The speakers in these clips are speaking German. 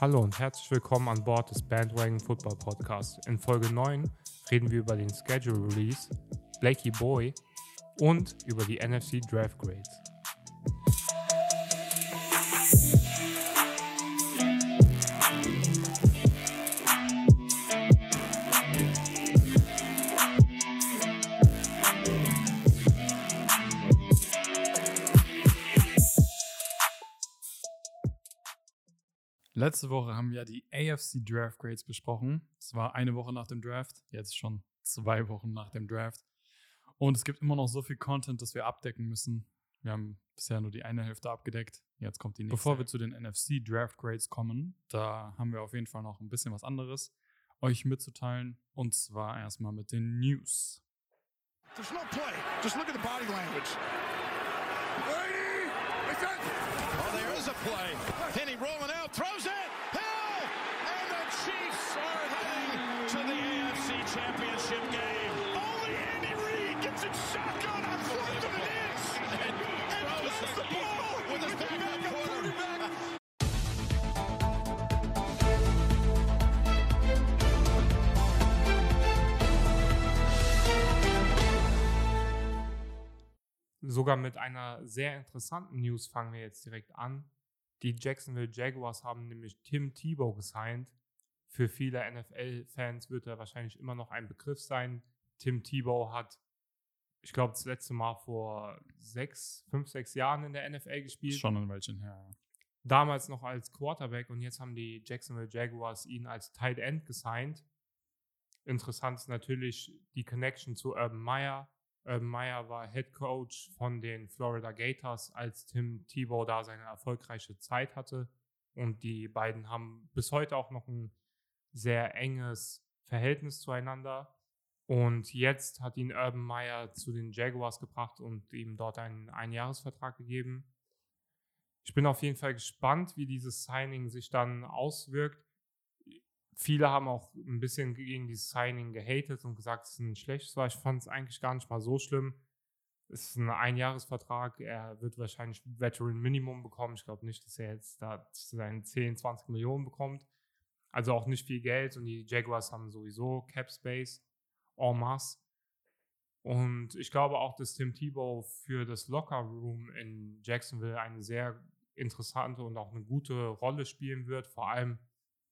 Hallo und herzlich willkommen an Bord des Bandwagon Football Podcast. In Folge 9 reden wir über den Schedule Release, Blakey Boy und über die NFC Draft Grades. Letzte Woche haben wir die AFC Draft Grades besprochen. Es war eine Woche nach dem Draft, jetzt schon zwei Wochen nach dem Draft. Und es gibt immer noch so viel Content, das wir abdecken müssen. Wir haben bisher nur die eine Hälfte abgedeckt. Jetzt kommt die nächste. Bevor wir zu den NFC Draft Grades kommen, da haben wir auf jeden Fall noch ein bisschen was anderes euch mitzuteilen. Und zwar erstmal mit den News. There's no play. Just look at the body language. Oh, there is a play. Kenny rolling out, Sogar mit einer sehr interessanten News fangen wir jetzt direkt an. Die Jacksonville Jaguars haben nämlich Tim Tebow gesigned. Für viele NFL-Fans wird er wahrscheinlich immer noch ein Begriff sein. Tim Tebow hat, ich glaube, das letzte Mal vor sechs, fünf, sechs Jahren in der NFL gespielt. Schon ein Weilchen her. Ja. Damals noch als Quarterback und jetzt haben die Jacksonville Jaguars ihn als Tight End gesigned. Interessant ist natürlich die Connection zu Urban Meyer. Urban Meyer war Head Coach von den Florida Gators, als Tim Tebow da seine erfolgreiche Zeit hatte. Und die beiden haben bis heute auch noch ein sehr enges Verhältnis zueinander. Und jetzt hat ihn Urban Meyer zu den Jaguars gebracht und ihm dort einen Einjahresvertrag gegeben. Ich bin auf jeden Fall gespannt, wie dieses Signing sich dann auswirkt. Viele haben auch ein bisschen gegen dieses Signing gehatet und gesagt, es ist ein schlechtes war. Ich fand es eigentlich gar nicht mal so schlimm. Es ist ein Einjahresvertrag. Er wird wahrscheinlich Veteran Minimum bekommen. Ich glaube nicht, dass er jetzt da seine 10, 20 Millionen bekommt. Also auch nicht viel Geld. Und die Jaguars haben sowieso Cap Space en masse. Und ich glaube auch, dass Tim Tebow für das Locker Room in Jacksonville eine sehr interessante und auch eine gute Rolle spielen wird. Vor allem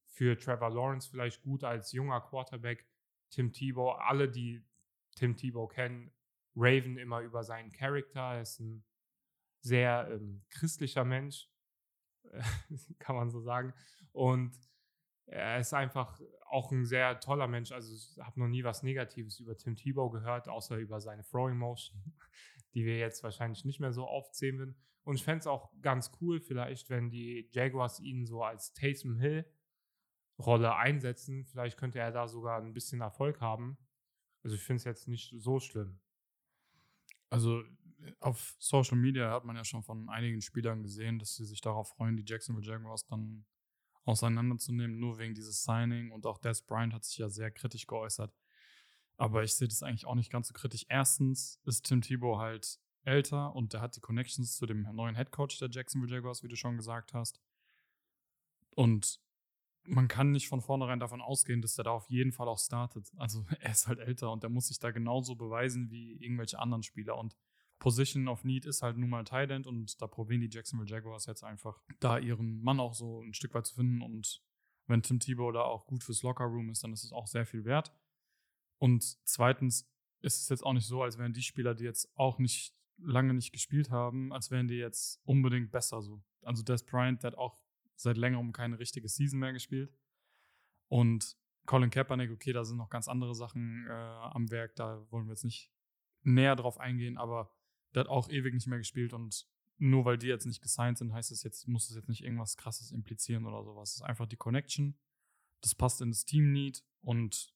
für Trevor Lawrence vielleicht gut als junger Quarterback. Tim Tebow, alle, die Tim Tebow kennen, raven immer über seinen Charakter. Er ist ein sehr ähm, christlicher Mensch, kann man so sagen. Und er ist einfach auch ein sehr toller Mensch. Also ich habe noch nie was Negatives über Tim Tebow gehört, außer über seine Throwing Motion, die wir jetzt wahrscheinlich nicht mehr so oft sehen werden. Und ich fände es auch ganz cool, vielleicht, wenn die Jaguars ihn so als Taysom Hill Rolle einsetzen. Vielleicht könnte er da sogar ein bisschen Erfolg haben. Also ich finde es jetzt nicht so schlimm. Also auf Social Media hat man ja schon von einigen Spielern gesehen, dass sie sich darauf freuen, die Jacksonville Jaguars dann auseinanderzunehmen, nur wegen dieses Signing. Und auch Des Bryant hat sich ja sehr kritisch geäußert. Aber ich sehe das eigentlich auch nicht ganz so kritisch. Erstens ist Tim Tebow halt älter und der hat die Connections zu dem neuen Head Coach der Jacksonville Jaguars, wie du schon gesagt hast. Und man kann nicht von vornherein davon ausgehen, dass der da auf jeden Fall auch startet. Also er ist halt älter und der muss sich da genauso beweisen wie irgendwelche anderen Spieler. Und Position of Need ist halt nun mal Thailand und da probieren die Jacksonville Jaguars jetzt einfach, da ihren Mann auch so ein Stück weit zu finden. Und wenn Tim Tebow da auch gut fürs Lockerroom ist, dann ist es auch sehr viel wert. Und zweitens ist es jetzt auch nicht so, als wären die Spieler, die jetzt auch nicht lange nicht gespielt haben, als wären die jetzt unbedingt besser so. Also Des Bryant, der hat auch seit längerem keine richtige Season mehr gespielt. Und Colin Kaepernick, okay, da sind noch ganz andere Sachen äh, am Werk, da wollen wir jetzt nicht näher drauf eingehen, aber der hat auch ewig nicht mehr gespielt und nur weil die jetzt nicht gesigned sind, heißt es jetzt, muss es jetzt nicht irgendwas krasses implizieren oder sowas. Es ist einfach die Connection. Das passt in das Team-Need und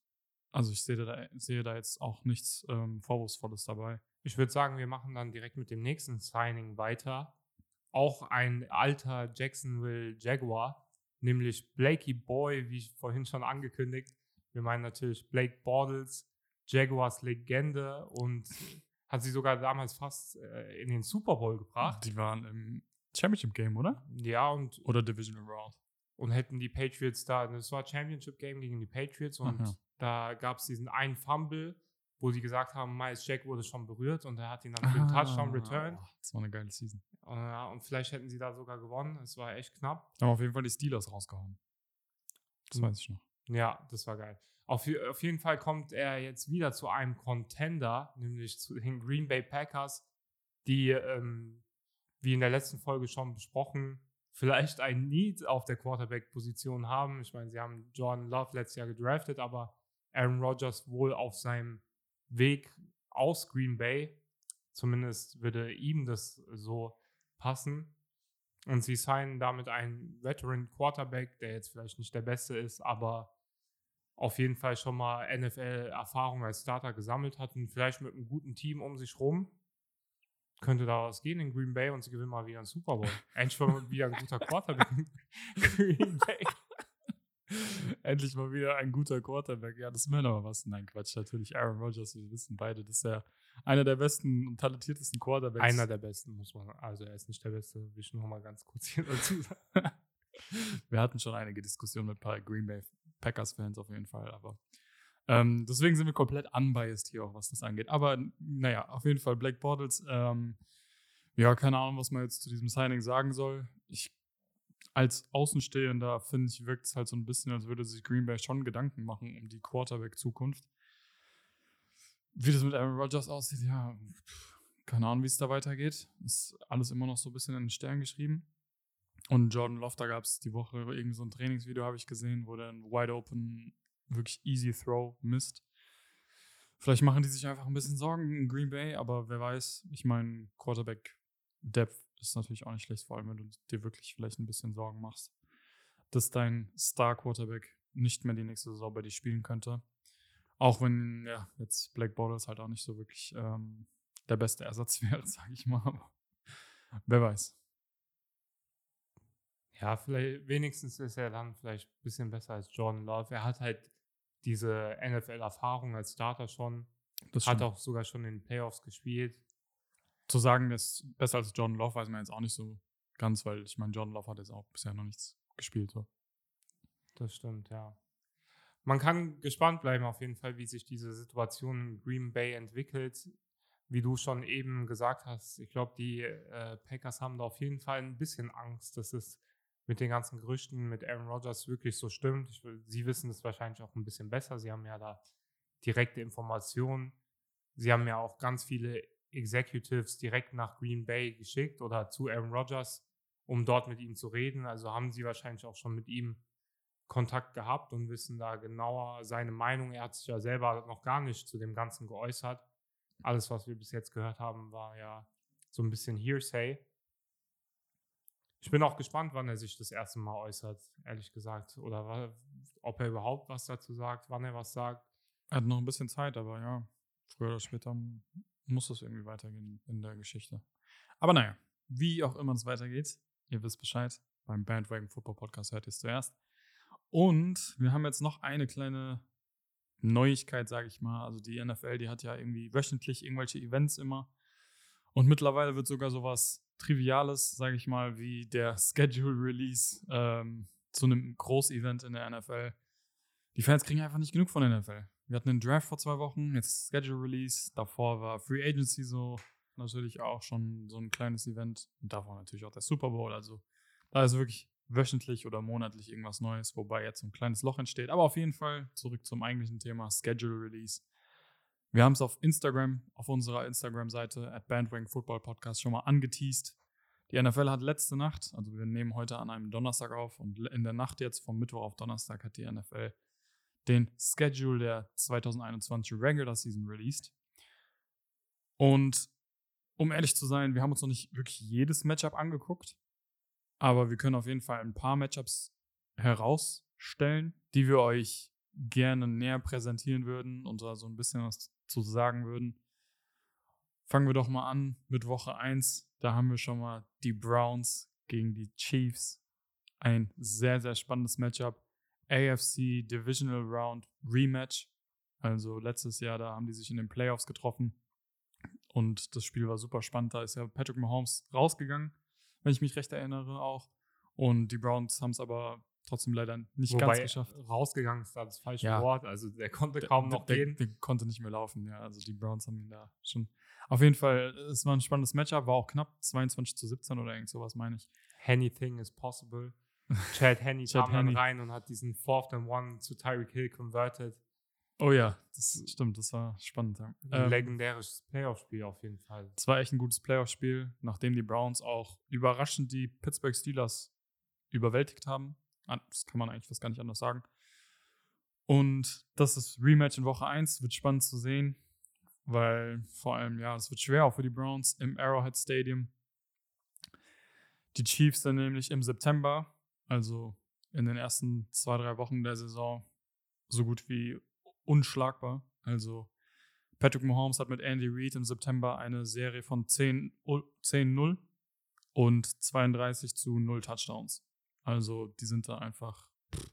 also ich sehe da, sehe da jetzt auch nichts ähm, Vorwurfsvolles dabei. Ich würde sagen, wir machen dann direkt mit dem nächsten Signing weiter auch ein alter Jacksonville Jaguar, nämlich Blakey Boy, wie vorhin schon angekündigt. Wir meinen natürlich Blake Bortles, Jaguars Legende und hat sie sogar damals fast äh, in den Super Bowl gebracht. Die waren im Championship Game, oder? Ja, und. Oder Divisional Round. und hätten die Patriots da, das war Championship Game gegen die Patriots und Ach ja. da gab es diesen einen Fumble, wo sie gesagt haben, Miles Jack wurde schon berührt und er hat ihn dann für den Touchdown returned. Ah, Das war eine geile Season. Äh, und vielleicht hätten sie da sogar gewonnen. Es war echt knapp. Haben auf jeden Fall die Steelers rausgehauen. Das Mhm. weiß ich noch. Ja, das war geil. Auf, auf jeden Fall kommt er jetzt wieder zu einem Contender, nämlich zu den Green Bay Packers, die, ähm, wie in der letzten Folge schon besprochen, vielleicht ein Need auf der Quarterback-Position haben. Ich meine, sie haben Jordan Love letztes Jahr gedraftet, aber Aaron Rodgers wohl auf seinem Weg aus Green Bay. Zumindest würde ihm das so passen. Und sie signen damit einen Veteran Quarterback, der jetzt vielleicht nicht der beste ist, aber auf jeden Fall schon mal NFL-Erfahrung als Starter gesammelt hat und vielleicht mit einem guten Team um sich rum könnte da was gehen in Green Bay und sie gewinnen mal wieder einen Super Bowl. Endlich mal wieder ein guter Quarterback Green Bay. Endlich mal wieder ein guter Quarterback. Ja, das wäre aber was. Nein, Quatsch. Natürlich Aaron Rodgers. Wir wissen beide, das ist ja einer der besten und talentiertesten Quarterbacks. Einer der besten, muss man Also er ist nicht der beste, will ich mal ganz kurz hier dazu sagen. Wir hatten schon einige Diskussionen mit ein paar Green Bay Packers-Fans auf jeden Fall, aber ähm, deswegen sind wir komplett unbiased hier auch, was das angeht. Aber naja, auf jeden Fall Black Bortles. Ähm, ja, keine Ahnung, was man jetzt zu diesem Signing sagen soll. Ich als Außenstehender finde ich, wirkt es halt so ein bisschen, als würde sich Green Bay schon Gedanken machen um die Quarterback-Zukunft. Wie das mit Aaron Rodgers aussieht, ja, keine Ahnung, wie es da weitergeht. Ist alles immer noch so ein bisschen in den Stern geschrieben. Und Jordan da gab es die Woche irgendwie so ein Trainingsvideo, habe ich gesehen, wo der einen Wide Open, wirklich easy Throw misst. Vielleicht machen die sich einfach ein bisschen Sorgen in Green Bay, aber wer weiß, ich meine, Quarterback Depth ist natürlich auch nicht schlecht, vor allem wenn du dir wirklich vielleicht ein bisschen Sorgen machst, dass dein Star Quarterback nicht mehr die nächste Saison bei dir spielen könnte. Auch wenn, ja, jetzt Black Bortles halt auch nicht so wirklich ähm, der beste Ersatz wäre, sage ich mal. Aber wer weiß. Ja, vielleicht wenigstens ist er dann vielleicht ein bisschen besser als Jordan Love. Er hat halt diese NFL-Erfahrung als Starter schon, Das hat stimmt. auch sogar schon in den Playoffs gespielt. zu sagen, ist besser als Jordan Love, weiß man jetzt auch nicht so ganz, weil ich meine, Jordan Love hat jetzt auch bisher noch nichts gespielt. So. Das stimmt, ja. Man kann gespannt bleiben auf jeden Fall, wie sich diese Situation in Green Bay entwickelt. Wie du schon eben gesagt hast, ich glaube, die äh, Packers haben da auf jeden Fall ein bisschen Angst, dass es mit den ganzen Gerüchten mit Aaron Rodgers wirklich so stimmt. Ich, sie wissen es wahrscheinlich auch ein bisschen besser. Sie haben ja da direkte Informationen. Sie haben ja auch ganz viele Executives direkt nach Green Bay geschickt oder zu Aaron Rodgers, um dort mit ihm zu reden. Also haben sie wahrscheinlich auch schon mit ihm Kontakt gehabt und wissen da genauer seine Meinung. Er hat sich ja selber noch gar nicht zu dem Ganzen geäußert. Alles, was wir bis jetzt gehört haben, war ja so ein bisschen Hearsay. Ich bin auch gespannt, wann er sich das erste Mal äußert, ehrlich gesagt. Oder ob er überhaupt was dazu sagt, wann er was sagt. Er hat noch ein bisschen Zeit, aber ja, früher oder später muss das irgendwie weitergehen in der Geschichte. Aber naja, wie auch immer es weitergeht, ihr wisst Bescheid. Beim Bandwagon Football Podcast hört ihr es zuerst. Und wir haben jetzt noch eine kleine Neuigkeit, sage ich mal. Also die NFL, die hat ja irgendwie wöchentlich irgendwelche Events immer. Und mittlerweile wird sogar sowas Triviales, sage ich mal, wie der Schedule Release ähm, zu einem Großevent in der NFL. Die Fans kriegen einfach nicht genug von der NFL. Wir hatten den Draft vor zwei Wochen, jetzt Schedule Release. Davor war Free Agency so natürlich auch schon so ein kleines Event. Und davor natürlich auch der Super Bowl. Also da ist wirklich wöchentlich oder monatlich irgendwas Neues, wobei jetzt so ein kleines Loch entsteht. Aber auf jeden Fall zurück zum eigentlichen Thema Schedule Release. Wir haben es auf Instagram, auf unserer Instagram-Seite at Bandwagon Football Podcast schon mal angeteased. Die NFL hat letzte Nacht, also wir nehmen heute an einem Donnerstag auf und in der Nacht jetzt vom Mittwoch auf Donnerstag hat die NFL den Schedule der 2021 Regular Season released. Und um ehrlich zu sein, wir haben uns noch nicht wirklich jedes Matchup angeguckt, aber wir können auf jeden Fall ein paar Matchups herausstellen, die wir euch gerne näher präsentieren würden und da so ein bisschen was zu sagen würden. Fangen wir doch mal an mit Woche 1. Da haben wir schon mal die Browns gegen die Chiefs. Ein sehr, sehr spannendes Matchup. AFC Divisional Round Rematch. Also letztes Jahr, da haben die sich in den Playoffs getroffen. Und das Spiel war super spannend. Da ist ja Patrick Mahomes rausgegangen, wenn ich mich recht erinnere auch. Und die Browns haben es aber trotzdem leider nicht Wobei ganz geschafft. rausgegangen ist da das falsche Ja. Wort. Also der konnte Der- kaum der, noch der, gehen. Der konnte nicht mehr laufen, ja. Also die Browns haben ihn da schon. Auf jeden Fall, es war ein spannendes Matchup, war auch knapp 22 zu 17 oder irgend sowas, meine ich. Anything is possible. Chad Henney Chad kam dann Henne. rein und hat diesen Fourth and One zu Tyreek Hill converted. Oh ja, das stimmt, das war spannend. Ja. Ein Ähm, legendäres Playoff-Spiel auf jeden Fall. Es war echt ein gutes Playoff-Spiel, nachdem die Browns auch überraschend die Pittsburgh Steelers überwältigt haben. An- Das kann man eigentlich fast gar nicht anders sagen. Und das ist Rematch in Woche 1, wird spannend zu sehen, weil vor allem, ja, es wird schwer auch für die Browns im Arrowhead Stadium. Die Chiefs dann nämlich im September, also in den ersten zwei, drei Wochen der Saison, so gut wie unschlagbar. Also Patrick Mahomes hat mit Andy Reid im September eine Serie von 10 U- 10-0 und 32 zu 0 Touchdowns. Also die sind da einfach pff,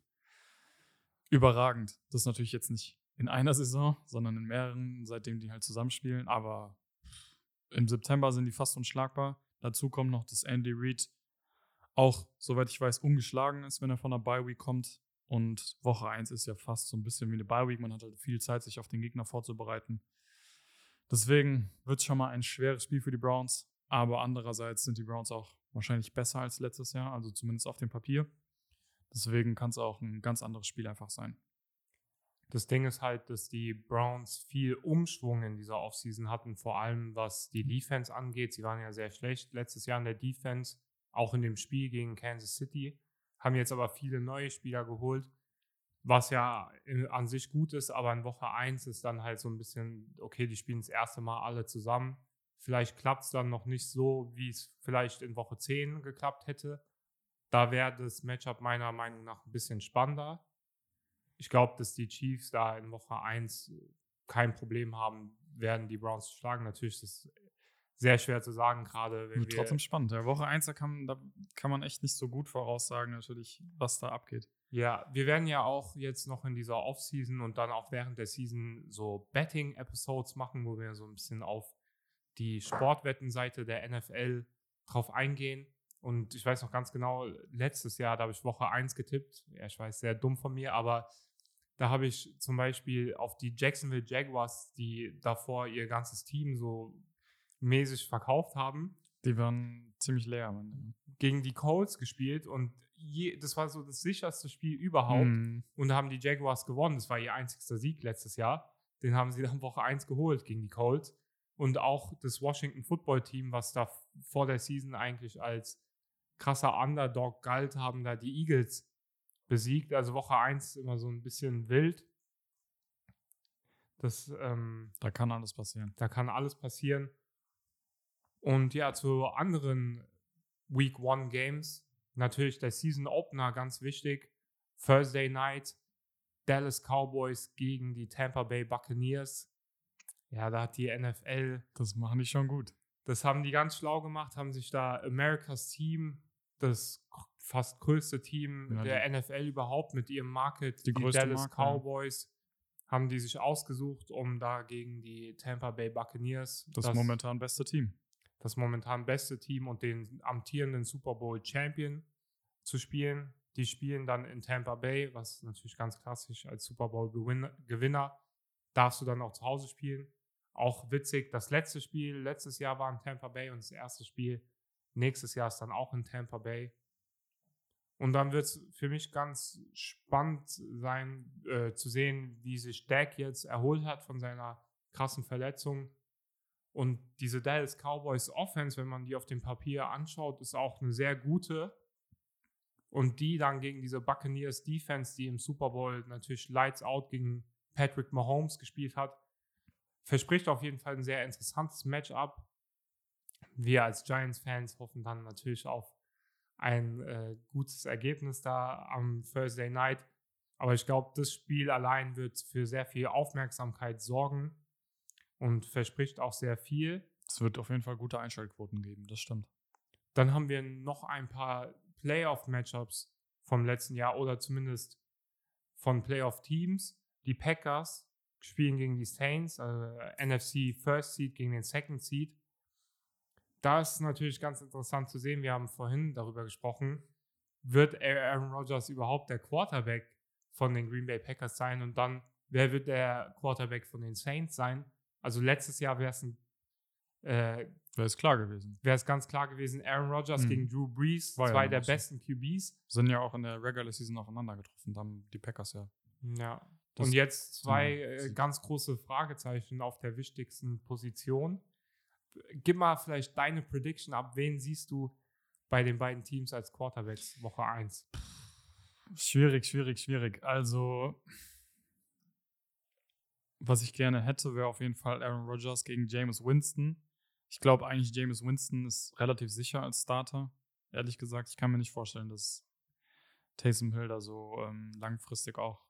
überragend. Das ist natürlich jetzt nicht in einer Saison, sondern in mehreren, seitdem die halt zusammenspielen. Aber im September sind die fast unschlagbar. Dazu kommt noch, dass Andy Reid auch, soweit ich weiß, ungeschlagen ist, wenn er von der Bye Week kommt. Und Woche 1 ist ja fast so ein bisschen wie eine Bye Week. Man hat halt viel Zeit, sich auf den Gegner vorzubereiten. Deswegen wird es schon mal ein schweres Spiel für die Browns. Aber andererseits sind die Browns auch wahrscheinlich besser als letztes Jahr, also zumindest auf dem Papier. Deswegen kann es auch ein ganz anderes Spiel einfach sein. Das Ding ist halt, dass die Browns viel Umschwung in dieser Offseason hatten, vor allem was die Defense angeht. Sie waren ja sehr schlecht letztes Jahr in der Defense, auch in dem Spiel gegen Kansas City, haben jetzt aber viele neue Spieler geholt, was ja in- an sich gut ist, aber in Woche 1 ist dann halt so ein bisschen, okay, die spielen das erste Mal alle zusammen. Vielleicht klappt es dann noch nicht so, wie es vielleicht in Woche 10 geklappt hätte. Da wäre das Matchup meiner Meinung nach ein bisschen spannender. Ich glaube, dass die Chiefs da in Woche 1 kein Problem haben werden, die Browns zu schlagen. Natürlich ist es sehr schwer zu sagen, gerade wenn Wird wir trotzdem spannend. Ja, Woche 1, da kann, da kann man echt nicht so gut voraussagen, natürlich, was da abgeht. Ja, wir werden ja auch jetzt noch in dieser Offseason und dann auch während der Season so Betting-Episodes machen, wo wir so ein bisschen auf die Sportwettenseite der NFL drauf eingehen. Und ich weiß noch ganz genau, letztes Jahr, da habe ich Woche 1 getippt. Ja, ich weiß, sehr dumm von mir, aber da habe ich zum Beispiel auf die Jacksonville Jaguars, die davor ihr ganzes Team so mäßig verkauft haben, Die waren ziemlich leer Ende. gegen die Colts gespielt und je, das war so das sicherste Spiel überhaupt. Hm, Und da haben die Jaguars gewonnen. Das war ihr einzigster Sieg letztes Jahr. Den haben sie dann Woche 1 geholt gegen die Colts. Und auch das Washington Football Team, was da vor der Season eigentlich als krasser Underdog galt, haben da die Eagles besiegt. Also Woche 1 immer so ein bisschen wild. Das, ähm, da kann alles passieren. da kann alles passieren. Und ja, zu anderen Week One Games. Natürlich der Season Opener, ganz wichtig. Thursday Night, Dallas Cowboys gegen die Tampa Bay Buccaneers. Ja, da hat die NFL, Das machen die schon gut. das haben die ganz schlau gemacht, haben sich da Americas Team, das fast größte Team Ja, der NFL überhaupt mit ihrem Market, Die die, Dallas Marke. Cowboys, haben die sich ausgesucht, um da gegen die Tampa Bay Buccaneers Das, momentan beste Team. das momentan beste Team und den amtierenden Super Bowl Champion zu spielen. Die spielen dann in Tampa Bay, was natürlich ganz klassisch als Super Bowl Gewinner darfst du dann auch zu Hause spielen. Auch witzig, das letzte Spiel letztes Jahr war in Tampa Bay und das erste Spiel nächstes Jahr ist dann auch in Tampa Bay. Und dann wird es für mich ganz spannend sein, äh, zu sehen, wie sich Dak jetzt erholt hat von seiner krassen Verletzung. Und diese Dallas Cowboys Offense, wenn man die auf dem Papier anschaut, ist auch eine sehr gute. Und die dann gegen diese Buccaneers Defense, die im Super Bowl natürlich Lights Out gegen Patrick Mahomes gespielt hat, verspricht auf jeden Fall ein sehr interessantes Matchup. Wir als Giants-Fans hoffen dann natürlich auf ein äh, gutes Ergebnis da am Thursday Night. Aber ich glaube, das Spiel allein wird für sehr viel Aufmerksamkeit sorgen und verspricht auch sehr viel. Es wird auf jeden Fall gute Einschaltquoten geben, das stimmt. Dann haben wir noch ein paar Playoff-Matchups vom letzten Jahr oder zumindest von Playoff-Teams. Die Packers spielen gegen die Saints, also NFC First Seed gegen den Second Seed. Da ist natürlich ganz interessant zu sehen, wir haben vorhin darüber gesprochen, wird Aaron Rodgers überhaupt der Quarterback von den Green Bay Packers sein und dann, wer wird der Quarterback von den Saints sein? Also letztes Jahr wäre es ein äh, Wäre es klar gewesen. wäre es ganz klar gewesen, Aaron Rodgers Mhm. gegen Drew Brees, War ja zwei dann der so. besten QBs. Sind ja auch in der Regular Season aufeinander getroffen, haben die Packers ja. Ja. Das und jetzt zwei äh, ganz große Fragezeichen auf der wichtigsten Position. Gib mal vielleicht deine Prediction ab. Wen siehst du bei den beiden Teams als Quarterbacks Woche 1? Schwierig, schwierig, schwierig. Also, was ich gerne hätte, wäre auf jeden Fall Aaron Rodgers gegen James Winston. Ich glaube eigentlich, James Winston ist relativ sicher als Starter. Ehrlich gesagt, ich kann mir nicht vorstellen, dass Taysom Hill da so ähm, langfristig auch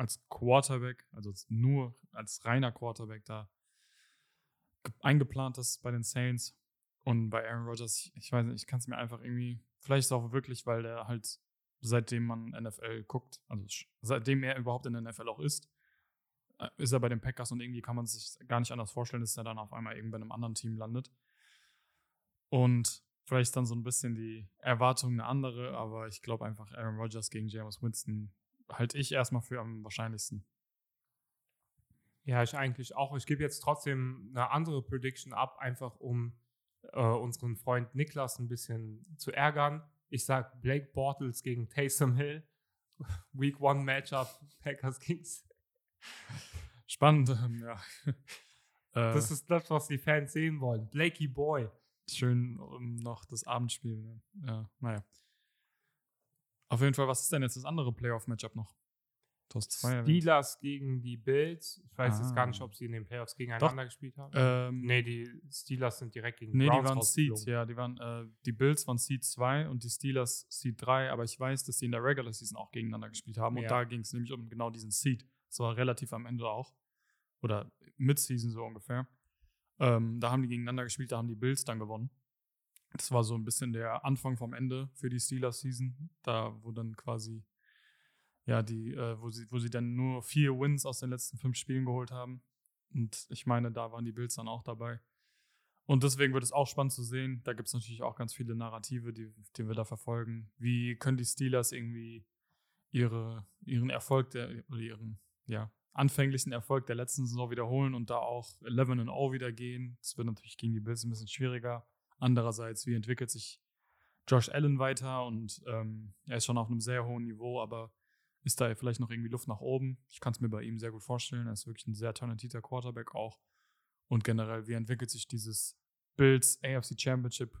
als Quarterback, also als- nur als reiner Quarterback da ge- eingeplant ist bei den Saints. Und bei Aaron Rodgers, ich, ich weiß nicht, ich kann es mir einfach irgendwie, vielleicht ist es auch wirklich, weil der halt seitdem man NFL guckt, also seitdem er überhaupt in der NFL auch ist, äh, ist er bei den Packers und irgendwie kann man sich gar nicht anders vorstellen, dass er dann auf einmal irgendwann in einem anderen Team landet. Und vielleicht dann so ein bisschen die Erwartung eine andere, aber ich glaube einfach Aaron Rodgers gegen James Winston halte ich erstmal für am wahrscheinlichsten. Ja, ich eigentlich auch. Ich gebe jetzt trotzdem eine andere Prediction ab, einfach um äh, unseren Freund Niklas ein bisschen zu ärgern. Ich sage Blake Bortles gegen Taysom Hill. Week 1 Matchup, Packers Kings. Spannend, ähm, ja. äh, Das ist das, was die Fans sehen wollen. Blakey Boy. schön um noch das Abendspiel. Ne? Ja, naja. Auf jeden Fall, was ist denn jetzt das andere Playoff-Matchup noch? Steelers gegen die Bills. Ich weiß jetzt gar nicht, Ah. ob sie in den Playoffs gegeneinander gespielt haben. Ähm, nee, die Steelers sind direkt gegen Nee, die waren. Seed, ja, die waren, äh, die Bills waren Seed 2 und die Steelers Seed 3, aber ich weiß, dass die in der Regular Season auch gegeneinander gespielt haben und Ja. da ging es nämlich um genau diesen Seed. Das war relativ am Ende auch. Oder Mid-Season so ungefähr. Ähm, da haben die gegeneinander gespielt, da haben die Bills dann gewonnen. Das war so ein bisschen der Anfang vom Ende für die Steelers-Season, da wo dann quasi, ja, die, äh, wo sie, wo sie dann nur vier Wins aus den letzten fünf Spielen geholt haben. Und ich meine, da waren die Bills dann auch dabei. Und deswegen wird es auch spannend zu sehen. Da gibt es natürlich auch ganz viele Narrative, die, die wir da verfolgen. Wie können die Steelers irgendwie ihre, ihren Erfolg der, oder ihren ja, anfänglichen Erfolg der letzten Saison wiederholen und da auch 11 and 0 wieder gehen? Das wird natürlich gegen die Bills ein bisschen schwieriger. Andererseits, wie entwickelt sich Josh Allen weiter? Und ähm, er ist schon auf einem sehr hohen Niveau, aber ist da vielleicht noch irgendwie Luft nach oben? Ich kann es mir bei ihm sehr gut vorstellen. Er ist wirklich ein sehr talentierter Quarterback auch. Und generell, wie entwickelt sich dieses Bills AFC Championship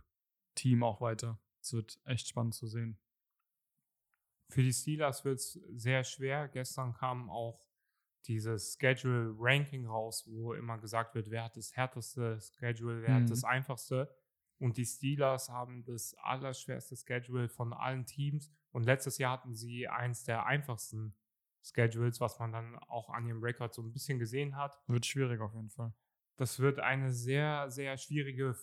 Team auch weiter? Es wird echt spannend zu sehen. Für die Steelers wird es sehr schwer. Gestern kam auch dieses Schedule Ranking raus, wo immer gesagt wird, wer hat das härteste Schedule, wer Mhm. hat das einfachste. Und die Steelers haben das allerschwerste Schedule von allen Teams. Und letztes Jahr hatten sie eins der einfachsten Schedules, was man dann auch an ihrem Rekord so ein bisschen gesehen hat. Wird schwierig auf jeden Fall. Das wird eine sehr, sehr schwierige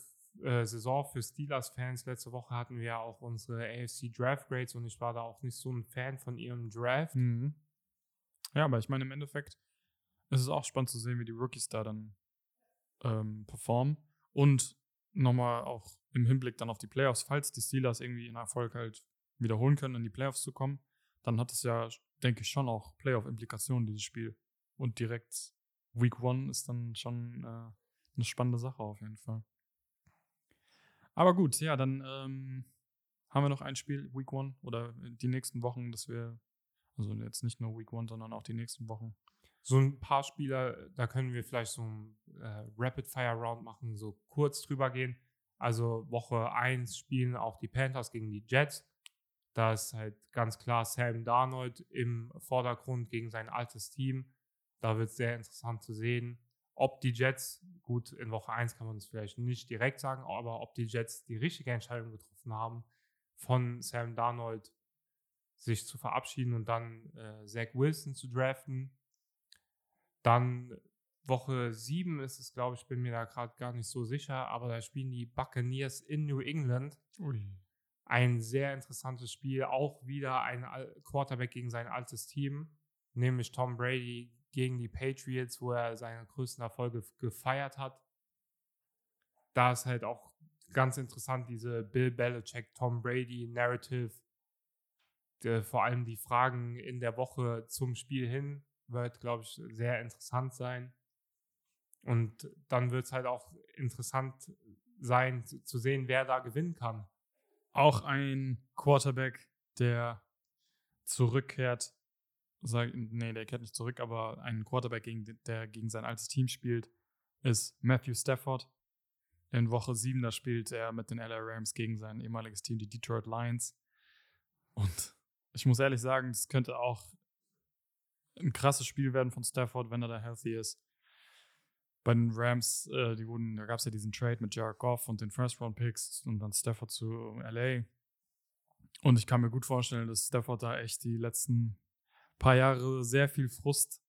äh, Saison für Steelers-Fans. Letzte Woche hatten wir ja auch unsere AFC Draft Grades und ich war da auch nicht so ein Fan von ihrem Draft. Mhm. Ja, aber ich meine, im Endeffekt ist es auch spannend zu sehen, wie die Rookies da dann ähm, performen. Und nochmal auch im Hinblick dann auf die Playoffs, falls die Steelers irgendwie in Erfolg halt wiederholen können, in die Playoffs zu kommen, dann hat es ja, denke ich, schon auch Playoff-Implikationen, dieses Spiel. Und direkt Week One ist dann schon äh, eine spannende Sache auf jeden Fall. Aber gut, ja, dann ähm, haben wir noch ein Spiel, Week One, oder die nächsten Wochen, dass wir, also jetzt nicht nur Week One, sondern auch die nächsten Wochen. So ein paar Spieler, da können wir vielleicht so ein äh, Rapid-Fire-Round machen, so kurz drüber gehen. Also Woche 1 spielen auch die Panthers gegen die Jets. Da ist halt ganz klar Sam Darnold im Vordergrund gegen sein altes Team. Da wird es sehr interessant zu sehen, ob die Jets, gut, in Woche 1 kann man es vielleicht nicht direkt sagen, aber ob die Jets die richtige Entscheidung getroffen haben, von Sam Darnold sich zu verabschieden und dann äh, Zach Wilson zu draften. Dann Woche 7 ist es, glaube ich, bin mir da gerade gar nicht so sicher, aber da spielen die Buccaneers in New England. Ui. Ein sehr interessantes Spiel, auch wieder ein Quarterback gegen sein altes Team, nämlich Tom Brady gegen die Patriots, wo er seine größten Erfolge gefeiert hat. Da ist halt auch ganz interessant diese Bill Belichick, Tom Brady Narrative. vor allem die Fragen in der Woche zum Spiel hin wird, glaube ich, sehr interessant sein. Und dann wird es halt auch interessant sein zu, sehen, wer da gewinnen kann. Auch ein Quarterback, der zurückkehrt, sag, nee, der kehrt nicht zurück, aber ein Quarterback, gegen, der gegen sein altes Team spielt, ist Matthew Stafford. In Woche 7, da spielt er mit den LA Rams gegen sein ehemaliges Team, die Detroit Lions. Und ich muss ehrlich sagen, das könnte auch ein krasses Spiel werden von Stafford, wenn er da healthy ist. Bei den Rams, äh, die wurden, da gab es ja diesen Trade mit Jared Goff und den First-Round-Picks und dann Stafford zu LA. Und ich kann mir gut vorstellen, dass Stafford da echt die letzten paar Jahre sehr viel Frust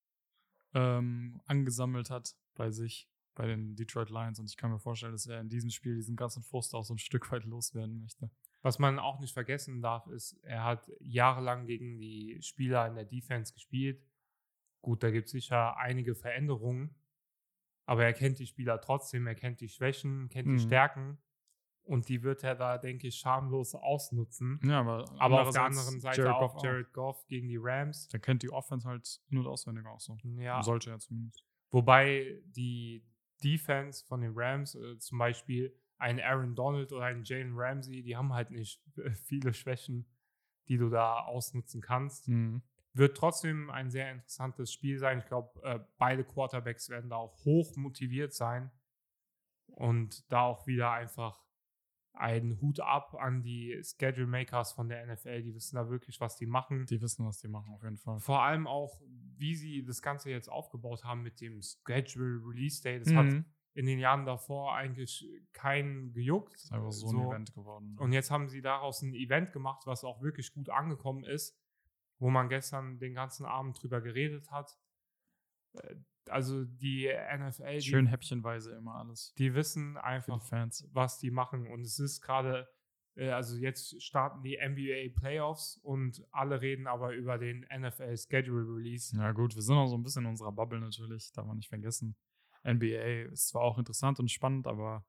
ähm, angesammelt hat bei sich, bei den Detroit Lions. Und ich kann mir vorstellen, dass er in diesem Spiel diesen ganzen Frust auch so ein Stück weit loswerden möchte. Was man auch nicht vergessen darf, ist, er hat jahrelang gegen die Spieler in der Defense gespielt. Gut, da gibt es sicher einige Veränderungen, aber er kennt die Spieler trotzdem, er kennt die Schwächen, kennt Mhm. die Stärken und die wird er da, denke ich, schamlos ausnutzen. Ja, aber, Aber auf der anderen Seite Jared auch Goff Jared Goff gegen die Rams. Der kennt die Offense halt in- und auswendig auch so. Ja, Sollte er zumindest. wobei die Defense von den Rams, äh, zum Beispiel ein Aaron Donald oder ein Jalen Ramsey, die haben halt nicht viele Schwächen, die du da ausnutzen kannst. Mhm. Wird trotzdem ein sehr interessantes Spiel sein. Ich glaube, äh, beide Quarterbacks werden da auch hoch motiviert sein. Und da auch wieder einfach ein Hut ab an die Schedule Makers von der NFL. Die wissen da wirklich, was die machen. Die wissen, was die machen, auf jeden Fall. Vor allem auch, wie sie das Ganze jetzt aufgebaut haben mit dem Schedule Release Day. Das hat Mhm. in den Jahren davor eigentlich keinen gejuckt. ist einfach so, ein Event geworden. Und jetzt haben sie daraus ein Event gemacht, was auch wirklich gut angekommen ist, wo man gestern den ganzen Abend drüber geredet hat. Äh, Also die NFL, Schön die, häppchenweise immer alles die wissen einfach, die Fans. was die machen. Und es ist gerade, äh, also jetzt starten die NBA Playoffs und alle reden aber über den NFL Schedule Release. Ja, gut, wir sind auch so ein bisschen in unserer Bubble natürlich, darf man nicht vergessen. NBA ist zwar auch interessant und spannend, aber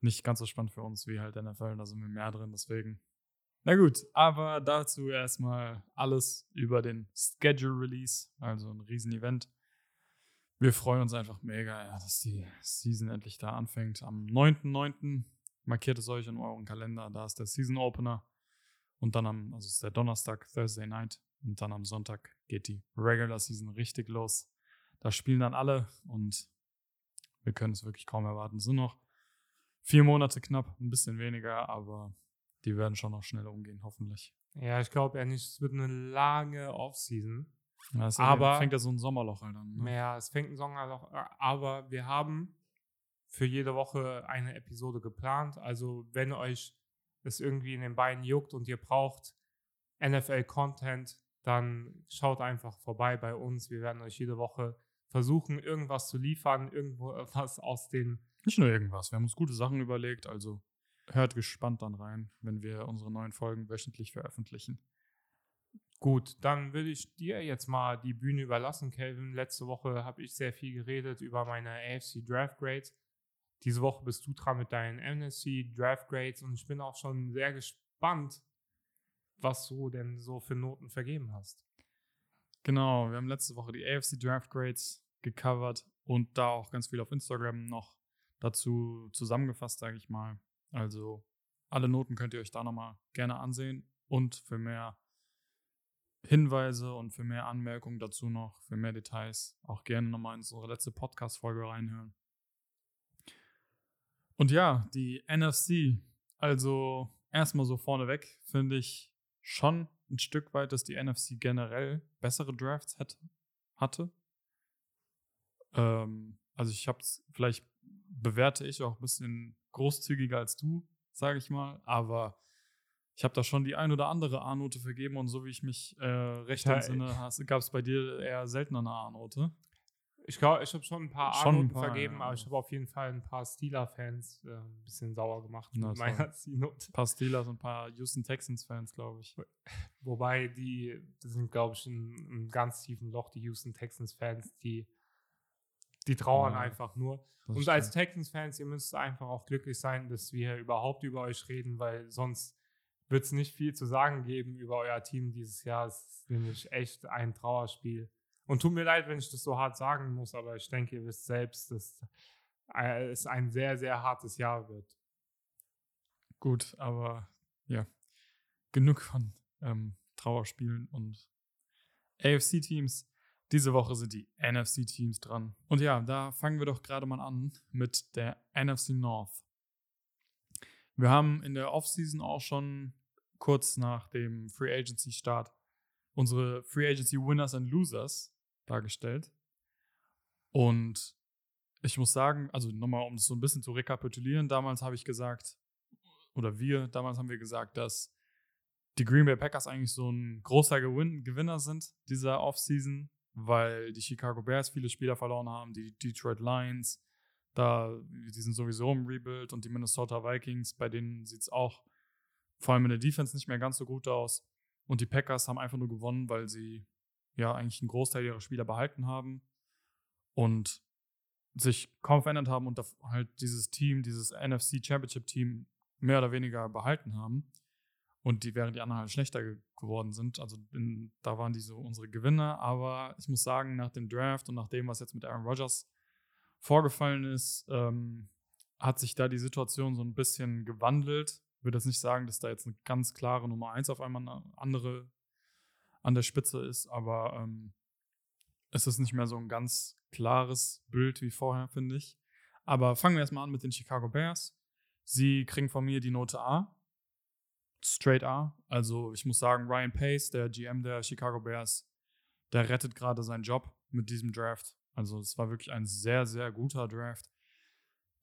nicht ganz so spannend für uns wie halt NFL, da sind wir mehr drin, deswegen. Na gut, aber dazu erstmal alles über den Schedule Release, also ein Riesen-Event. Wir freuen uns einfach mega, dass die Season endlich da anfängt. Am 9.9. markiert es euch in euren Kalender, da ist der Season Opener. Und dann am, also es ist der Donnerstag, Thursday Night. Und dann am Sonntag geht die Regular Season richtig los. Da spielen dann alle und wir können es wirklich kaum erwarten. Es sind noch vier Monate knapp, ein bisschen weniger, aber die werden schon noch schneller umgehen, hoffentlich. Ja, ich glaube nicht, es wird eine lange Offseason. Ja, es Aber- fängt ja so ein Sommerloch halt an. Ne? Ja, es fängt ein Sommerloch, äh, aber wir haben für jede Woche eine Episode geplant. Also wenn euch es irgendwie in den Beinen juckt und ihr braucht NFL-Content, dann schaut einfach vorbei bei uns. Wir werden euch jede Woche versuchen, irgendwas zu liefern, irgendwo was aus den Nicht nur irgendwas, wir haben uns gute Sachen überlegt, also hört gespannt dann rein, wenn wir unsere neuen Folgen wöchentlich veröffentlichen. Gut, dann würde ich dir jetzt mal die Bühne überlassen, Kelvin. Letzte Woche habe ich sehr viel geredet über meine AFC Draft Grades. Diese Woche bist du dran mit deinen NFC Draft Grades und ich bin auch schon sehr gespannt, was du denn so für Noten vergeben hast. Genau, wir haben letzte Woche die AFC Draft Grades gecovert und da auch ganz viel auf Instagram noch dazu zusammengefasst, sage ich mal. Also alle Noten könnt ihr euch da nochmal gerne ansehen und für mehr Hinweise und für mehr Anmerkungen dazu noch, für mehr Details auch gerne nochmal in unsere letzte Podcast-Folge reinhören. Und ja, die NFC, also erstmal so vorneweg, finde ich schon ein Stück weit, dass die NFC generell bessere Drafts hätte, hatte. Ähm, also ich habe es, vielleicht bewerte ich auch ein bisschen großzügiger als du, sage ich mal, aber ich habe da schon die ein oder andere A-Note vergeben und so wie ich mich äh, recht Ja, entsinne, gab es bei dir eher seltener eine A-Note. Ich glaube, ich habe schon ein paar A-Noten vergeben, ja. aber ich habe auf jeden Fall ein paar Steeler-Fans äh, ein bisschen sauer gemacht Na, mit meiner C-Note. Ein paar Steelers und ein paar Houston Texans-Fans, glaube ich. Wobei die, die sind, glaube ich, in einem ganz tiefen Loch, die Houston Texans-Fans, die, die trauern Ja, einfach nur. Und als. Texans-Fans, ihr müsst einfach auch glücklich sein, dass wir überhaupt über euch reden, weil sonst wird es nicht viel zu sagen geben über euer Team dieses Jahr. Es ist nämlich echt ein Trauerspiel. Und tut mir leid, wenn ich das so hart sagen muss, aber ich denke, ihr wisst selbst, dass es ein sehr, sehr hartes Jahr wird. Gut, aber ja, genug von ähm, Trauerspielen und AFC-Teams. Diese Woche sind die NFC-Teams dran. Und ja, da fangen wir doch gerade mal an mit der NFC North. Wir haben in der Offseason auch schon kurz nach dem Free Agency Start unsere Free Agency Winners and Losers dargestellt. Und ich muss sagen, also nochmal, um das so ein bisschen zu rekapitulieren, damals habe ich gesagt, oder wir, damals haben wir gesagt, dass die Green Bay Packers eigentlich so ein großer Gewin Gewinner sind dieser Offseason, weil die Chicago Bears viele Spieler verloren haben, die Detroit Lions, da, die sind sowieso im Rebuild und die Minnesota Vikings, bei denen sieht es auch vor allem in der Defense nicht mehr ganz so gut aus. Und die Packers haben einfach nur gewonnen, weil sie ja eigentlich einen Großteil ihrer Spieler behalten haben und sich kaum verändert haben und halt dieses Team, dieses NFC Championship Team mehr oder weniger behalten haben. Und die, während die anderen halt schlechter ge geworden sind. Also in, da waren die so unsere Gewinner. Aber ich muss sagen, nach dem Draft und nach dem, was jetzt mit Aaron Rodgers vorgefallen ist, ähm, hat sich da die Situation so ein bisschen gewandelt. Ich würde jetzt nicht sagen, dass da jetzt eine ganz klare Nummer 1 auf einmal eine andere an der Spitze ist, aber ähm, es ist nicht mehr so ein ganz klares Bild wie vorher, finde ich. Aber fangen wir erstmal an mit den Chicago Bears. Sie kriegen von mir die Note A. Straight A. Also ich muss sagen, Ryan Pace, der GM der Chicago Bears, der rettet gerade seinen Job mit diesem Draft. Also es war wirklich ein sehr, sehr guter Draft.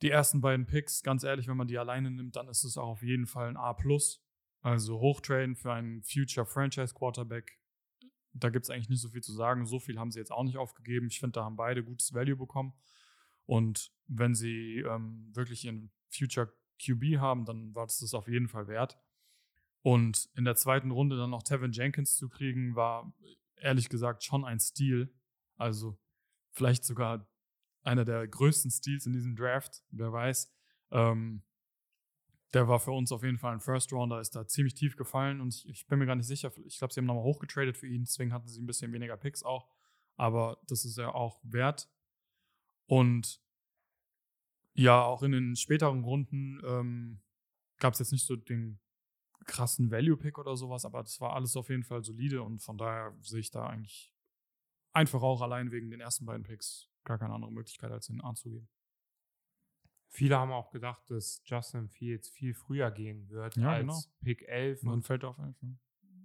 Die ersten beiden Picks, ganz ehrlich, wenn man die alleine nimmt, dann ist es auch auf jeden Fall ein A. Also hochtraden für einen Future Franchise Quarterback. Da gibt es eigentlich nicht so viel zu sagen. So viel haben sie jetzt auch nicht aufgegeben. Ich finde, da haben beide gutes Value bekommen. Und wenn sie ähm, wirklich ihren Future QB haben, dann war das das auf jeden Fall wert. Und in der zweiten Runde dann noch Tevin Jenkins zu kriegen, war ehrlich gesagt schon ein Stil. Also vielleicht sogar einer der größten Steals in diesem Draft, wer weiß. Ähm, der war für uns auf jeden Fall ein First Rounder, ist da ziemlich tief gefallen und ich, ich bin mir gar nicht sicher. Ich glaube, sie haben nochmal hochgetradet für ihn, deswegen hatten sie ein bisschen weniger Picks auch. Aber das ist ja auch wert. Und ja, auch in den späteren Runden ähm, gab es jetzt nicht so den krassen Value-Pick oder sowas, aber das war alles auf jeden Fall solide und von daher sehe ich da eigentlich einfach auch allein wegen den ersten beiden Picks gar keine andere Möglichkeit, als den A zu geben. Viele haben auch gedacht, dass Justin Fields viel früher gehen wird ja, als genau. Pick 11. Und, fällt auf 11.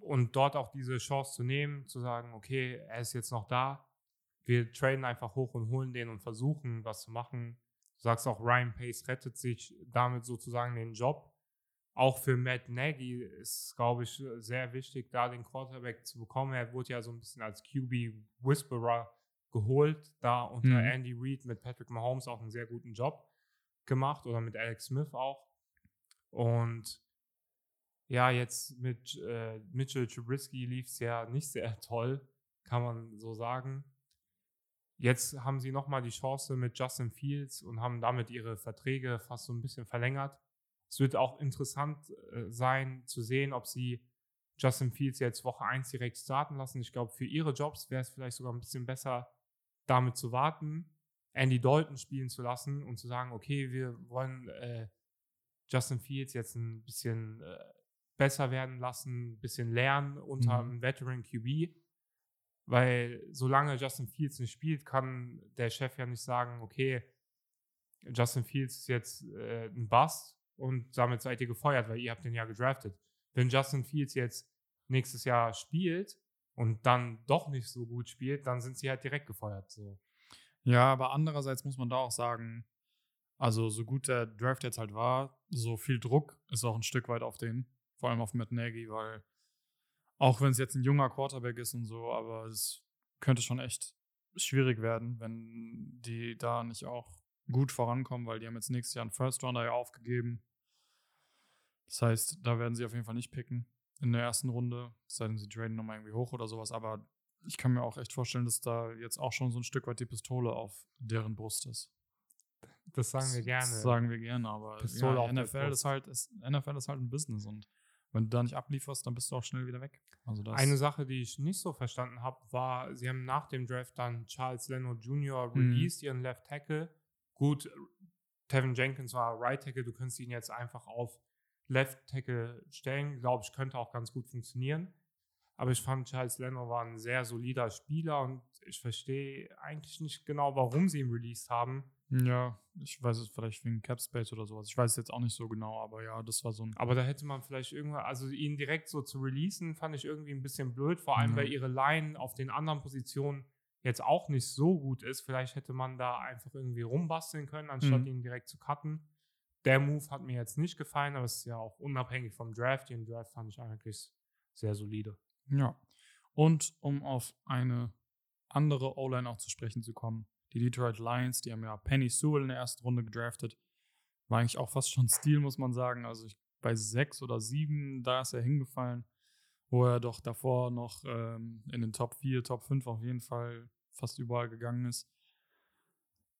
Und dort auch diese Chance zu nehmen, zu sagen, okay, er ist jetzt noch da. Wir traden einfach hoch und holen den und versuchen, was zu machen. Du sagst auch, Ryan Pace rettet sich damit sozusagen den Job auch für Matt Nagy ist, glaube ich, sehr wichtig, da den Quarterback zu bekommen. Er wurde ja so ein bisschen als QB-Whisperer geholt, da unter mhm. Andy Reid mit Patrick Mahomes auch einen sehr guten Job gemacht oder mit Alex Smith auch. Und ja, jetzt mit äh, Mitchell Trubisky lief es ja nicht sehr toll, kann man so sagen. Jetzt haben sie nochmal die Chance mit Justin Fields und haben damit ihre Verträge fast so ein bisschen verlängert. Es wird auch interessant äh, sein zu sehen, ob sie Justin Fields jetzt Woche 1 direkt starten lassen. Ich glaube, für ihre Jobs wäre es vielleicht sogar ein bisschen besser, damit zu warten, Andy Dalton spielen zu lassen und zu sagen, okay, wir wollen äh, Justin Fields jetzt ein bisschen äh, besser werden lassen, ein bisschen lernen unter mhm. einem Veteran QB. Weil solange Justin Fields nicht spielt, kann der Chef ja nicht sagen, okay, Justin Fields ist jetzt äh, ein Bust und damit seid ihr gefeuert, weil ihr habt den ja gedraftet. Wenn Justin Fields jetzt nächstes Jahr spielt und dann doch nicht so gut spielt, dann sind sie halt direkt gefeuert. So. Ja, aber andererseits muss man da auch sagen, also so gut der Draft jetzt halt war, so viel Druck ist auch ein Stück weit auf den, vor allem auf Matt Nagy, weil auch wenn es jetzt ein junger Quarterback ist und so, aber es könnte schon echt schwierig werden, wenn die da nicht auch gut vorankommen, weil die haben jetzt nächstes Jahr einen First Rounder ja aufgegeben. Das heißt, da werden sie auf jeden Fall nicht picken in der ersten Runde, es sei denn, sie traden nochmal irgendwie hoch oder sowas. Aber ich kann mir auch echt vorstellen, dass da jetzt auch schon so ein Stück weit die Pistole auf deren Brust ist. Das sagen wir gerne. Das sagen wir gerne, aber Pistole ja, NFL, ist halt, ist, NFL ist halt ein Business und wenn du da nicht ablieferst, dann bist du auch schnell wieder weg. Also das Eine Sache, die ich nicht so verstanden habe, war, sie haben nach dem Draft dann Charles Leno Jr. Mhm. released, ihren Left Tackle. Gut, Tevin Jenkins war Right Tackle, du könntest ihn jetzt einfach auf Left Tackle stellen. Glaube ich, könnte auch ganz gut funktionieren. Aber ich fand, Charles Leno war ein sehr solider Spieler und ich verstehe eigentlich nicht genau, warum sie ihn released haben. Ja, ich weiß es vielleicht wegen Cap Space oder sowas. Ich weiß es jetzt auch nicht so genau, aber ja, das war so ein. Aber da hätte man vielleicht irgendwann, also ihn direkt so zu releasen, fand ich irgendwie ein bisschen blöd, vor allem Ja. weil ihre Line auf den anderen Positionen jetzt auch nicht so gut ist. Vielleicht hätte man da einfach irgendwie rumbasteln können, anstatt Mhm. ihn direkt zu cutten. Der Move hat mir jetzt nicht gefallen, aber es ist ja auch unabhängig vom Draft. Den Draft fand ich eigentlich sehr solide. Ja. Und um auf eine andere O-Line auch zu sprechen zu kommen, die Detroit Lions, die haben ja Penny Sewell in der ersten Runde gedraftet. War eigentlich auch fast schon Stil, muss man sagen. Also ich, bei sechs oder sieben, da ist er hingefallen, wo er doch davor noch ähm, in den Top 4, Top 5 auf jeden Fall fast überall gegangen ist.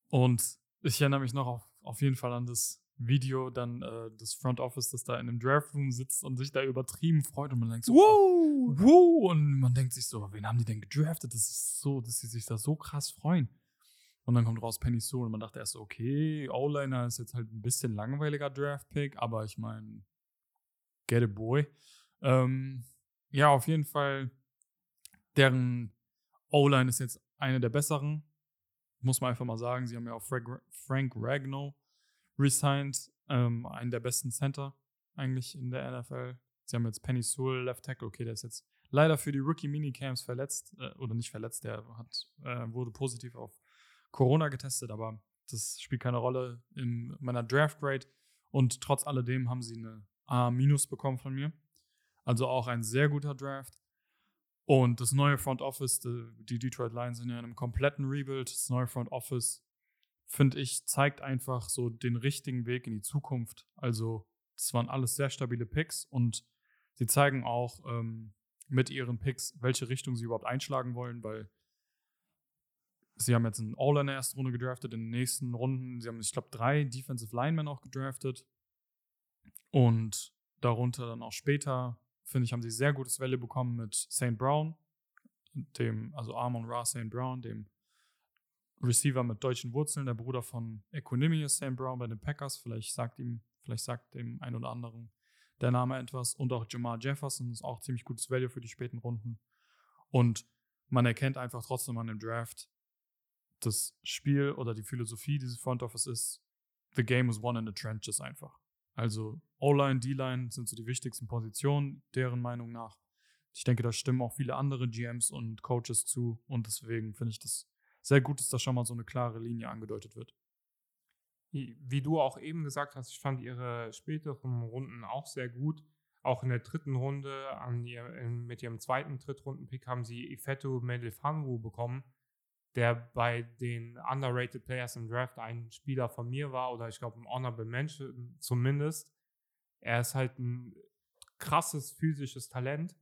Und ich erinnere mich noch auf, auf jeden Fall an das Video dann äh, des Front Office, das da in dem Draft Room sitzt und sich da übertrieben freut und man denkt so, Wow! wow, und man denkt sich so, wen haben die denn gedraftet? Das ist so, dass sie sich da so krass freuen. Und dann kommt raus Penny Sewell und man dachte erst so, okay, O-Liner ist jetzt halt ein bisschen langweiliger Draft-Pick, aber ich meine, get a boy. Ähm, ja, auf jeden Fall, deren O-Line ist jetzt eine der besseren. Muss man einfach mal sagen. Sie haben ja auch Frank, Frank Ragnow resigned, ähm, einen der besten Center eigentlich in der NFL. Sie haben jetzt Penny Sewell, Left Tackle. Okay, der ist jetzt leider für die Rookie Minicamps verletzt äh, oder nicht verletzt. Der hat, äh, wurde positiv auf Corona getestet, aber das spielt keine Rolle in meiner Draft Grade. Und trotz alledem haben sie eine A- bekommen von mir. Also auch ein sehr guter Draft. Und das neue Front Office, die, die Detroit Lions sind ja in einem kompletten Rebuild. Das neue Front Office, finde ich, zeigt einfach so den richtigen Weg in die Zukunft. Also, das waren alles sehr stabile Picks und sie zeigen auch ähm, mit ihren Picks, welche Richtung sie überhaupt einschlagen wollen, weil sie haben jetzt einen All in der ersten Runde gedraftet, in den nächsten Runden, sie haben, ich glaube, drei Defensive Linemen auch gedraftet. Und darunter dann auch später, finde ich, haben sie sehr gutes Value bekommen mit St. Brown, dem, also Armon Ra St. Brown, dem Receiver mit deutschen Wurzeln, der Bruder von Equanimous St. Brown bei den Packers. Vielleicht sagt ihm, vielleicht sagt dem einen oder anderen der Name etwas. Und auch Jamar Jefferson ist auch ziemlich gutes Value für die späten Runden. Und man erkennt einfach trotzdem an dem Draft, das Spiel oder die Philosophie dieses Front Office ist, the game is won in the trenches einfach. Also O-Line, D-Line sind so die wichtigsten Positionen, deren Meinung nach. Ich denke, da stimmen auch viele andere GMs und Coaches zu und deswegen finde ich das sehr gut, dass da schon mal so eine klare Linie angedeutet wird. Wie du auch eben gesagt hast, ich fand ihre späteren Runden auch sehr gut. Auch in der dritten Runde ihr, mit ihrem zweiten Drittrunden-Pick haben sie Ifetu Melifanwu bekommen, der bei den underrated Players im Draft ein Spieler von mir war oder ich glaube ein Honorable Mention zumindest. Er ist halt ein krasses physisches Talent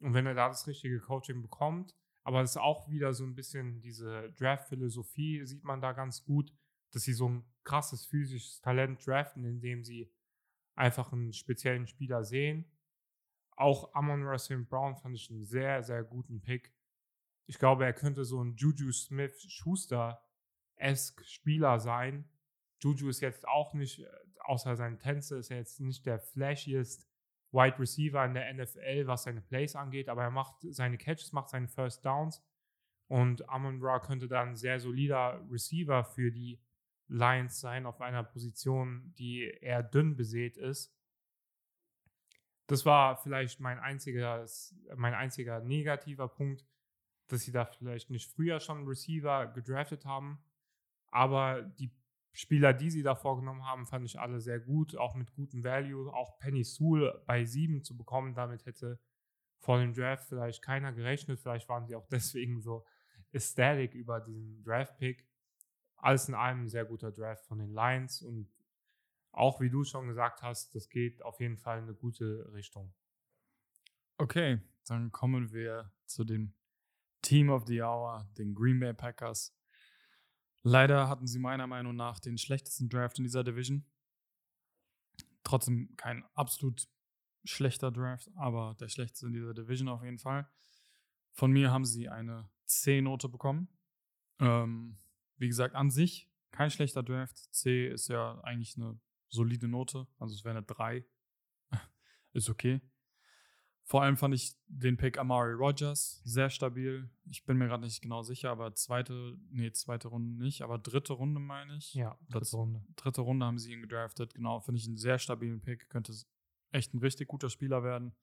und wenn er da das richtige Coaching bekommt, aber es ist auch wieder so ein bisschen diese Draft-Philosophie, sieht man da ganz gut, dass sie so ein krasses physisches Talent draften, indem sie einfach einen speziellen Spieler sehen. Auch Amon Russell Brown fand ich einen sehr, sehr guten Pick. Ich glaube, er könnte so ein Juju Smith-Schuster-esque Spieler sein. Juju ist jetzt auch nicht, außer seinen Tänze, ist er jetzt nicht der flashiest Wide Receiver in der NFL, was seine Plays angeht, aber er macht seine Catches, macht seine First Downs. Und Amon Ra könnte dann sehr solider Receiver für die Lions sein auf einer Position, die eher dünn besät ist. Das war vielleicht mein einziger, mein einziger negativer Punkt, dass sie da vielleicht nicht früher schon Receiver gedraftet haben. Aber die Spieler, die sie da vorgenommen haben, fand ich alle sehr gut, auch mit gutem Value. Auch Penny Sewell bei sieben zu bekommen, damit hätte vor dem Draft vielleicht keiner gerechnet. Vielleicht waren sie auch deswegen so ecstatic über diesen Draft-Pick. Alles in allem ein sehr guter Draft von den Lions und auch wie du schon gesagt hast, das geht auf jeden Fall in eine gute Richtung. Okay, dann kommen wir zu dem Team of the Hour, den Green Bay Packers. Leider hatten sie meiner Meinung nach den schlechtesten Draft in dieser Division. Trotzdem kein absolut schlechter Draft, aber der schlechteste in dieser Division auf jeden Fall. Von mir haben sie eine C-Note bekommen. Ähm, wie gesagt, an sich kein schlechter Draft. C ist ja eigentlich eine solide Note, also es wäre eine 3. ist okay. Vor allem fand ich den Pick Amari Rogers sehr stabil. Ich bin mir gerade nicht genau sicher, aber zweite, nee, zweite Runde nicht, aber dritte Runde meine ich. Ja, dritte Runde. Dritte Runde haben sie ihn gedraftet, genau. Finde ich einen sehr stabilen Pick. Könnte echt ein richtig guter Spieler werden.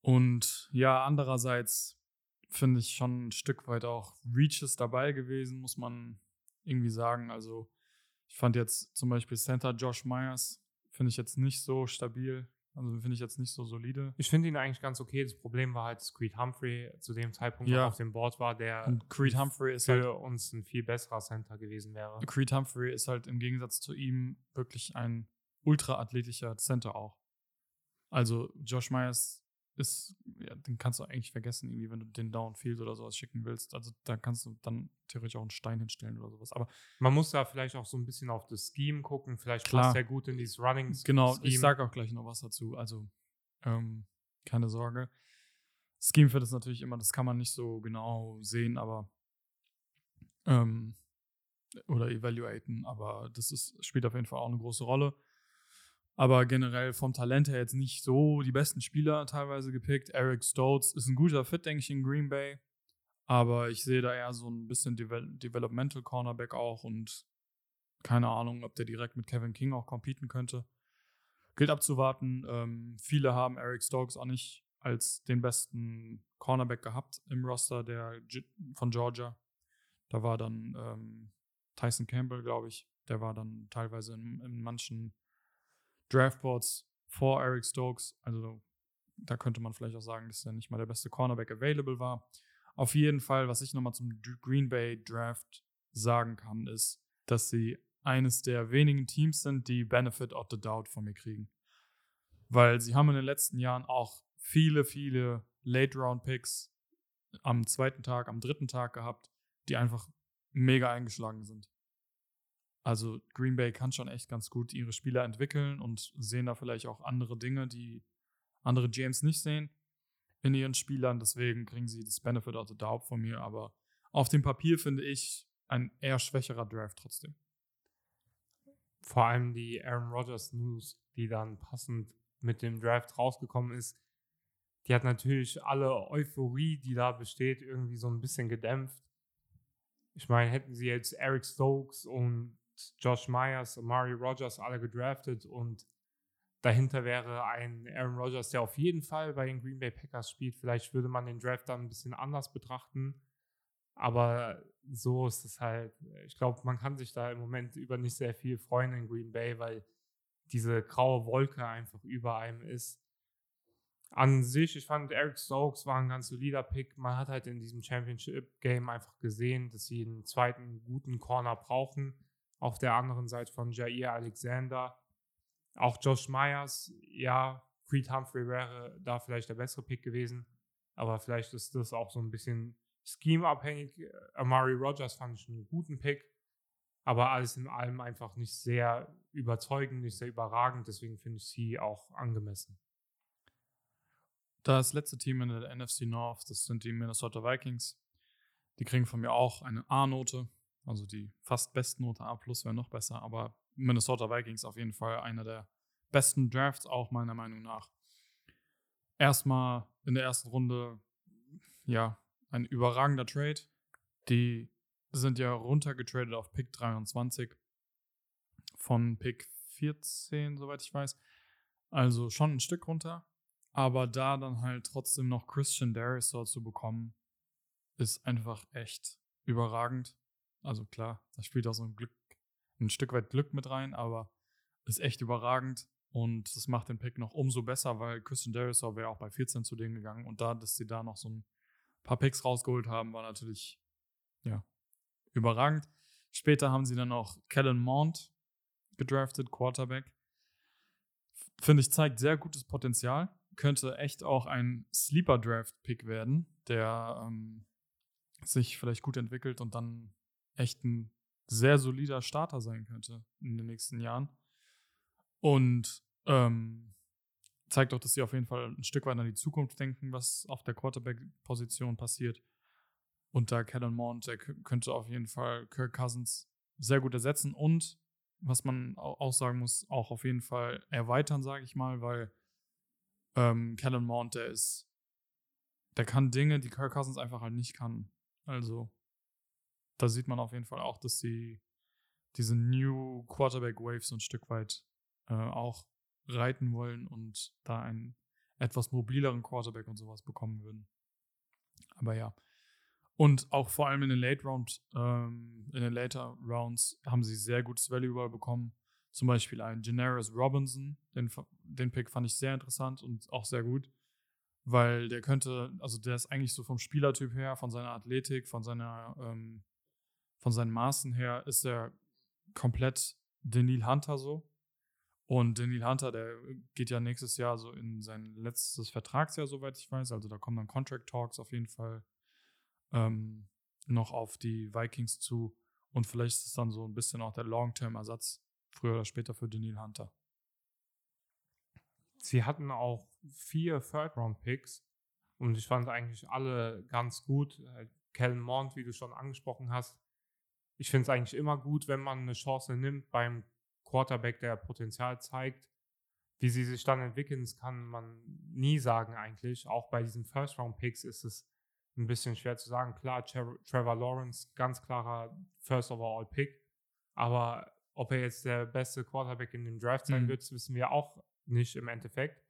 Und ja, andererseits finde ich schon ein Stück weit auch Reaches dabei gewesen, muss man irgendwie sagen. Also, ich fand jetzt zum Beispiel Center Josh Myers, finde ich jetzt nicht so stabil. Also finde ich jetzt nicht so solide. Ich finde ihn eigentlich ganz okay. Das Problem war halt, dass Creed Humphrey zu dem Zeitpunkt ja. auf dem Board war, der Und Creed Humphrey ist für halt, uns ein viel besserer Center gewesen wäre. Creed Humphrey ist halt im Gegensatz zu ihm wirklich ein ultraathletischer Center auch. Also Josh Myers ist, ja, den kannst du eigentlich vergessen, irgendwie, wenn du den Downfield oder sowas schicken willst. Also da kannst du dann theoretisch auch einen Stein hinstellen oder sowas. Aber man muss da vielleicht auch so ein bisschen auf das Scheme gucken. Vielleicht klar, passt er gut in dieses Running. Genau, Scheme. ich sage auch gleich noch was dazu. Also ähm, keine Sorge. Scheme wird es natürlich immer, das kann man nicht so genau sehen, aber ähm, oder evaluaten, aber das ist, spielt auf jeden Fall auch eine große Rolle aber generell vom Talent her jetzt nicht so die besten Spieler teilweise gepickt. Eric Stoltz ist ein guter Fit, denke ich, in Green Bay. Aber ich sehe da eher so ein bisschen Devel Developmental Cornerback auch und keine Ahnung, ob der direkt mit Kevin King auch competen könnte. Gilt abzuwarten. Ähm, viele haben Eric Stokes auch nicht als den besten Cornerback gehabt im Roster der G von Georgia. Da war dann ähm, Tyson Campbell, glaube ich. Der war dann teilweise in, in manchen Draftboards vor Eric Stokes. Also da könnte man vielleicht auch sagen, dass er nicht mal der beste Cornerback available war. Auf jeden Fall, was ich nochmal zum Green Bay Draft sagen kann, ist, dass sie eines der wenigen Teams sind, die Benefit of the Doubt von mir kriegen. Weil sie haben in den letzten Jahren auch viele, viele Late-Round-Picks am zweiten Tag, am dritten Tag gehabt, die einfach mega eingeschlagen sind. Also Green Bay kann schon echt ganz gut ihre Spieler entwickeln und sehen da vielleicht auch andere Dinge, die andere GMs nicht sehen in ihren Spielern. Deswegen kriegen sie das Benefit of the Doubt von mir. Aber auf dem Papier finde ich ein eher schwächerer Draft trotzdem. Vor allem die Aaron Rodgers News, die dann passend mit dem Draft rausgekommen ist, die hat natürlich alle Euphorie, die da besteht, irgendwie so ein bisschen gedämpft. Ich meine, hätten sie jetzt Eric Stokes und Josh Myers, Mari Rogers alle gedraftet und dahinter wäre ein Aaron Rodgers, der auf jeden Fall bei den Green Bay Packers spielt. Vielleicht würde man den Draft dann ein bisschen anders betrachten. Aber so ist es halt. Ich glaube, man kann sich da im Moment über nicht sehr viel freuen in Green Bay, weil diese graue Wolke einfach über einem ist. An sich, ich fand Eric Stokes war ein ganz solider Pick. Man hat halt in diesem Championship-Game einfach gesehen, dass sie einen zweiten guten Corner brauchen. Auf der anderen Seite von Jair Alexander. Auch Josh Myers, ja, Creed Humphrey wäre da vielleicht der bessere Pick gewesen. Aber vielleicht ist das auch so ein bisschen scheme-abhängig. Amari Rogers fand ich einen guten Pick. Aber alles in allem einfach nicht sehr überzeugend, nicht sehr überragend. Deswegen finde ich sie auch angemessen. Das letzte Team in der NFC North, das sind die Minnesota Vikings. Die kriegen von mir auch eine A-Note. Also die fast Bestnote A plus wäre noch besser, aber Minnesota Vikings auf jeden Fall einer der besten Drafts, auch meiner Meinung nach. Erstmal in der ersten Runde, ja, ein überragender Trade. Die sind ja runtergetradet auf Pick 23 von Pick 14, soweit ich weiß. Also schon ein Stück runter. Aber da dann halt trotzdem noch Christian Darisaw zu bekommen, ist einfach echt überragend. Also klar, da spielt auch so ein Glück, ein Stück weit Glück mit rein, aber ist echt überragend. Und das macht den Pick noch umso besser, weil Christian Darisaw wäre auch bei 14 zu denen gegangen. Und da, dass sie da noch so ein paar Picks rausgeholt haben, war natürlich, ja, überragend. Später haben sie dann auch Kellen Mond gedraftet, Quarterback. Finde ich, zeigt sehr gutes Potenzial. Könnte echt auch ein Sleeper-Draft-Pick werden, der ähm, sich vielleicht gut entwickelt und dann echt ein sehr solider Starter sein könnte in den nächsten Jahren. Und ähm, zeigt auch, dass sie auf jeden Fall ein Stück weit an die Zukunft denken, was auf der Quarterback-Position passiert. Und da Kellen Mond, der könnte auf jeden Fall Kirk Cousins sehr gut ersetzen und, was man auch sagen muss, auch auf jeden Fall erweitern, sage ich mal, weil ähm, Kellen Mond, der ist, der kann Dinge, die Kirk Cousins einfach halt nicht kann. Also, da sieht man auf jeden Fall auch, dass sie diese New Quarterback Wave so ein Stück weit äh, auch reiten wollen und da einen etwas mobileren Quarterback und sowas bekommen würden. Aber ja. Und auch vor allem in den Late Round, ähm, in den Later Rounds haben sie sehr gutes Value bekommen. Zum Beispiel ein Generis Robinson, den, den Pick fand ich sehr interessant und auch sehr gut, weil der könnte, also der ist eigentlich so vom Spielertyp her, von seiner Athletik, von seiner, ähm, von seinen Maßen her, ist er komplett Denil Hunter so. Und Daniel Hunter, der geht ja nächstes Jahr so in sein letztes Vertragsjahr, soweit ich weiß. Also da kommen dann Contract Talks auf jeden Fall ähm, noch auf die Vikings zu. Und vielleicht ist es dann so ein bisschen auch der Long-Term-Ersatz, früher oder später für Daniel Hunter. Sie hatten auch vier Third-Round-Picks und ich fand eigentlich alle ganz gut. Kellen Mond, wie du schon angesprochen hast. Ich finde es eigentlich immer gut, wenn man eine Chance nimmt beim Quarterback, der Potenzial zeigt. Wie sie sich dann entwickeln, das kann man nie sagen eigentlich. Auch bei diesen First-Round-Picks ist es ein bisschen schwer zu sagen. Klar, Trevor Lawrence, ganz klarer First-Overall-Pick. Aber ob er jetzt der beste Quarterback in dem Draft sein mhm. wird, wissen wir auch nicht im Endeffekt.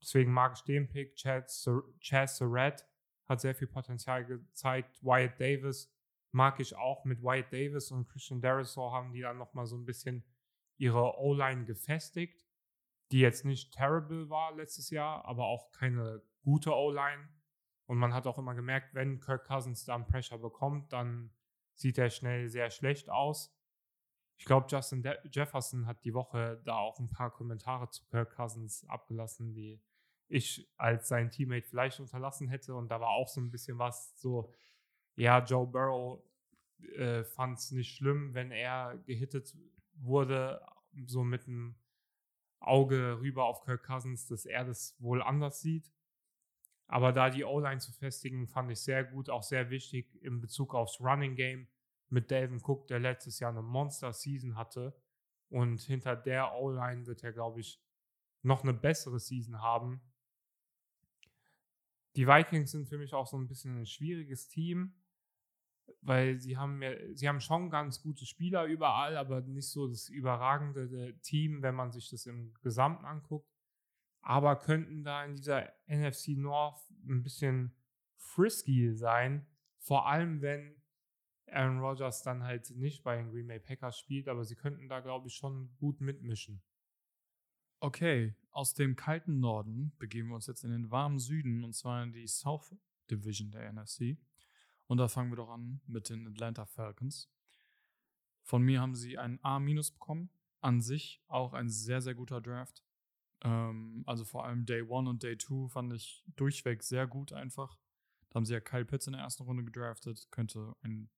Deswegen mag ich den Pick. Chaz, Chaz Surratt hat sehr viel Potenzial gezeigt. Wyatt Davis mag ich auch. Mit Wyatt Davis und Christian Derisaw haben die dann nochmal so ein bisschen ihre O-Line gefestigt, die jetzt nicht terrible war letztes Jahr, aber auch keine gute O-Line. Und man hat auch immer gemerkt, wenn Kirk Cousins dann Pressure bekommt, dann sieht er schnell sehr schlecht aus. Ich glaube, Justin De Jefferson hat die Woche da auch ein paar Kommentare zu Kirk Cousins abgelassen, die ich als sein Teammate vielleicht unterlassen hätte. Und da war auch so ein bisschen was so, ja, Joe Burrow äh, fand es nicht schlimm, wenn er gehittet wurde so mit dem Auge rüber auf Kirk Cousins, dass er das wohl anders sieht. Aber da die O-Line zu festigen, fand ich sehr gut, auch sehr wichtig in Bezug aufs Running Game mit Delvin Cook, der letztes Jahr eine Monster-Season hatte. Und hinter der O-Line wird er, glaube ich, noch eine bessere Season haben. Die Vikings sind für mich auch so ein bisschen ein schwieriges Team weil sie haben ja, sie haben schon ganz gute Spieler überall, aber nicht so das überragende Team, wenn man sich das im Gesamten anguckt. Aber könnten da in dieser NFC North ein bisschen frisky sein, vor allem wenn Aaron Rodgers dann halt nicht bei den Green Bay Packers spielt, aber sie könnten da, glaube ich, schon gut mitmischen. Okay, aus dem kalten Norden begeben wir uns jetzt in den warmen Süden und zwar in die South Division der NFC. Und da fangen wir doch an mit den Atlanta Falcons. Von mir haben sie einen A- bekommen. An sich auch ein sehr, sehr guter Draft. Ähm, also vor allem Day 1 und Day 2 fand ich durchweg sehr gut einfach. Da haben sie ja Kyle Pitts in der ersten Runde gedraftet. Könnte ein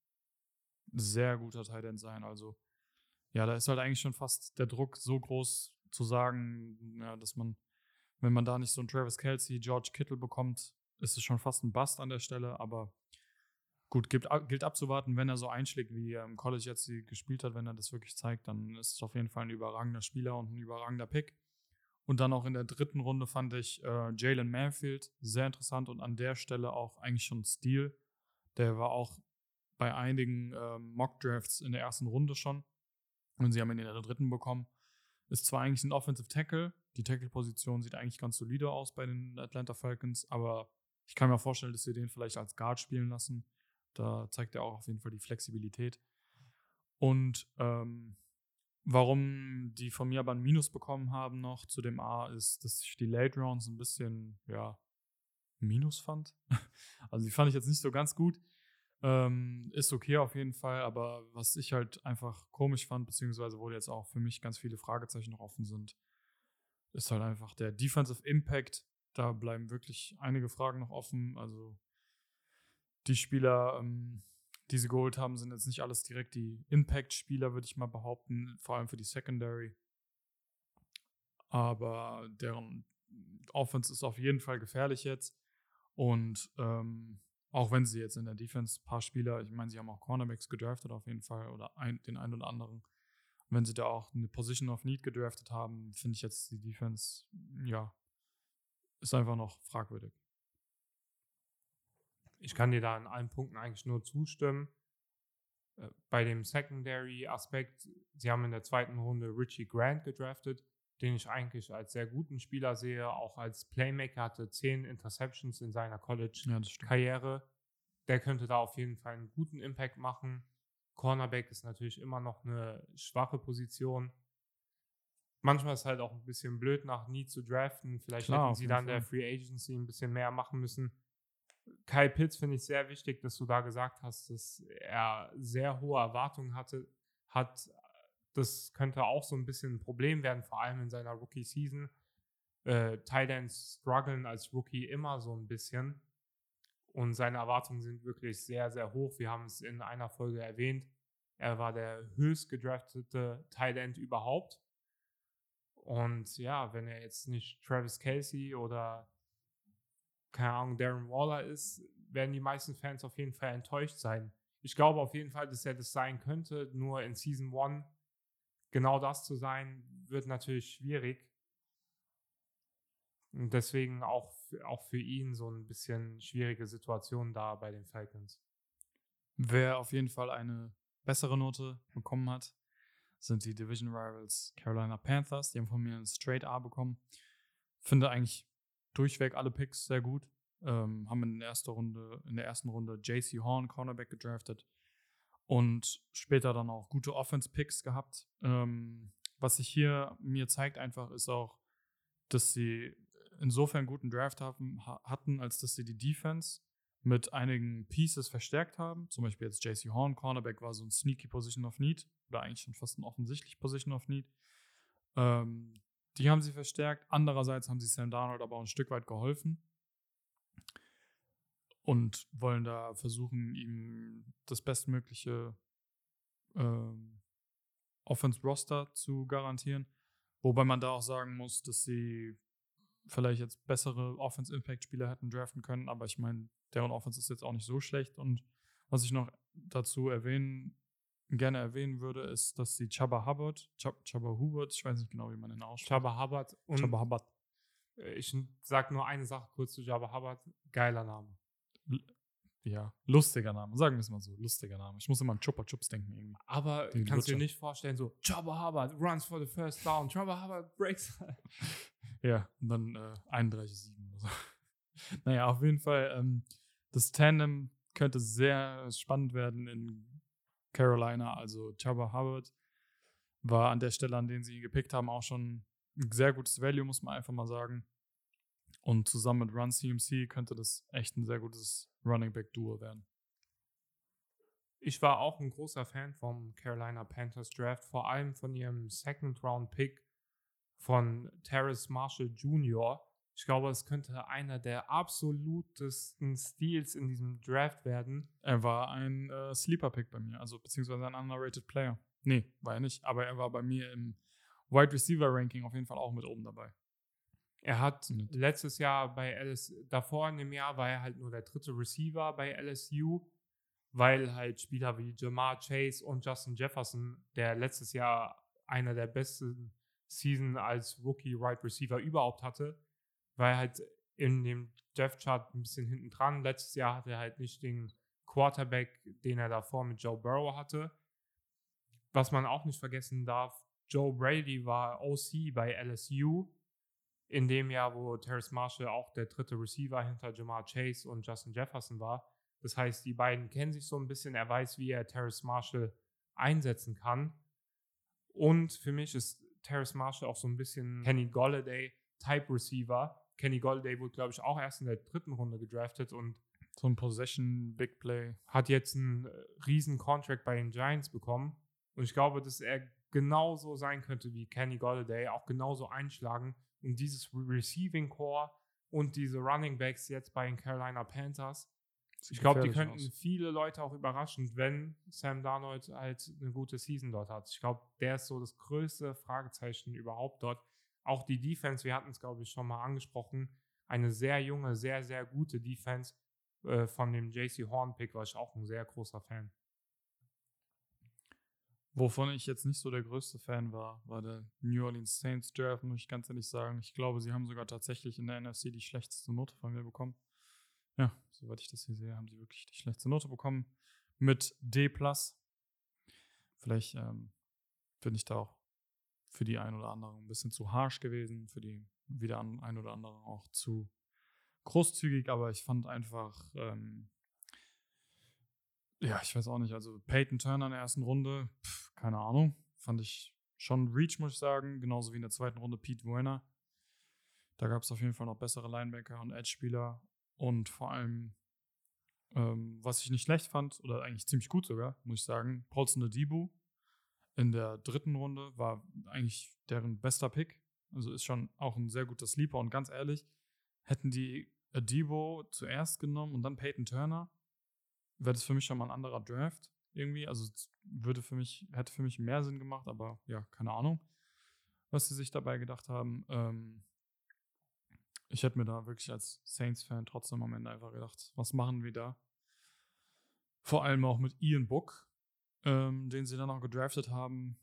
sehr guter Tight End sein. Also ja, da ist halt eigentlich schon fast der Druck so groß zu sagen, ja, dass man, wenn man da nicht so einen Travis Kelsey, George Kittle bekommt, ist es schon fast ein Bust an der Stelle. Aber Gut, gilt, gilt abzuwarten, wenn er so einschlägt, wie er im College jetzt gespielt hat, wenn er das wirklich zeigt, dann ist es auf jeden Fall ein überragender Spieler und ein überragender Pick. Und dann auch in der dritten Runde fand ich äh, Jalen Manfield sehr interessant und an der Stelle auch eigentlich schon Stil. Der war auch bei einigen äh, Mock-Drafts in der ersten Runde schon. Und sie haben ihn in der dritten bekommen. Ist zwar eigentlich ein Offensive Tackle, die Tackle-Position sieht eigentlich ganz solide aus bei den Atlanta Falcons, aber ich kann mir vorstellen, dass sie den vielleicht als Guard spielen lassen. Da zeigt er auch auf jeden Fall die Flexibilität. Und ähm, warum die von mir aber ein Minus bekommen haben noch zu dem A, ist, dass ich die Late Rounds ein bisschen, ja, Minus fand. also die fand ich jetzt nicht so ganz gut. Ähm, ist okay auf jeden Fall, aber was ich halt einfach komisch fand, beziehungsweise wo jetzt auch für mich ganz viele Fragezeichen noch offen sind, ist halt einfach der Defensive Impact. Da bleiben wirklich einige Fragen noch offen. Also die Spieler, ähm, die sie geholt haben, sind jetzt nicht alles direkt die Impact-Spieler, würde ich mal behaupten, vor allem für die Secondary. Aber deren Offense ist auf jeden Fall gefährlich jetzt. Und ähm, auch wenn sie jetzt in der Defense ein paar Spieler, ich meine, sie haben auch Cornerbacks gedraftet auf jeden Fall oder ein, den einen oder anderen. wenn sie da auch eine Position of Need gedraftet haben, finde ich jetzt die Defense, ja, ist einfach noch fragwürdig. Ich kann dir da in allen Punkten eigentlich nur zustimmen. Äh, bei dem Secondary-Aspekt, sie haben in der zweiten Runde Richie Grant gedraftet, den ich eigentlich als sehr guten Spieler sehe, auch als Playmaker hatte zehn Interceptions in seiner College-Karriere. Ja, der könnte da auf jeden Fall einen guten Impact machen. Cornerback ist natürlich immer noch eine schwache Position. Manchmal ist es halt auch ein bisschen blöd, nach nie zu draften. Vielleicht Klar, hätten sie dann Fall. der Free Agency ein bisschen mehr machen müssen. Kai Pitts finde ich sehr wichtig, dass du da gesagt hast, dass er sehr hohe Erwartungen hatte, hat. Das könnte auch so ein bisschen ein Problem werden, vor allem in seiner Rookie-Season. Äh, Titans strugglen als Rookie immer so ein bisschen. Und seine Erwartungen sind wirklich sehr, sehr hoch. Wir haben es in einer Folge erwähnt. Er war der höchst gedraftete End überhaupt. Und ja, wenn er jetzt nicht Travis Casey oder keine Ahnung, Darren Waller ist, werden die meisten Fans auf jeden Fall enttäuscht sein. Ich glaube auf jeden Fall, dass er das sein könnte, nur in Season 1 genau das zu sein, wird natürlich schwierig. Und deswegen auch, auch für ihn so ein bisschen schwierige Situation da bei den Falcons. Wer auf jeden Fall eine bessere Note bekommen hat, sind die Division Rivals Carolina Panthers. Die haben von mir ein Straight A bekommen. Finde eigentlich durchweg alle Picks sehr gut. Ähm, haben in der, ersten Runde, in der ersten Runde JC Horn, Cornerback, gedraftet. Und später dann auch gute Offense-Picks gehabt. Ähm, was sich hier mir zeigt einfach, ist auch, dass sie insofern einen guten Draft haben, hatten, als dass sie die Defense mit einigen Pieces verstärkt haben. Zum Beispiel jetzt JC Horn, Cornerback war so ein sneaky Position of Need oder eigentlich schon fast ein offensichtlich Position of Need. Ähm, die haben sie verstärkt. Andererseits haben sie Sam Darnold aber auch ein Stück weit geholfen und wollen da versuchen, ihm das bestmögliche ähm, Offense-Roster zu garantieren. Wobei man da auch sagen muss, dass sie vielleicht jetzt bessere Offense-Impact-Spieler hätten draften können, aber ich meine, deren Offense ist jetzt auch nicht so schlecht. Und was ich noch dazu erwähnen, gerne erwähnen würde, ist, dass sie Chaba Hubbard, Chab, Chaba Hubbard, ich weiß nicht genau, wie man den ausspricht. Chaba Hubbard und Chaba Hubbard. Äh, ich sag nur eine Sache kurz zu Chaba Hubbard. Geiler Name. L ja, lustiger Name, sagen wir es mal so, lustiger Name. Ich muss immer an Chupa Chups denken irgendwie. Aber Den kannst du dir nicht vorstellen, so Chaba Hubbard runs for the first down, Chaba Hubbard breaks. ja, und dann äh, 31-7 oder so. naja, auf jeden Fall, ähm, das Tandem könnte sehr spannend werden in Carolina. Also Chaba Hubbard war an der Stelle, an der sie ihn gepickt haben, auch schon ein sehr gutes Value, muss man einfach mal sagen. Und zusammen mit Run CMC könnte das echt ein sehr gutes Running Back Duo werden. Ich war auch ein großer Fan vom Carolina Panthers Draft, vor allem von ihrem Second Round Pick von Terrace Marshall Jr. Ich glaube, es könnte einer der absolutesten Steals in diesem Draft werden. Er war ein äh, Sleeper-Pick bei mir, also beziehungsweise ein underrated Player. Nee, war er nicht, aber er war bei mir im Wide Receiver Ranking auf jeden Fall auch mit oben dabei. Er hat mhm. letztes Jahr bei LSU, davor in dem Jahr war er halt nur der dritte Receiver bei LSU, weil halt Spieler wie Jamar Chase und Justin Jefferson, der letztes Jahr einer der besten Season als Rookie Wide Receiver überhaupt hatte, er halt in dem Death Chart ein bisschen hinten dran. Letztes Jahr hatte er halt nicht den Quarterback, den er davor mit Joe Burrow hatte. Was man auch nicht vergessen darf, Joe Brady war OC bei LSU in dem Jahr, wo Terrace Marshall auch der dritte Receiver hinter Jamar Chase und Justin Jefferson war. Das heißt, die beiden kennen sich so ein bisschen. Er weiß, wie er Terrace Marshall einsetzen kann. Und für mich ist Terrace Marshall auch so ein bisschen Kenny Golladay Type Receiver. Kenny Golladay wurde, glaube ich, auch erst in der dritten Runde gedraftet und so ein Possession Big Play. Hat jetzt einen äh, riesen Contract bei den Giants bekommen. Und ich glaube, dass er genauso sein könnte wie Kenny Golladay, auch genauso einschlagen. Und dieses Receiving Core und diese Running Backs jetzt bei den Carolina Panthers. Ich glaube, die könnten aus. viele Leute auch überraschen, wenn Sam Darnold halt eine gute Season dort hat. Ich glaube, der ist so das größte Fragezeichen überhaupt dort. Auch die Defense, wir hatten es, glaube ich, schon mal angesprochen, eine sehr junge, sehr, sehr gute Defense äh, von dem JC Horn-Pick war ich auch ein sehr großer Fan. Wovon ich jetzt nicht so der größte Fan war, war der New Orleans Saints Draft, muss ich ganz ehrlich sagen. Ich glaube, sie haben sogar tatsächlich in der NFC die schlechteste Note von mir bekommen. Ja, soweit ich das hier sehe, haben sie wirklich die schlechteste Note bekommen. Mit D. Vielleicht ähm, bin ich da auch für die ein oder andere ein bisschen zu harsh gewesen, für die wieder ein oder andere auch zu großzügig, aber ich fand einfach, ähm, ja, ich weiß auch nicht, also Peyton Turner in der ersten Runde, pf, keine Ahnung, fand ich schon Reach, muss ich sagen, genauso wie in der zweiten Runde Pete Werner. Da gab es auf jeden Fall noch bessere Linebacker und Edge-Spieler. Und vor allem, ähm, was ich nicht schlecht fand, oder eigentlich ziemlich gut sogar, muss ich sagen, Paulson Debo in der dritten Runde war eigentlich deren bester Pick. Also ist schon auch ein sehr guter Sleeper und ganz ehrlich, hätten die Adibo zuerst genommen und dann Peyton Turner, wäre das für mich schon mal ein anderer Draft irgendwie. Also würde für mich, hätte für mich mehr Sinn gemacht, aber ja, keine Ahnung, was sie sich dabei gedacht haben. Ähm, ich hätte mir da wirklich als Saints-Fan trotzdem am Ende einfach gedacht, was machen wir da? Vor allem auch mit Ian Book, ähm, den sie dann auch gedraftet haben.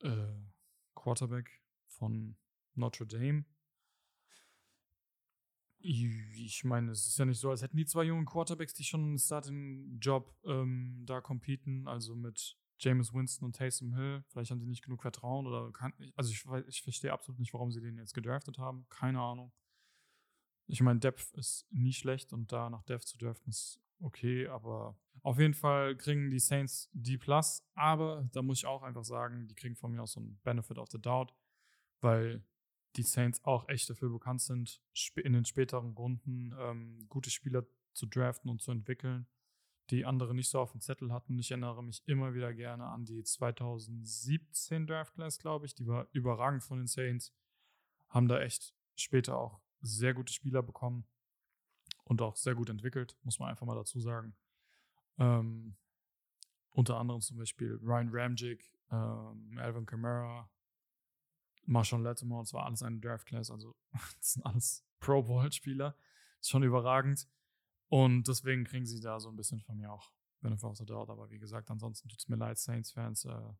Äh, Quarterback von Notre Dame. Ich meine, es ist ja nicht so, als hätten die zwei jungen Quarterbacks, die schon einen Starting-Job ähm, da competen, also mit James Winston und Taysom Hill. Vielleicht haben sie nicht genug Vertrauen oder kann, also ich, ich verstehe absolut nicht, warum sie den jetzt gedraftet haben. Keine Ahnung. Ich meine, Depth ist nie schlecht und da nach Depth zu draften ist okay, aber auf jeden Fall kriegen die Saints D+, aber da muss ich auch einfach sagen, die kriegen von mir auch so einen Benefit of the Doubt, weil die Saints auch echt dafür bekannt sind, in den späteren Runden ähm, gute Spieler zu draften und zu entwickeln, die andere nicht so auf dem Zettel hatten. Ich erinnere mich immer wieder gerne an die 2017 Draft Class, glaube ich. Die war überragend von den Saints. Haben da echt später auch sehr gute Spieler bekommen und auch sehr gut entwickelt, muss man einfach mal dazu sagen. Ähm, unter anderem zum Beispiel Ryan Ramjick, ähm, Alvin Kamara, Marshawn Lattimore, das war alles eine Draft Class, also das sind alles Pro Bowl-Spieler. Ist schon überragend. Und deswegen kriegen sie da so ein bisschen von mir auch Benefit of the Doubt. Aber wie gesagt, ansonsten tut es mir leid, Saints-Fans. Äh,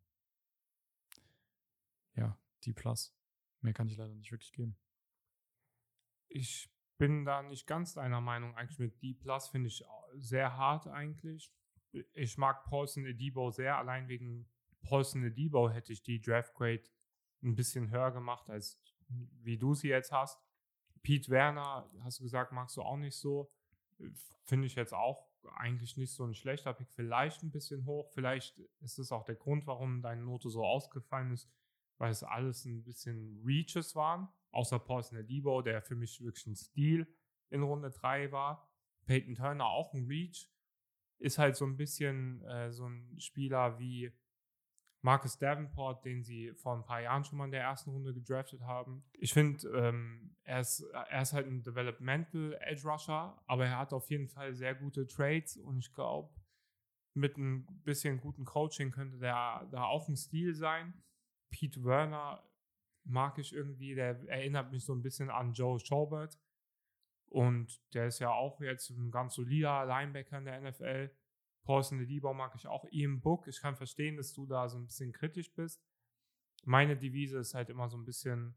ja, die Plus. Mehr kann ich leider nicht wirklich geben. Ich bin da nicht ganz deiner Meinung. Eigentlich mit D Plus finde ich sehr hart eigentlich. Ich mag Paulson Edibo sehr. Allein wegen Paulson Edibo hätte ich die Draft Grade ein bisschen höher gemacht, als wie du sie jetzt hast. Pete Werner, hast du gesagt, magst du auch nicht so. Finde ich jetzt auch eigentlich nicht so ein schlechter Pick. Vielleicht ein bisschen hoch. Vielleicht ist es auch der Grund, warum deine Note so ausgefallen ist, weil es alles ein bisschen Reaches waren. Außer Paulson Adebo, der für mich wirklich ein Stil in Runde 3 war. Peyton Turner auch ein Reach. Ist halt so ein bisschen äh, so ein Spieler wie Marcus Davenport, den sie vor ein paar Jahren schon mal in der ersten Runde gedraftet haben. Ich finde, ähm, er, ist, er ist halt ein Developmental Edge Rusher, aber er hat auf jeden Fall sehr gute Trades und ich glaube, mit ein bisschen guten Coaching könnte der da auch ein Stil sein. Pete Werner mag ich irgendwie, der erinnert mich so ein bisschen an Joe Schaubert und der ist ja auch jetzt ein ganz solider Linebacker in der NFL. Paulson Liebau mag ich auch. Ian Book, ich kann verstehen, dass du da so ein bisschen kritisch bist. Meine Devise ist halt immer so ein bisschen,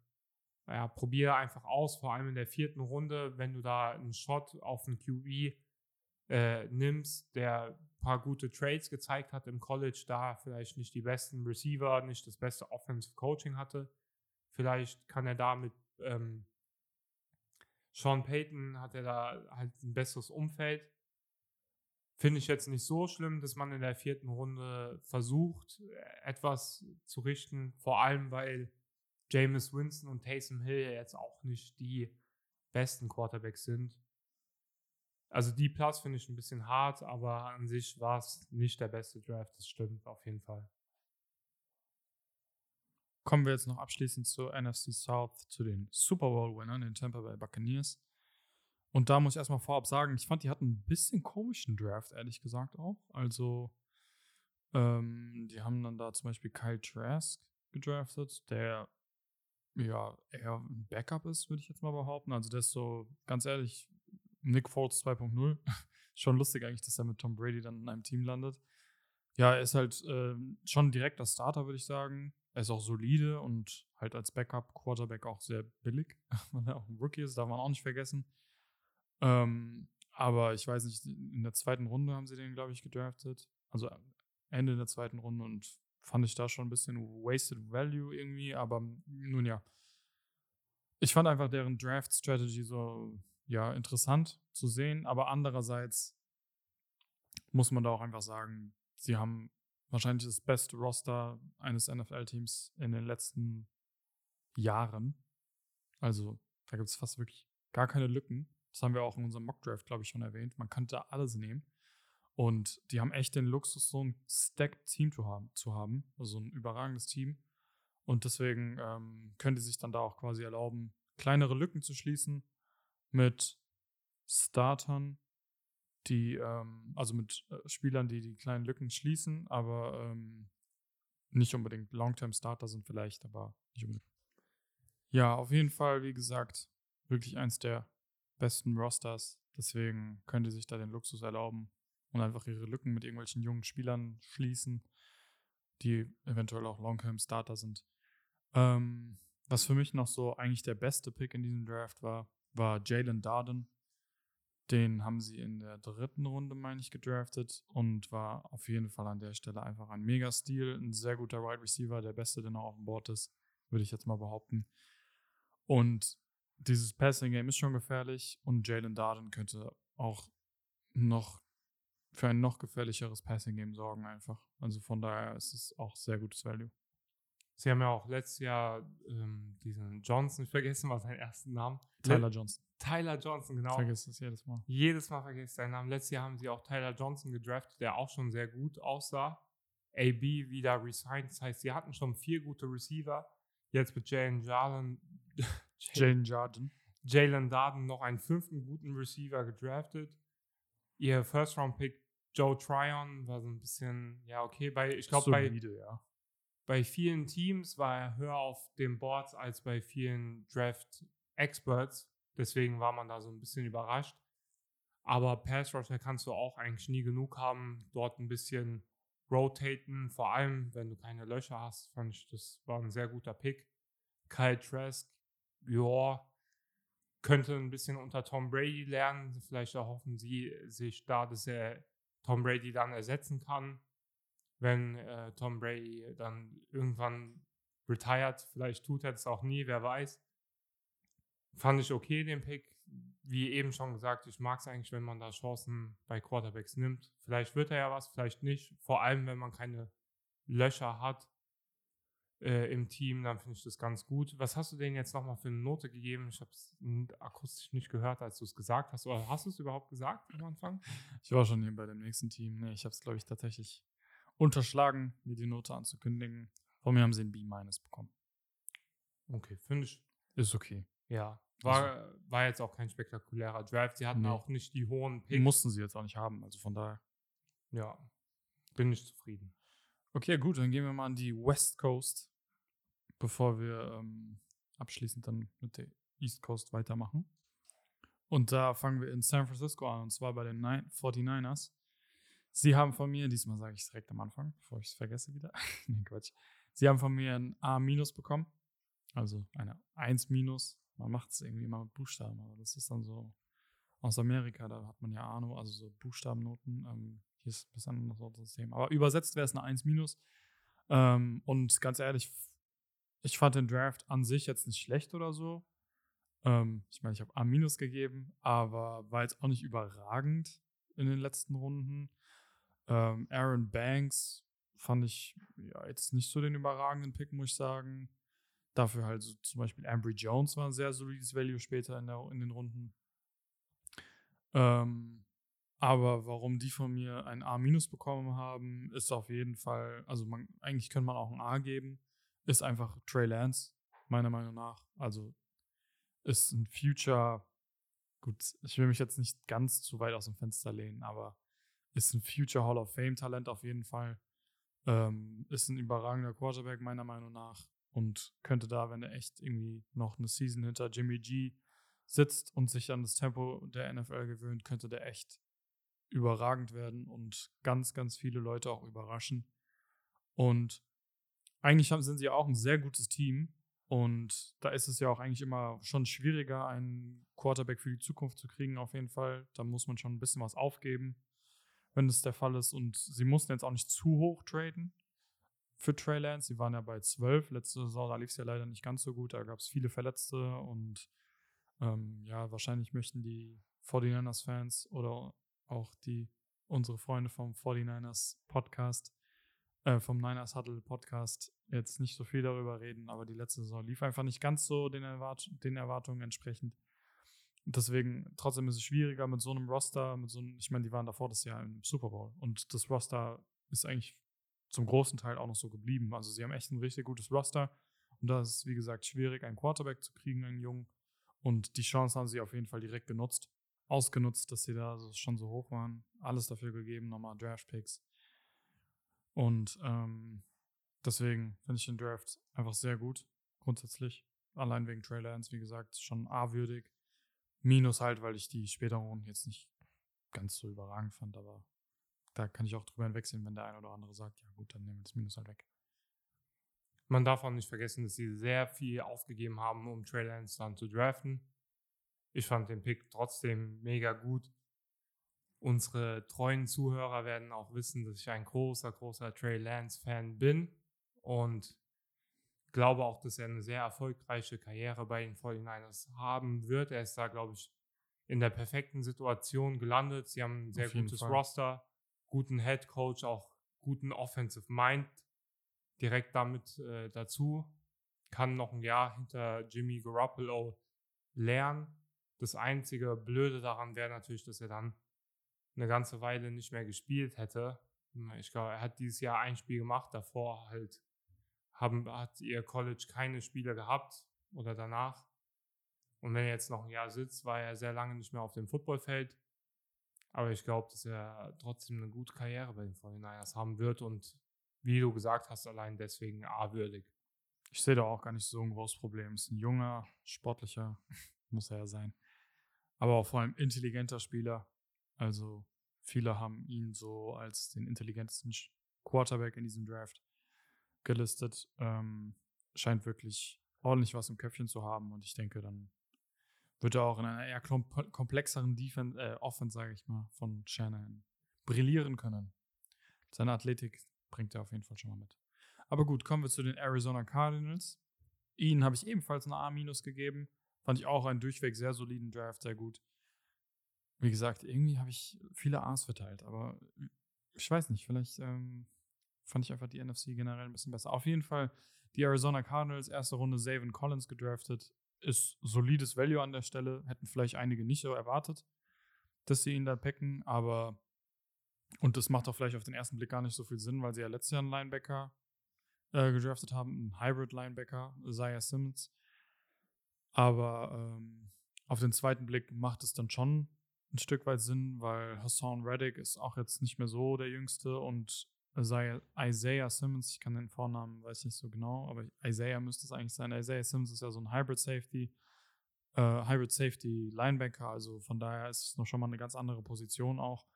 naja, probiere einfach aus, vor allem in der vierten Runde, wenn du da einen Shot auf einen QE äh, nimmst, der ein paar gute Trades gezeigt hat im College, da vielleicht nicht die besten Receiver, nicht das beste Offensive Coaching hatte. Vielleicht kann er da mit ähm, Sean Payton hat er da halt ein besseres Umfeld Finde ich jetzt nicht so schlimm, dass man in der vierten Runde versucht, etwas zu richten. Vor allem, weil James Winston und Taysom Hill jetzt auch nicht die besten Quarterbacks sind. Also die Plus finde ich ein bisschen hart, aber an sich war es nicht der beste Draft. Das stimmt auf jeden Fall. Kommen wir jetzt noch abschließend zur NFC South, zu den Super Bowl-Winnern, den Tampa Bay Buccaneers. Und da muss ich erstmal vorab sagen, ich fand, die hatten ein bisschen komischen Draft, ehrlich gesagt auch. Also, ähm, die haben dann da zum Beispiel Kyle Trask gedraftet, der ja, eher ein Backup ist, würde ich jetzt mal behaupten. Also der ist so, ganz ehrlich, Nick Foles 2.0. schon lustig eigentlich, dass er mit Tom Brady dann in einem Team landet. Ja, er ist halt äh, schon direkt der Starter, würde ich sagen. Er ist auch solide und halt als Backup-Quarterback auch sehr billig, weil er auch ein Rookie ist, darf man auch nicht vergessen. Ähm, aber ich weiß nicht, in der zweiten Runde haben sie den, glaube ich, gedraftet. Also Ende der zweiten Runde und fand ich da schon ein bisschen wasted value irgendwie, aber nun ja. Ich fand einfach deren Draft Strategy so, ja, interessant zu sehen, aber andererseits muss man da auch einfach sagen, sie haben wahrscheinlich das beste Roster eines NFL-Teams in den letzten Jahren. Also, da gibt es fast wirklich gar keine Lücken. Das haben wir auch in unserem Mock-Draft, glaube ich, schon erwähnt. Man könnte alles nehmen. Und die haben echt den Luxus, so ein stacked Team zu haben, zu haben. Also ein überragendes Team. Und deswegen ähm, können die sich dann da auch quasi erlauben, kleinere Lücken zu schließen mit Startern, die, ähm, also mit äh, Spielern, die die kleinen Lücken schließen, aber ähm, nicht unbedingt Long-Term-Starter sind vielleicht, aber nicht unbedingt. Ja, auf jeden Fall, wie gesagt, wirklich eins der besten Rosters. Deswegen können die sich da den Luxus erlauben, und einfach ihre Lücken mit irgendwelchen jungen Spielern schließen, die eventuell auch Long-Term-Starter sind. Ähm, was für mich noch so eigentlich der beste Pick in diesem Draft war, war Jalen Darden. Den haben sie in der dritten Runde, meine ich, gedraftet und war auf jeden Fall an der Stelle einfach ein Mega-Stil, ein sehr guter Wide Receiver, der beste, der noch auf dem Board ist, würde ich jetzt mal behaupten. Und dieses Passing-Game ist schon gefährlich und Jalen Darden könnte auch noch für ein noch gefährlicheres Passing-Game sorgen einfach. Also von daher ist es auch sehr gutes Value. Sie haben ja auch letztes Jahr ähm, diesen Johnson, vergessen war seinen ersten Namen. Tyler Johnson. Tyler Johnson, genau. Vergiss es jedes Mal. Jedes Mal vergesse ich seinen Namen. Letztes Jahr haben sie auch Tyler Johnson gedraftet, der auch schon sehr gut aussah. AB wieder resigned. Das heißt, sie hatten schon vier gute Receiver. Jetzt mit Jalen Jarden. Jalen Jarden. Jalen Darden noch einen fünften guten Receiver gedraftet. Ihr First-Round-Pick Joe Tryon war so ein bisschen, ja, okay, bei, ich glaube, bei, ja. Bei vielen Teams war er höher auf den Boards als bei vielen Draft-Experts. Deswegen war man da so ein bisschen überrascht. Aber Pass Rusher kannst du auch eigentlich nie genug haben, dort ein bisschen rotaten, vor allem wenn du keine Löcher hast, fand ich, das war ein sehr guter Pick. Kyle Trask, ja, könnte ein bisschen unter Tom Brady lernen. Vielleicht erhoffen sie sich da, dass er Tom Brady dann ersetzen kann, wenn äh, Tom Brady dann irgendwann retired. Vielleicht tut er es auch nie, wer weiß. Fand ich okay, den Pick. Wie eben schon gesagt, ich mag es eigentlich, wenn man da Chancen bei Quarterbacks nimmt. Vielleicht wird er ja was, vielleicht nicht. Vor allem, wenn man keine Löcher hat äh, im Team, dann finde ich das ganz gut. Was hast du denen jetzt nochmal für eine Note gegeben? Ich habe es akustisch nicht gehört, als du es gesagt hast. Oder hast du es überhaupt gesagt am Anfang? Ich war schon hier bei dem nächsten Team. Nee, ich habe es, glaube ich, tatsächlich unterschlagen, mir die Note anzukündigen. Von mir haben sie ein B- bekommen. Okay, finde ich. Ist okay. Ja. War, also, war jetzt auch kein spektakulärer Drive. Sie hatten nee. auch nicht die hohen Picks. Mussten sie jetzt auch nicht haben, also von daher. Ja, bin ich zufrieden. Okay, gut, dann gehen wir mal an die West Coast, bevor wir ähm, abschließend dann mit der East Coast weitermachen. Und da fangen wir in San Francisco an, und zwar bei den 49ers. Sie haben von mir, diesmal sage ich es direkt am Anfang, bevor ich es vergesse wieder. Nein, Quatsch. Sie haben von mir ein A- bekommen. Also eine 1 Man macht es irgendwie immer mit Buchstaben, aber das ist dann so aus Amerika, da hat man ja Ahnung, also so Buchstabennoten. Ähm, hier ist ein bisschen anderes System. Aber übersetzt wäre es eine 1 Ähm, und ganz ehrlich, ich fand den Draft an sich jetzt nicht schlecht oder so. Ähm, ich meine, ich habe A- gegeben, aber war jetzt auch nicht überragend in den letzten Runden. Ähm, Aaron Banks fand ich ja, jetzt nicht so den überragenden Pick, muss ich sagen. Dafür halt so zum Beispiel Ambry Jones war ein sehr solides Value später in, der, in den Runden. Ähm, aber warum die von mir ein A- bekommen haben, ist auf jeden Fall, also man, eigentlich könnte man auch ein A geben, ist einfach Trey Lance, meiner Meinung nach. Also ist ein Future, gut, ich will mich jetzt nicht ganz zu weit aus dem Fenster lehnen, aber ist ein Future Hall of Fame Talent auf jeden Fall. Ähm, ist ein überragender Quarterback, meiner Meinung nach. und könnte da, wenn er echt irgendwie noch eine Season hinter Jimmy G sitzt und sich an das Tempo der NFL gewöhnt, könnte der echt überragend werden und ganz, ganz viele Leute auch überraschen. Und eigentlich haben, sind sie auch ein sehr gutes Team. Und da ist es ja auch eigentlich immer schon schwieriger, einen Quarterback für die Zukunft zu kriegen, auf jeden Fall. Da muss man schon ein bisschen was aufgeben, wenn das der Fall ist. Und sie mussten jetzt auch nicht zu hoch traden für Trey Lance. Sie waren ja bei 12 letzte Saison, da lief es ja leider nicht ganz so gut. Da gab es viele Verletzte und ähm, ja, wahrscheinlich möchten die 49ers-Fans oder auch die unsere Freunde vom 49ers Podcast, äh, vom Niners Huddle Podcast jetzt nicht so viel darüber reden, aber die letzte Saison lief einfach nicht ganz so den, Erwart den Erwartungen entsprechend. Deswegen, trotzdem ist es schwieriger mit so einem Roster, mit so einem, ich meine, die waren davor das Jahr im Super Bowl und das Roster ist eigentlich zum großen Teil auch noch so geblieben. Also sie haben echt ein richtig gutes Roster und da ist es, wie gesagt, schwierig, einen Quarterback zu kriegen, einen Jungen. Und die Chance haben sie auf jeden Fall direkt genutzt, ausgenutzt, dass sie da schon so hoch waren. Alles dafür gegeben, nochmal Draft-Picks. Und ähm, deswegen finde ich den Draft einfach sehr gut, grundsätzlich. Allein wegen Trey Lance, wie gesagt, schon A-würdig. Minus halt, weil ich die späteren Runden jetzt nicht ganz so überragend fand, aber da kann ich auch drüber hinwegsehen, wenn der eine oder andere sagt, ja gut, dann nehmen wir das Minus halt weg. Man darf auch nicht vergessen, dass sie sehr viel aufgegeben haben, um Trey Lance dann zu draften. Ich fand den Pick trotzdem mega gut. Unsere treuen Zuhörer werden auch wissen, dass ich ein großer, großer Trey Lance-Fan bin und glaube auch, dass er eine sehr erfolgreiche Karriere bei den 49ers haben wird. Er ist da, glaube ich, in der perfekten Situation gelandet. Sie haben ein sehr gutes Fall. Roster, guten Head Coach, auch guten Offensive Mind direkt damit äh, dazu, kann noch ein Jahr hinter Jimmy Garoppolo lernen. Das einzige Blöde daran wäre natürlich, dass er dann eine ganze Weile nicht mehr gespielt hätte. Ich glaube, er hat dieses Jahr ein Spiel gemacht, davor halt haben, hat ihr College keine Spiele gehabt oder danach. Und wenn er jetzt noch ein Jahr sitzt, war er sehr lange nicht mehr auf dem Footballfeld. Aber ich glaube, dass er trotzdem eine gute Karriere bei den 49ers haben wird und wie du gesagt hast, allein deswegen A-würdig. Ich sehe da auch gar nicht so ein großes Problem. Ist ein junger, sportlicher, muss er ja sein. Aber auch vor allem intelligenter Spieler. Also viele haben ihn so als den intelligentesten Quarterback in diesem Draft gelistet. Ähm, scheint wirklich ordentlich was im Köpfchen zu haben und ich denke, dann wird er auch in einer eher komplexeren Defense, äh, Offense, sage ich mal, von Shannon brillieren können. Seine Athletik bringt er auf jeden Fall schon mal mit. Aber gut, kommen wir zu den Arizona Cardinals. Ihnen habe ich ebenfalls eine A- gegeben. Fand ich auch einen durchweg sehr soliden Draft, sehr gut. Wie gesagt, irgendwie habe ich viele A's verteilt, aber ich weiß nicht, vielleicht ähm, fand ich einfach die NFC generell ein bisschen besser. Auf jeden Fall die Arizona Cardinals, erste Runde Zayvon Collins gedraftet. Ist solides Value an der Stelle. Hätten vielleicht einige nicht so erwartet, dass sie ihn da packen, aber und das macht auch vielleicht auf den ersten Blick gar nicht so viel Sinn, weil sie ja letztes Jahr einen Linebacker äh, gedraftet haben, einen Hybrid-Linebacker, Isaiah Simmons. Aber ähm, auf den zweiten Blick macht es dann schon ein Stück weit Sinn, weil Hassan Reddick ist auch jetzt nicht mehr so der Jüngste und Isaiah, Isaiah Simmons, ich kann den Vornamen, weiß nicht so genau, aber Isaiah müsste es eigentlich sein. Isaiah Simmons ist ja so ein Hybrid Safety, äh, Hybrid Safety Linebacker, also von daher ist es noch schon mal eine ganz andere Position auch.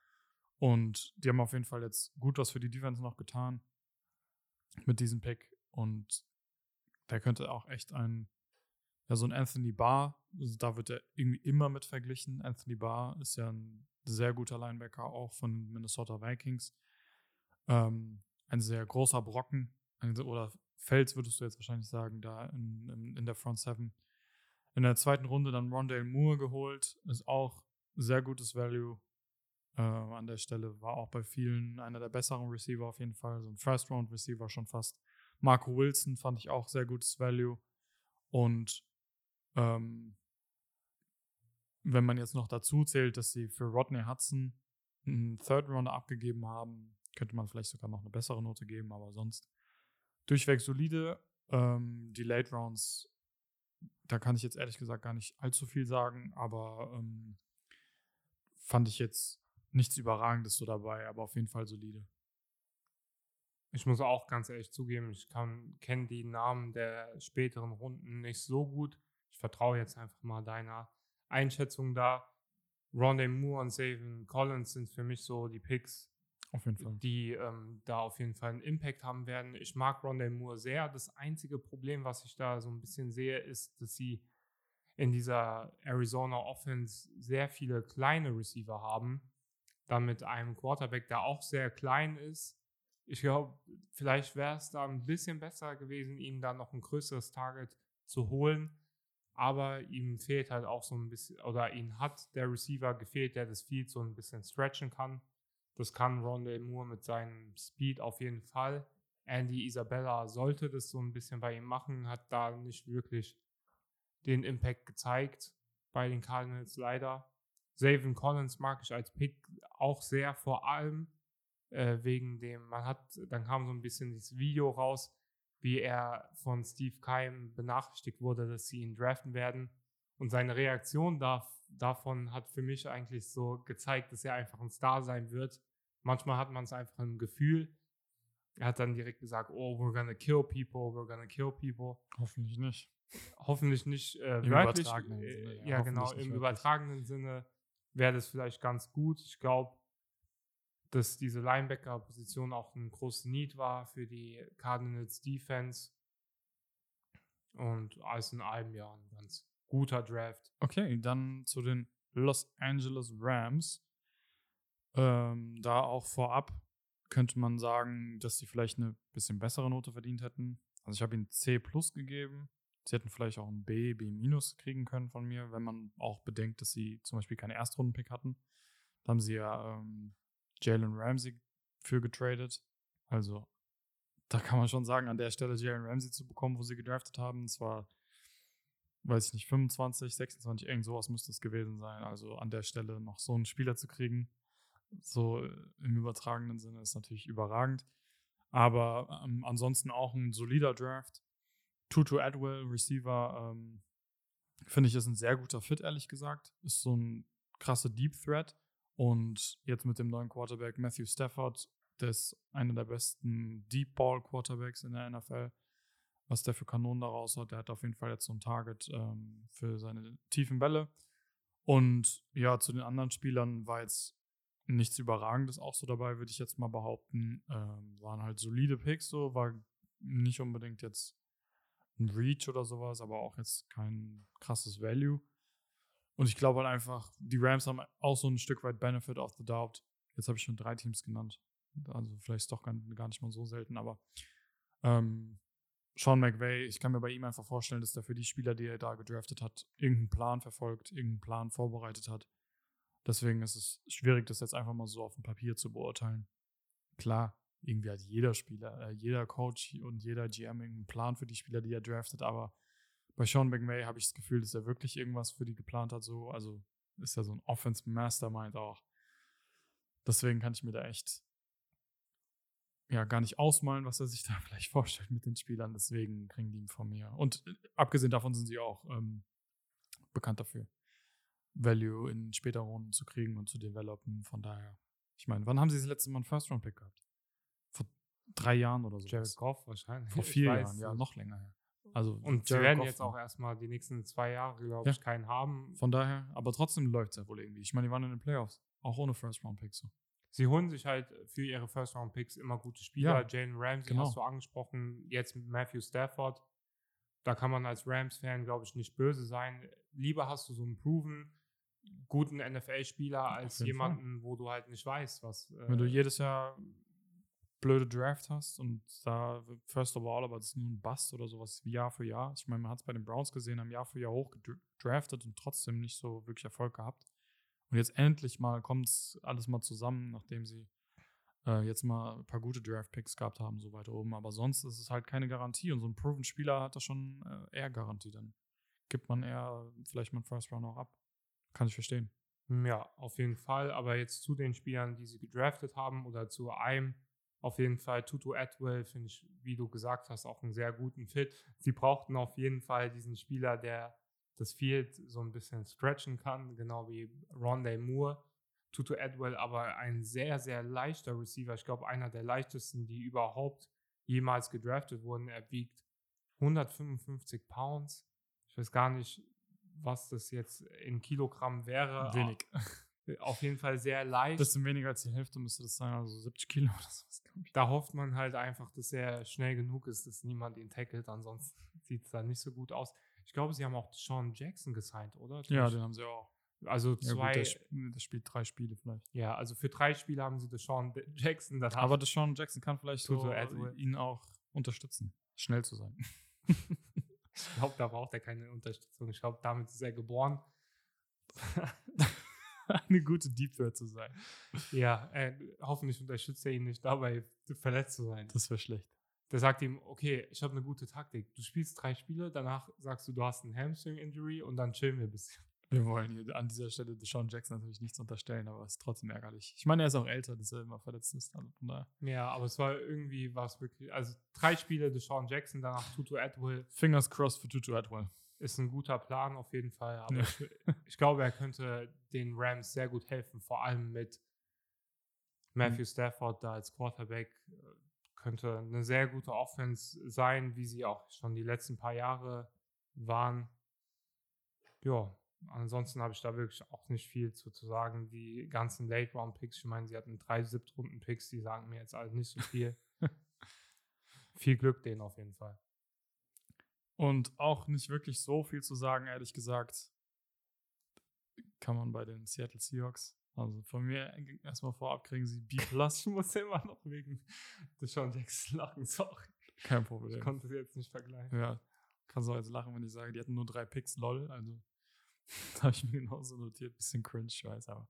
Und die haben auf jeden Fall jetzt gut was für die Defense noch getan mit diesem Pick. Und der könnte auch echt ein, ja, so ein Anthony Barr, also da wird er irgendwie immer mit verglichen. Anthony Barr ist ja ein sehr guter Linebacker, auch von Minnesota Vikings. Ähm, ein sehr großer Brocken, oder Fels würdest du jetzt wahrscheinlich sagen, da in, in, in der Front Seven. In der zweiten Runde dann Rondale Moore geholt, ist auch sehr gutes Value äh, an der Stelle. War auch bei vielen einer der besseren Receiver auf jeden Fall. So ein First-Round-Receiver schon fast. Marco Wilson fand ich auch sehr gutes Value. Und ähm, wenn man jetzt noch dazu zählt, dass sie für Rodney Hudson einen Third Rounder abgegeben haben, könnte man vielleicht sogar noch eine bessere Note geben, aber sonst durchweg solide. Ähm, die Late Rounds, da kann ich jetzt ehrlich gesagt gar nicht allzu viel sagen, aber ähm, fand ich jetzt nichts Überragendes so dabei, aber auf jeden Fall solide. Ich muss auch ganz ehrlich zugeben, ich kenne die Namen der späteren Runden nicht so gut. Ich vertraue jetzt einfach mal deiner Einschätzung da. Rondé Moore und Savin Collins sind für mich so die Picks, auf jeden Fall. die ähm, da auf jeden Fall einen Impact haben werden. Ich mag Rondé Moore sehr. Das einzige Problem, was ich da so ein bisschen sehe, ist, dass sie in dieser Arizona Offense sehr viele kleine Receiver haben. Dann mit einem Quarterback, der auch sehr klein ist. Ich glaube, vielleicht wäre es da ein bisschen besser gewesen, ihm da noch ein größeres Target zu holen aber ihm fehlt halt auch so ein bisschen, oder ihn hat der Receiver gefehlt, der das Field so ein bisschen stretchen kann. Das kann Rondale Moore mit seinem Speed auf jeden Fall. Andy Isabella sollte das so ein bisschen bei ihm machen, hat da nicht wirklich den Impact gezeigt bei den Cardinals leider. Savin Collins mag ich als Pick auch sehr, vor allem äh, wegen dem, man hat, dann kam so ein bisschen dieses Video raus, wie er von Steve Keim benachrichtigt wurde, dass sie ihn draften werden. Und seine Reaktion da, davon hat für mich eigentlich so gezeigt, dass er einfach ein Star sein wird. Manchmal hat man es einfach im Gefühl. Er hat dann direkt gesagt, oh, we're gonna kill people, we're gonna kill people. Hoffentlich nicht. Hoffentlich nicht äh, Im wörtlich. übertragenen äh, Sinne, ja, ja, genau, im wörtlich. übertragenen Sinne wäre das vielleicht ganz gut. Ich glaube, dass diese Linebacker-Position auch ein großes Need war für die Cardinals Defense. Und alles in allem ja ein ganz guter Draft. Okay, dann zu den Los Angeles Rams. Ähm, da auch vorab könnte man sagen, dass sie vielleicht eine bisschen bessere Note verdient hätten. Also ich habe ihnen C plus gegeben. Sie hätten vielleicht auch ein B, B minus kriegen können von mir, wenn man auch bedenkt, dass sie zum Beispiel keine Erstrunden-Pick hatten. Da haben sie ja ähm, Jalen Ramsey für getradet. Also da kann man schon sagen, an der Stelle Jalen Ramsey zu bekommen, wo sie gedraftet haben, es war, weiß ich nicht, 25, 26, irgend sowas müsste es gewesen sein. Also an der Stelle noch so einen Spieler zu kriegen, so im übertragenen Sinne, ist natürlich überragend. Aber ähm, ansonsten auch ein solider Draft. Tutu Atwell, Receiver, ähm, finde ich, ist ein sehr guter Fit, ehrlich gesagt. Ist so ein krasse Deep Threat. Und jetzt mit dem neuen Quarterback Matthew Stafford, der ist einer der besten Deep Ball Quarterbacks in der NFL. Was der für Kanonen da raus hat, der hat auf jeden Fall jetzt so ein Target ähm, für seine tiefen Bälle. Und ja, zu den anderen Spielern war jetzt nichts Überragendes auch so dabei, würde ich jetzt mal behaupten. Ähm, waren halt solide Picks so, war nicht unbedingt jetzt ein Reach oder sowas, aber auch jetzt kein krasses Value. Und ich glaube halt einfach, die Rams haben auch so ein Stück weit Benefit of the Doubt. Jetzt habe ich schon drei Teams genannt. Also vielleicht ist doch gar, nicht mal so selten, aber ähm, Sean McVay, ich kann mir bei ihm einfach vorstellen, dass er für die Spieler, die er da gedraftet hat, irgendeinen Plan verfolgt, irgendeinen Plan vorbereitet hat. Deswegen ist es schwierig, das jetzt einfach mal so auf dem Papier zu beurteilen. Klar, irgendwie hat jeder Spieler, äh, jeder Coach und jeder GM irgendeinen Plan für die Spieler, die er draftet, aber bei Sean McVay habe ich das Gefühl, dass er wirklich irgendwas für die geplant hat. So, also ist er so ein Offense Mastermind auch. Deswegen kann ich mir da echt ja gar nicht ausmalen, was er sich da vielleicht vorstellt mit den Spielern. Deswegen kriegen die ihn von mir. Und äh, abgesehen davon sind sie auch ähm, bekannt dafür, Value in später Runden zu kriegen und zu developen. Von daher, ich meine, wann haben sie das letzte Mal einen First-Round-Pick gehabt? Vor drei Jahren oder so. Jared Goff wahrscheinlich. Vor vier weiß Jahren, ja, noch länger her. Also Und sie werden Goff jetzt auch erstmal die nächsten zwei Jahre, glaube Ja. ich, keinen haben. Von daher, aber trotzdem läuft es ja wohl irgendwie. Ich meine, die waren in den Playoffs. Auch ohne First-Round-Picks. So. Sie holen sich halt für ihre First-Round-Picks immer gute Spieler. Ja, Jalen Ramsey genau. hast du angesprochen, jetzt Matthew Stafford. Da kann man als Rams-Fan, glaube ich, nicht böse sein. Lieber hast du so einen proven, guten NFL-Spieler als jemanden, wo du halt nicht weißt, was. Äh, Wenn du jedes Jahr blöde Draft hast und da First of all, aber das ist nur ein Bust oder sowas wie Jahr für Jahr. Ich meine, man hat es bei den Browns gesehen, haben Jahr für Jahr hoch gedraftet und trotzdem nicht so wirklich Erfolg gehabt. Und jetzt endlich mal kommt es alles mal zusammen, nachdem sie äh, jetzt mal ein paar gute Draft-Picks gehabt haben, so weiter oben. Aber sonst ist es halt keine Garantie. Und so ein proven Spieler hat da schon äh, eher Garantie. Dann gibt man eher vielleicht mal einen First Round auch ab. Kann ich verstehen. Ja, auf jeden Fall. Aber jetzt zu den Spielern, die sie gedraftet haben oder zu einem, auf jeden Fall Tutu Atwell finde ich, wie du gesagt hast, auch einen sehr guten Fit. Sie brauchten auf jeden Fall diesen Spieler, der das Field so ein bisschen stretchen kann, genau wie Rondé Moore. Tutu Edwell aber ein sehr, sehr leichter Receiver. Ich glaube, einer der leichtesten, die überhaupt jemals gedraftet wurden. Er wiegt 155 Pounds. Ich weiß gar nicht, was das jetzt in Kilogramm wäre. Wenig. Auf jeden Fall sehr leicht. Bisschen weniger als die Hälfte müsste das sein, also 70 Kilo oder sowas, glaube ich. da hofft man halt einfach, dass er schnell genug ist, dass niemand ihn tackelt. Ansonsten sieht es da nicht so gut aus. Ich glaube, sie haben auch Sean Jackson gesigned, oder? Ja, den haben sie auch. also Ja, zwei. gut, der, der spielt drei Spiele vielleicht. ja, also für drei Spiele haben sie Sean Jackson. Dann Aber Deshaun Jackson kann vielleicht so ihn auch unterstützen, schnell zu sein. Ich glaube, da braucht er keine Unterstützung. Ich glaube, damit ist er geboren. Eine gute Deep Threat zu sein. Ja, äh, hoffentlich unterstützt er ihn nicht dabei, verletzt zu sein. Das wäre schlecht. Der sagt ihm, okay, ich habe eine gute Taktik. Du spielst drei Spiele, danach sagst du, du hast ein Hamstring-Injury und dann chillen wir ein bisschen. Wir wollen hier an dieser Stelle Deshaun Jackson natürlich nichts unterstellen, aber es ist trotzdem ärgerlich. Ich meine, er ist auch älter, dass er immer verletzt ist. Also. Ja, aber es war irgendwie, war es wirklich, also drei Spiele Deshaun Jackson, danach Tutu Atwell Fingers crossed für Tutu Atwell. ist ein guter Plan auf jeden Fall. Aber Ja. ich, ich glaube, er könnte den Rams sehr gut helfen, vor allem mit Matthew Stafford da als Quarterback. Könnte eine sehr gute Offense sein, wie sie auch schon die letzten paar Jahre waren. Ja, ansonsten habe ich da wirklich auch nicht viel zu, zu sagen. Die ganzen Late-Round-Picks, ich meine, sie hatten drei Siebtrunden-Picks, die sagen mir jetzt alle nicht so viel. viel Glück denen auf jeden Fall. Und auch nicht wirklich so viel zu sagen, ehrlich gesagt, kann man bei den Seattle Seahawks. Also von mir erstmal vorab kriegen sie B+. Ich muss immer noch wegen Deshaun Jackson lachen, sorry. Kein Ich Problem. konnte es jetzt nicht vergleichen. Ja, kannst du auch jetzt lachen, wenn ich sage, die hatten nur drei Picks, lol. Also, da habe ich mir genauso notiert. Bisschen cringe, ich weiß, aber.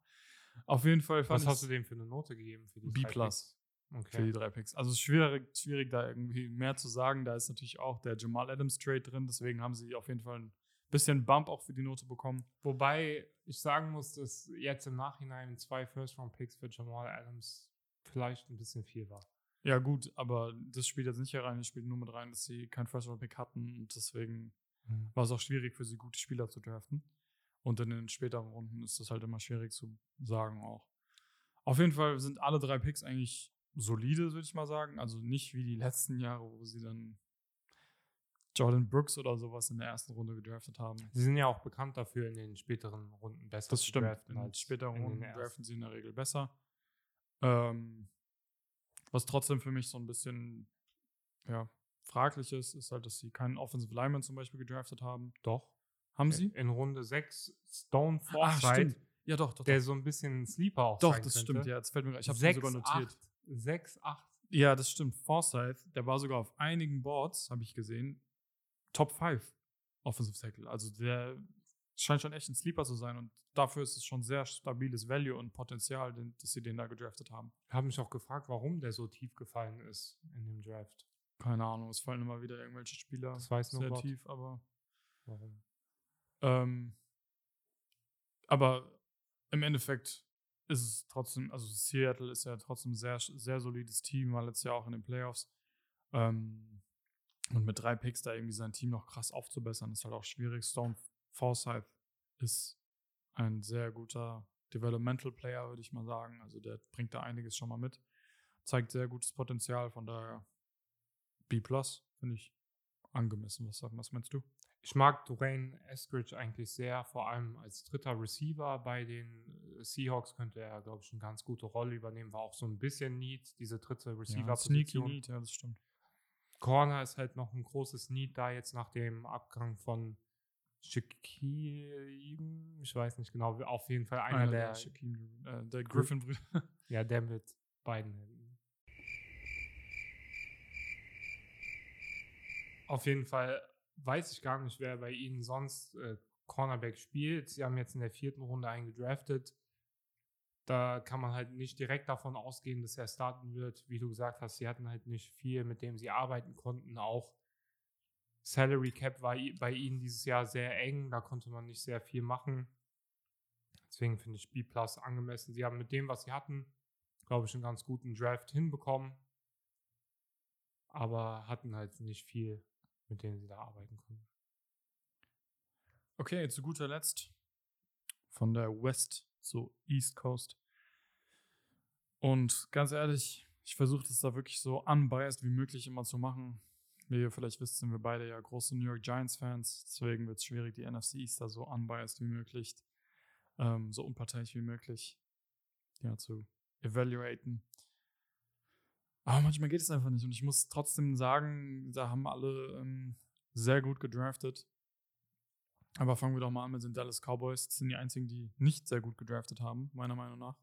Auf jeden Fall fand Was hast du dem für eine Note gegeben? Für die B+. drei Picks? für Okay. die drei Picks. Also, es ist schwierig, schwierig, da irgendwie mehr zu sagen. Da ist natürlich auch der Jamal Adams Trade drin. Deswegen haben sie auf jeden Fall ein bisschen Bump auch für die Note bekommen. Wobei ich sagen muss, dass jetzt im Nachhinein zwei First-Round-Picks für Jamal Adams vielleicht ein bisschen viel war. Ja, gut, aber das spielt jetzt nicht hier rein. Das spielt nur mit rein, dass sie keinen First-Round-Pick hatten. Und deswegen war es auch schwierig für sie, gute Spieler zu draften. Und in den späteren Runden ist das halt immer schwierig zu sagen auch. Auf jeden Fall sind alle drei Picks eigentlich solide, würde ich mal sagen. Also nicht wie die letzten Jahre, wo sie dann Jordan Brooks oder sowas in der ersten Runde gedraftet haben. Sie sind ja auch bekannt dafür, in den späteren Runden besser Das zu stimmt. draften In als späteren in den Runden draften sie in der Regel besser. Ähm, was trotzdem für mich so ein bisschen ja, fraglich ist, ist halt, dass sie keinen Offensive Lineman zum Beispiel gedraftet haben. Doch. Haben sie? In Runde 6 Stone Ah, Forsythe, stimmt. Ja, doch, doch. der doch. so ein bisschen ein Sleeper auch Doch, das könnte. stimmt, ja. Jetzt fällt mir grad- Ich habe Sechs, sogar notiert. acht, 6, 8. Ja, das stimmt. Forsyth, der war sogar auf einigen Boards, habe ich gesehen, Top 5 Offensive Tackle. Also der scheint schon echt ein Sleeper zu sein und dafür ist es schon sehr stabiles Value und Potenzial, dass sie den da gedraftet haben. Ich habe mich auch gefragt, warum der so tief gefallen ist in dem Draft. Keine Ahnung, es fallen immer wieder irgendwelche Spieler Das weiß sehr Gott. tief, aber Warum? Ähm, aber im Endeffekt ist es trotzdem, also Seattle ist ja trotzdem sehr, sehr solides Team, war letztes Jahr auch in den Playoffs. Ähm, und mit drei Picks da irgendwie sein Team noch krass aufzubessern, ist halt auch schwierig. Stone Forsyth ist ein sehr guter Developmental Player, würde ich mal sagen. Also der bringt da einiges schon mal mit. Zeigt sehr gutes Potenzial, von daher B, finde ich angemessen. Was, was meinst du? Ich mag Dwayne Eskridge eigentlich sehr, vor allem als dritter Receiver bei den äh, Seahawks könnte er, glaube ich, eine ganz gute Rolle übernehmen. War auch so ein bisschen Need, diese dritte Ja, sneaky Receiver-Position. Need, ja, das stimmt. Corner ist halt noch ein großes Need da jetzt nach dem Abgang von Shaquille, ich weiß nicht genau, auf jeden Fall einer, der, Shaquem, äh, der Griffin-Brüder. ja, der mit beiden Händen. Auf jeden Fall weiß ich gar nicht, wer bei ihnen sonst äh, Cornerback spielt. Sie haben jetzt in der vierten Runde einen gedraftet. Da kann man halt nicht direkt davon ausgehen, dass er starten wird. Wie du gesagt hast, sie hatten halt nicht viel, mit dem sie arbeiten konnten. Auch Salary Cap war bei ihnen dieses Jahr sehr eng. Da konnte man nicht sehr viel machen. Deswegen finde ich B Plus angemessen. Sie haben mit dem, was sie hatten, glaube ich, einen ganz guten Draft hinbekommen. Aber hatten halt nicht viel, mit dem sie da arbeiten konnten. Okay, zu guter Letzt von der West zur East Coast Und ganz ehrlich, ich versuche das da wirklich so unbiased wie möglich immer zu machen. Wie ihr vielleicht wisst, sind wir beide ja große New York Giants-Fans. Deswegen wird es schwierig, die NFC East da so unbiased wie möglich, ähm, so unparteiisch wie möglich ja, zu evaluaten. Aber manchmal geht es einfach nicht. Und ich muss trotzdem sagen, da haben alle ähm, sehr gut gedraftet. Aber fangen wir doch mal an mit den Dallas Cowboys. Das sind die einzigen, die nicht sehr gut gedraftet haben, meiner Meinung nach.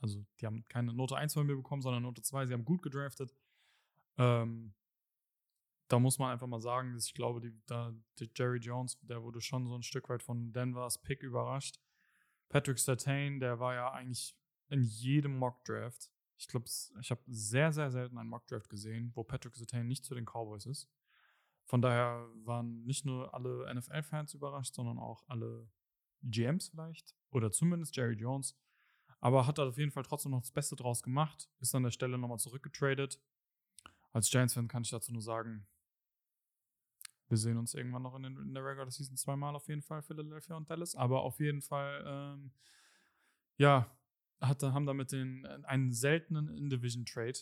Also, die haben keine Note 1 von mir bekommen, sondern Note 2. Sie haben gut gedraftet. Ähm, da muss man einfach mal sagen, dass ich glaube, die, da, die Jerry Jones, der wurde schon so ein Stück weit von Denvers Pick überrascht. Patrick Sertain, der war ja eigentlich in jedem Mock-Draft. Ich glaube, ich habe sehr, sehr selten einen Mock-Draft gesehen, wo Patrick Sertain nicht zu den Cowboys ist. Von daher waren nicht nur alle NFL-Fans überrascht, sondern auch alle GMs vielleicht. Oder zumindest Jerry Jones. Aber hat da auf jeden Fall trotzdem noch das Beste draus gemacht. Ist an der Stelle nochmal zurückgetradet. Als Giants-Fan kann ich dazu nur sagen, wir sehen uns irgendwann noch in, den, in der Regular Season zweimal auf jeden Fall, Philadelphia und Dallas. Aber auf jeden Fall, ähm, ja, hat, haben damit den, einen seltenen In-Division-Trade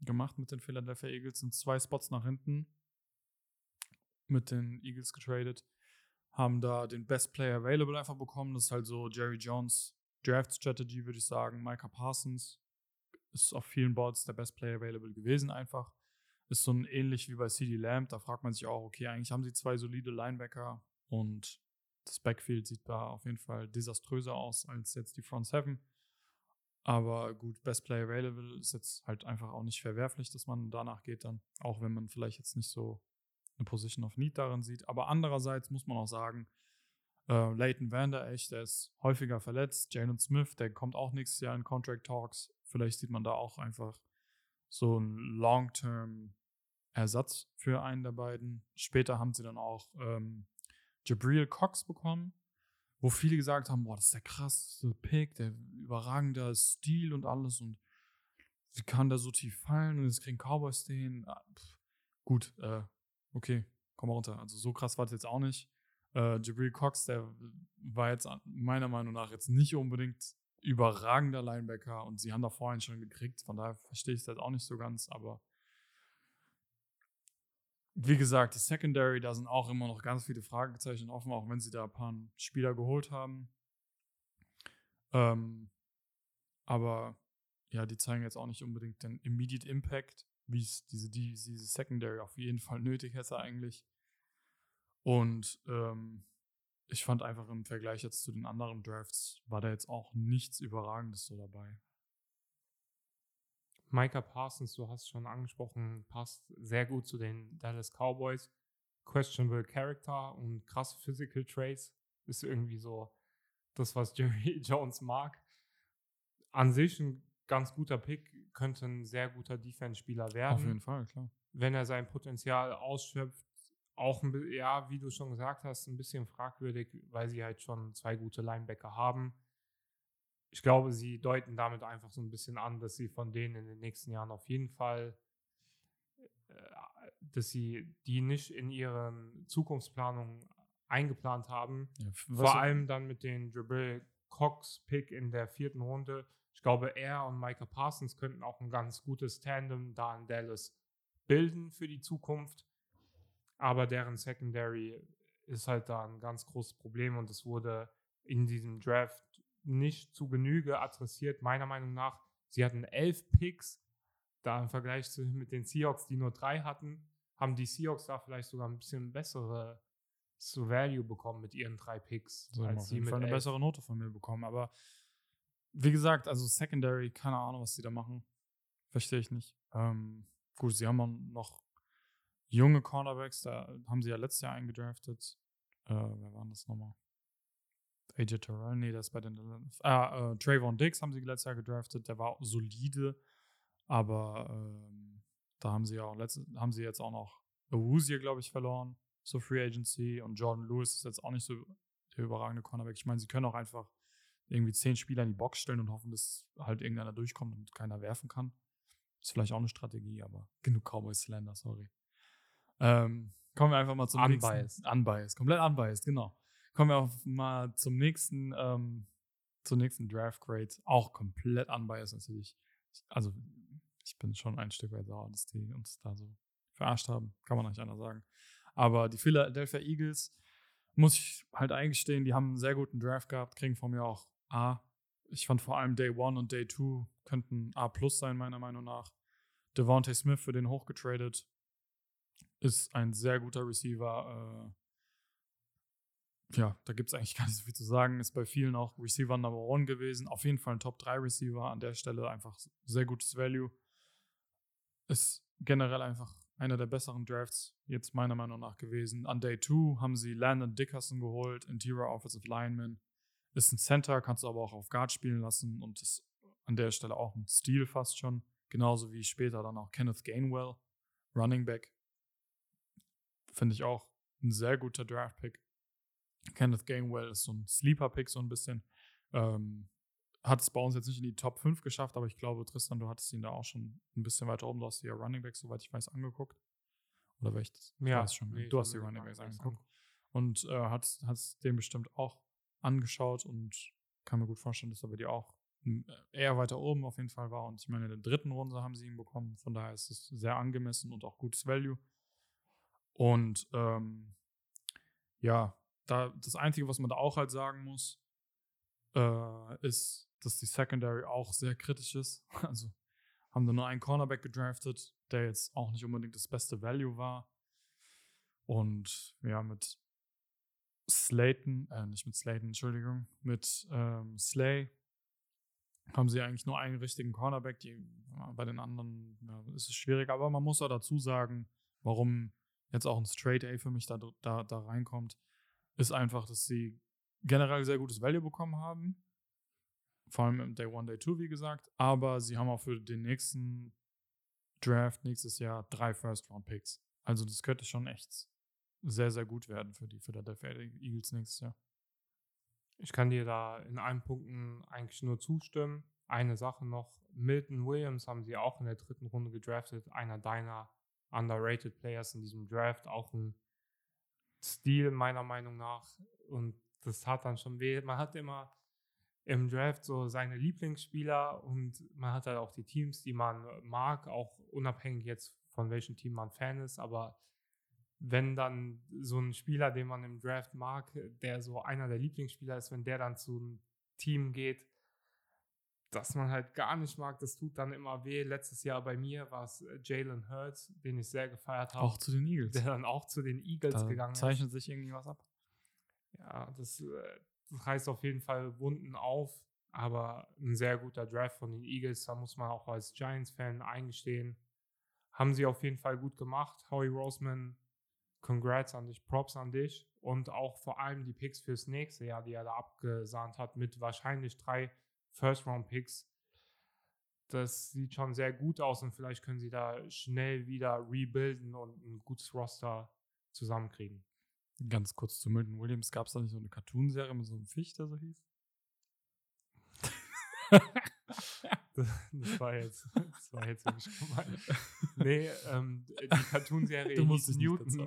gemacht mit den Philadelphia Eagles. Sind zwei Spots nach hinten mit den Eagles getradet. Haben da den Best Player Available einfach bekommen. Das ist halt so Jerry Jones Draft Strategy, würde ich sagen. Micah Parsons ist auf vielen Boards der Best Player Available gewesen einfach. Ist so ein ähnlich wie bei CD Lamb. Da fragt man sich auch, okay, eigentlich haben sie zwei solide Linebacker und das Backfield sieht da auf jeden Fall desaströser aus als jetzt die Front Seven. Aber gut, Best Player Available ist jetzt halt einfach auch nicht verwerflich, dass man danach geht dann, auch wenn man vielleicht jetzt nicht so eine Position of Need darin sieht. Aber andererseits muss man auch sagen, äh, Leighton Vander Esch, der ist häufiger verletzt. Jalen Smith, der kommt auch nächstes Jahr in Contract Talks. Vielleicht sieht man da auch einfach so einen Long-Term-Ersatz für einen der beiden. Später haben sie dann auch ähm, Jabril Cox bekommen, wo viele gesagt haben, boah, das ist der krasseste Pick, der überragende Stil und alles und wie kann der so tief fallen und jetzt kriegen Cowboys den. Ah, gut, äh, okay, komm mal runter. Also so krass war es jetzt auch nicht. Äh, Jabril Cox, der war jetzt meiner Meinung nach jetzt nicht unbedingt überragender Linebacker und sie haben da vorhin schon gekriegt, von daher verstehe ich das auch nicht so ganz, aber wie gesagt, die Secondary, da sind auch immer noch ganz viele Fragezeichen offen, auch wenn sie da ein paar Spieler geholt haben. Ähm, aber ja, die zeigen jetzt auch nicht unbedingt den Immediate Impact, wie es diese, diese Secondary auf jeden Fall nötig hätte eigentlich. Und ähm, ich fand einfach im Vergleich jetzt zu den anderen Drafts, war da jetzt auch nichts Überragendes so dabei. Micah Parsons, du hast schon angesprochen, passt sehr gut zu den Dallas Cowboys. Questionable Character und krass Physical Traits ist irgendwie so das, was Jerry Jones mag. An sich ein ganz guter Pick, könnte ein sehr guter Defense-Spieler werden. Auf jeden Fall, klar. Wenn er sein Potenzial ausschöpft, auch, ja, wie du schon gesagt hast, ein bisschen fragwürdig, weil sie halt schon zwei gute Linebacker haben. Ich glaube, sie deuten damit einfach so ein bisschen an, dass sie von denen in den nächsten Jahren auf jeden Fall, äh, dass sie die nicht in ihren Zukunftsplanungen eingeplant haben. Ja, Vor allem dann mit den Dribble Cox Pick in der vierten Runde. Ich glaube, er und Micah Parsons könnten auch ein ganz gutes Tandem da in Dallas bilden für die Zukunft. Aber deren Secondary ist halt da ein ganz großes Problem und es wurde in diesem Draft nicht zu Genüge adressiert, meiner Meinung nach. Sie hatten elf Picks, da im Vergleich zu, mit den Seahawks, die nur drei hatten, haben die Seahawks da vielleicht sogar ein bisschen bessere zu Value bekommen mit ihren drei Picks. So, als auf jeden Fall eine elf. bessere Note von mir bekommen. Aber wie gesagt, also Secondary, keine Ahnung, was sie da machen. Verstehe ich nicht. Ähm, gut, sie haben auch noch junge Cornerbacks, da haben sie ja letztes Jahr eingedraftet. Äh, wer waren das nochmal? AJ Terrell, nee, das ist bei den. Ah, äh, Trayvon Diggs haben sie letztes Jahr gedraftet, der war solide, aber ähm, da haben sie ja auch letzte, haben sie jetzt auch noch Awuzie, glaube ich, verloren zur Free Agency und Jordan Lewis ist jetzt auch nicht so der überragende Cornerback. Ich meine, sie können auch einfach irgendwie zehn Spieler in die Box stellen und hoffen, dass halt irgendeiner durchkommt und keiner werfen kann. ist vielleicht auch eine Strategie, aber genug Cowboy Slender, sorry. Ähm, kommen wir einfach mal zum unbiased. nächsten. Unbiased. Komplett unbiased, genau. Kommen wir auch mal zum nächsten ähm, zur nächsten Draft Grade. Auch komplett unbiased natürlich. Also, ich bin schon ein Stück weit sauer, dass die uns da so verarscht haben. Kann man nicht anders sagen. Aber die Philadelphia Eagles, muss ich halt eingestehen, die haben einen sehr guten Draft gehabt, kriegen von mir auch A. Ich fand vor allem Day 1 und Day 2 könnten A plus sein, meiner Meinung nach. Devontae Smith für den hochgetradet. Ist ein sehr guter Receiver. Ja, da gibt es eigentlich gar nicht so viel zu sagen. Ist bei vielen auch Receiver Number One gewesen. Auf jeden Fall ein Top 3 Receiver. An der Stelle einfach sehr gutes Value. Ist generell einfach einer der besseren Drafts, jetzt meiner Meinung nach gewesen. An Day 2 haben sie Landon Dickerson geholt, Interior Offensive Lineman. Ist ein Center, kannst du aber auch auf Guard spielen lassen und ist an der Stelle auch ein Stil fast schon. Genauso wie später dann auch Kenneth Gainwell, Running Back. Finde ich auch ein sehr guter Draft-Pick. Kenneth Gainwell ist so ein Sleeper-Pick, so ein bisschen. Ähm, hat es bei uns jetzt nicht in die Top 5 geschafft, aber ich glaube, Tristan, du hattest ihn da auch schon ein bisschen weiter oben. Du hast dir ja Running Back, soweit ich weiß, angeguckt. Oder war ich das? Ja, weiß schon. nee, du hast die Running Backs Backs angeguckt. Und äh, hat es dem bestimmt auch angeschaut und kann mir gut vorstellen, dass er bei dir auch m, eher weiter oben auf jeden Fall war. Und ich meine, in der dritten Runde haben sie ihn bekommen. Von daher ist es sehr angemessen und auch gutes Value. Und ähm, ja, da das Einzige, was man da auch halt sagen muss, äh, ist, dass die Secondary auch sehr kritisch ist. Also haben da nur einen Cornerback gedraftet, der jetzt auch nicht unbedingt das beste Value war. Und ja, mit Slayton, äh, nicht mit Slayton, Entschuldigung, mit ähm, Slay haben sie eigentlich nur einen richtigen Cornerback. Die, ja, bei den anderen ja, ist es schwierig, aber man muss auch dazu sagen, warum jetzt auch ein Straight A für mich da, da, da reinkommt, ist einfach, dass sie generell sehr gutes Value bekommen haben. Vor allem im Day 1, Day 2, wie gesagt. Aber sie haben auch für den nächsten Draft nächstes Jahr drei First-Round-Picks. Also das könnte schon echt sehr, sehr gut werden für die Philadelphia Eagles nächstes Jahr. Ich kann dir da in allen Punkten eigentlich nur zustimmen. Eine Sache noch: Milton Williams haben sie auch in der dritten Runde gedraftet. Einer deiner underrated Players in diesem Draft. Auch ein Stil, meiner Meinung nach. Und das hat dann schon weh. Man hat immer im Draft so seine Lieblingsspieler und man hat halt auch die Teams, die man mag, auch unabhängig jetzt von welchem Team man Fan ist. Aber wenn dann so ein Spieler, den man im Draft mag, der so einer der Lieblingsspieler ist, wenn der dann zu einem Team geht, das man halt gar nicht mag, das tut dann immer weh. Letztes Jahr bei mir war es äh, Jalen Hurts, den ich sehr gefeiert habe, Auch zu den Eagles. der dann auch zu den Eagles Da gegangen ist. zeichnet sich irgendwie was ab. Ja, das, äh, das reißt auf jeden Fall Wunden auf, aber ein sehr guter Draft von den Eagles, da muss man auch als Giants-Fan eingestehen. Haben sie auf jeden Fall gut gemacht. Howie Roseman, congrats an dich, Props an dich und auch vor allem die Picks fürs nächste Jahr, die er da abgesahnt hat, mit wahrscheinlich drei First-Round-Picks. Das sieht schon sehr gut aus und vielleicht können sie da schnell wieder rebuilden und ein gutes Roster zusammenkriegen. Ganz kurz zu Milton Williams. Gab es da nicht so eine Cartoon-Serie mit so einem Fisch, der so hieß? Das, war jetzt, das war jetzt wirklich gemein. Nee, ähm, die Cartoon-Serie hieß Newton.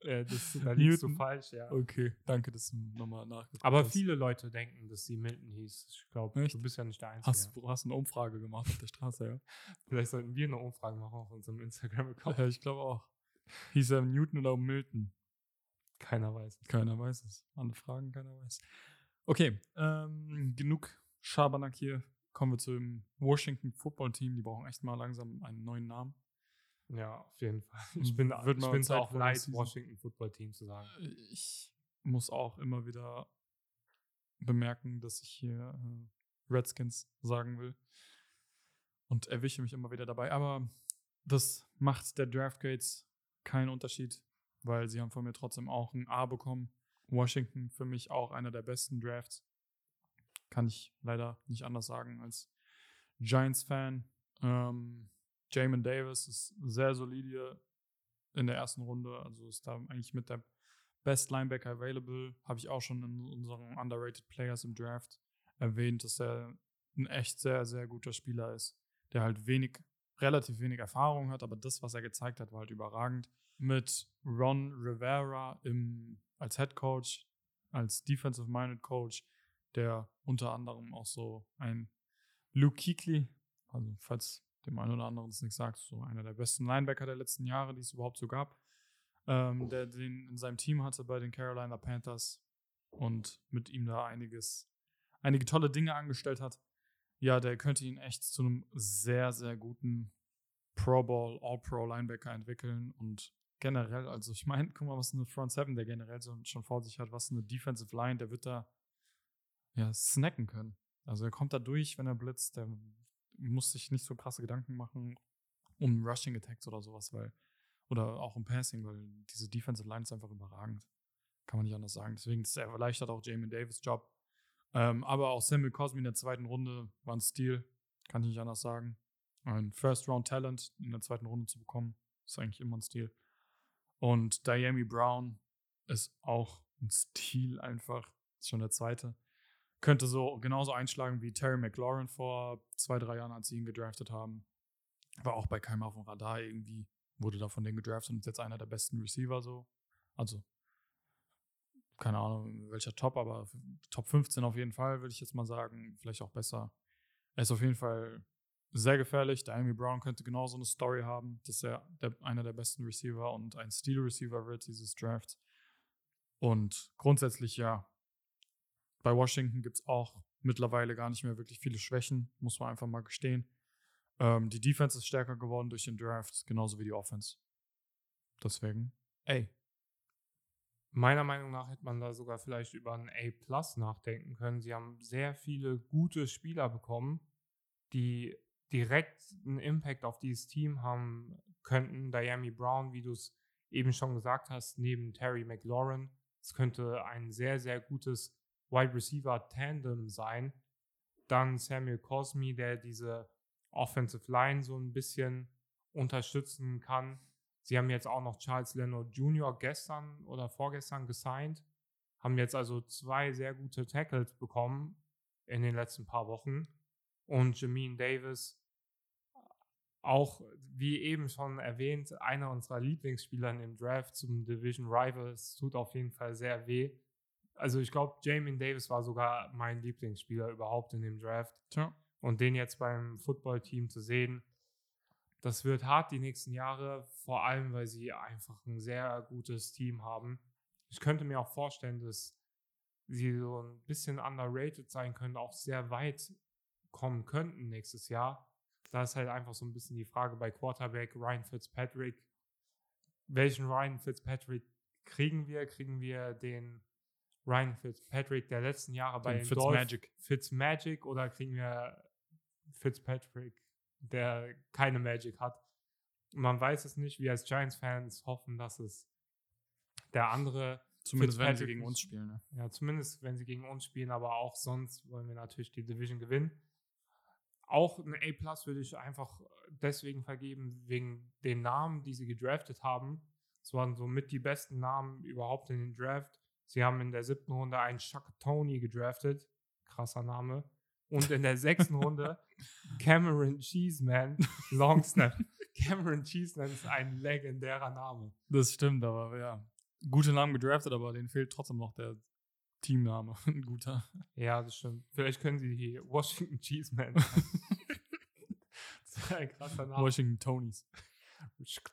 Äh, das, da liegst du falsch, ja. Okay, danke, dass du nochmal nachgeguckt Aber hast. viele Leute denken, dass sie Milton hieß. Ich glaube, du bist ja nicht der Einzige. Hast, du hast eine Umfrage gemacht auf der Straße, ja? Vielleicht sollten wir eine Umfrage machen auf unserem Instagram-Account. Ja, ich glaube auch. Hieß er Newton oder Milton? Keiner weiß. Keiner weiß es. Alle Fragen, keiner weiß. Okay, ähm, genug Schabernack hier. Kommen wir zum Washington Football Team. Die brauchen echt mal langsam einen neuen Namen. Ja, auf jeden Fall. Ich bin Wird ich bin es auch leid. Washington Football Team zu sagen. Ich muss auch immer wieder bemerken, dass ich hier äh, Redskins sagen will. Und erwische mich immer wieder dabei. Aber das macht der Draft Gates keinen Unterschied, weil sie haben von mir trotzdem auch ein A bekommen. Washington für mich auch einer der besten Drafts. Kann ich leider nicht anders sagen als Giants-Fan. Ähm, Jamin Davis ist sehr solide in der ersten Runde. Also ist da eigentlich mit der Best Linebacker available. Habe ich auch schon in unseren Underrated Players im Draft erwähnt, dass er ein echt sehr, sehr guter Spieler ist, der halt wenig, relativ wenig Erfahrung hat, aber das, was er gezeigt hat, war halt überragend. Mit Ron Rivera im, als Head Coach, als Defensive-Minded Coach, der unter anderem auch so ein Luke Kuechly, also falls dem einen oder anderen das nichts sagt, so einer der besten Linebacker der letzten Jahre, die es überhaupt so gab, ähm, der den in seinem Team hatte bei den Carolina Panthers und mit ihm da einiges, einige tolle Dinge angestellt hat. Ja, der könnte ihn echt zu einem sehr, sehr guten Pro Bowl, All-Pro Linebacker entwickeln und generell, also ich meine, guck mal, was eine Front Seven der generell so, schon vor sich hat, was eine Defensive Line, der wird da ja snacken können. Also er kommt da durch, wenn er blitzt, der muss sich nicht so krasse Gedanken machen um Rushing Attacks oder sowas, weil oder auch um Passing, weil diese Defensive Line ist einfach überragend. Kann man nicht anders sagen. Deswegen ist er erleichtert auch Jamin Davis Job. Ähm, aber auch Samuel Cosme in der zweiten Runde war ein Stil, kann ich nicht anders sagen. Ein First-Round-Talent in der zweiten Runde zu bekommen, ist eigentlich immer ein Stil. Und Diami Brown ist auch ein Stil einfach. Ist schon der zweite. Könnte so genauso einschlagen wie Terry McLaurin vor zwei, drei Jahren, als sie ihn gedraftet haben. War auch bei keinem auf dem Radar irgendwie. Wurde da von denen gedraftet und ist jetzt einer der besten Receiver so. Also, keine Ahnung, welcher Top, aber Top 15 auf jeden Fall, würde ich jetzt mal sagen. Vielleicht auch besser. Er ist auf jeden Fall sehr gefährlich. Der Amy Brown könnte genauso eine Story haben, dass er der, einer der besten Receiver und ein Steel Receiver wird dieses Draft. Und grundsätzlich ja, bei Washington gibt es auch mittlerweile gar nicht mehr wirklich viele Schwächen, muss man einfach mal gestehen. Ähm, die Defense ist stärker geworden durch den Draft, genauso wie die Offense. Deswegen, ey. Meiner Meinung nach hätte man da sogar vielleicht über ein A nachdenken können. Sie haben sehr viele gute Spieler bekommen, die direkt einen Impact auf dieses Team haben könnten. Diami Brown, wie du es eben schon gesagt hast, neben Terry McLaurin. Es könnte ein sehr, sehr gutes Wide Receiver Tandem sein. Dann Samuel Cosme, der diese Offensive Line so ein bisschen unterstützen kann. Sie haben jetzt auch noch Charles Leonard Jr. gestern oder vorgestern gesigned, haben jetzt also zwei sehr gute Tackles bekommen in den letzten paar Wochen. Und Jameen Davis, auch wie eben schon erwähnt, einer unserer Lieblingsspieler im Draft zum Division Rivals, tut auf jeden Fall sehr weh. Also ich glaube, Jameen Davis war sogar mein Lieblingsspieler überhaupt in dem Draft. Tja. Und den jetzt beim Footballteam zu sehen, das wird hart die nächsten Jahre, vor allem weil sie einfach ein sehr gutes Team haben. Ich könnte mir auch vorstellen, dass sie so ein bisschen underrated sein können, auch sehr weit kommen könnten nächstes Jahr. Da ist halt einfach so ein bisschen die Frage bei Quarterback Ryan Fitzpatrick. Welchen Ryan Fitzpatrick kriegen wir? Kriegen wir den Ryan Fitzpatrick der letzten Jahre bei den Fitzmagic. Fitzmagic oder kriegen wir Fitzpatrick, der keine Magic hat? Man weiß es nicht. Wir als Giants-Fans hoffen, dass es der andere Zumindest wenn sie gegen uns spielen. Ne? Ja, zumindest wenn sie gegen uns spielen, aber auch sonst wollen wir natürlich die Division gewinnen. Auch ein A-Plus würde ich einfach deswegen vergeben, wegen den Namen, die sie gedraftet haben. Es waren somit die besten Namen überhaupt in den Draft. Sie haben in der siebten Runde einen Chuck Tony gedraftet. Krasser Name. Und in der sechsten Runde Cameron Cheeseman Long Snap. Cameron Cheeseman ist ein legendärer Name. Das stimmt, aber ja. Gute Namen gedraftet, aber denen fehlt trotzdem noch der Teamname. Ein guter. Ja, das stimmt. Vielleicht können sie die Washington Cheeseman. das ist ein krasser Name. Washington Tonys.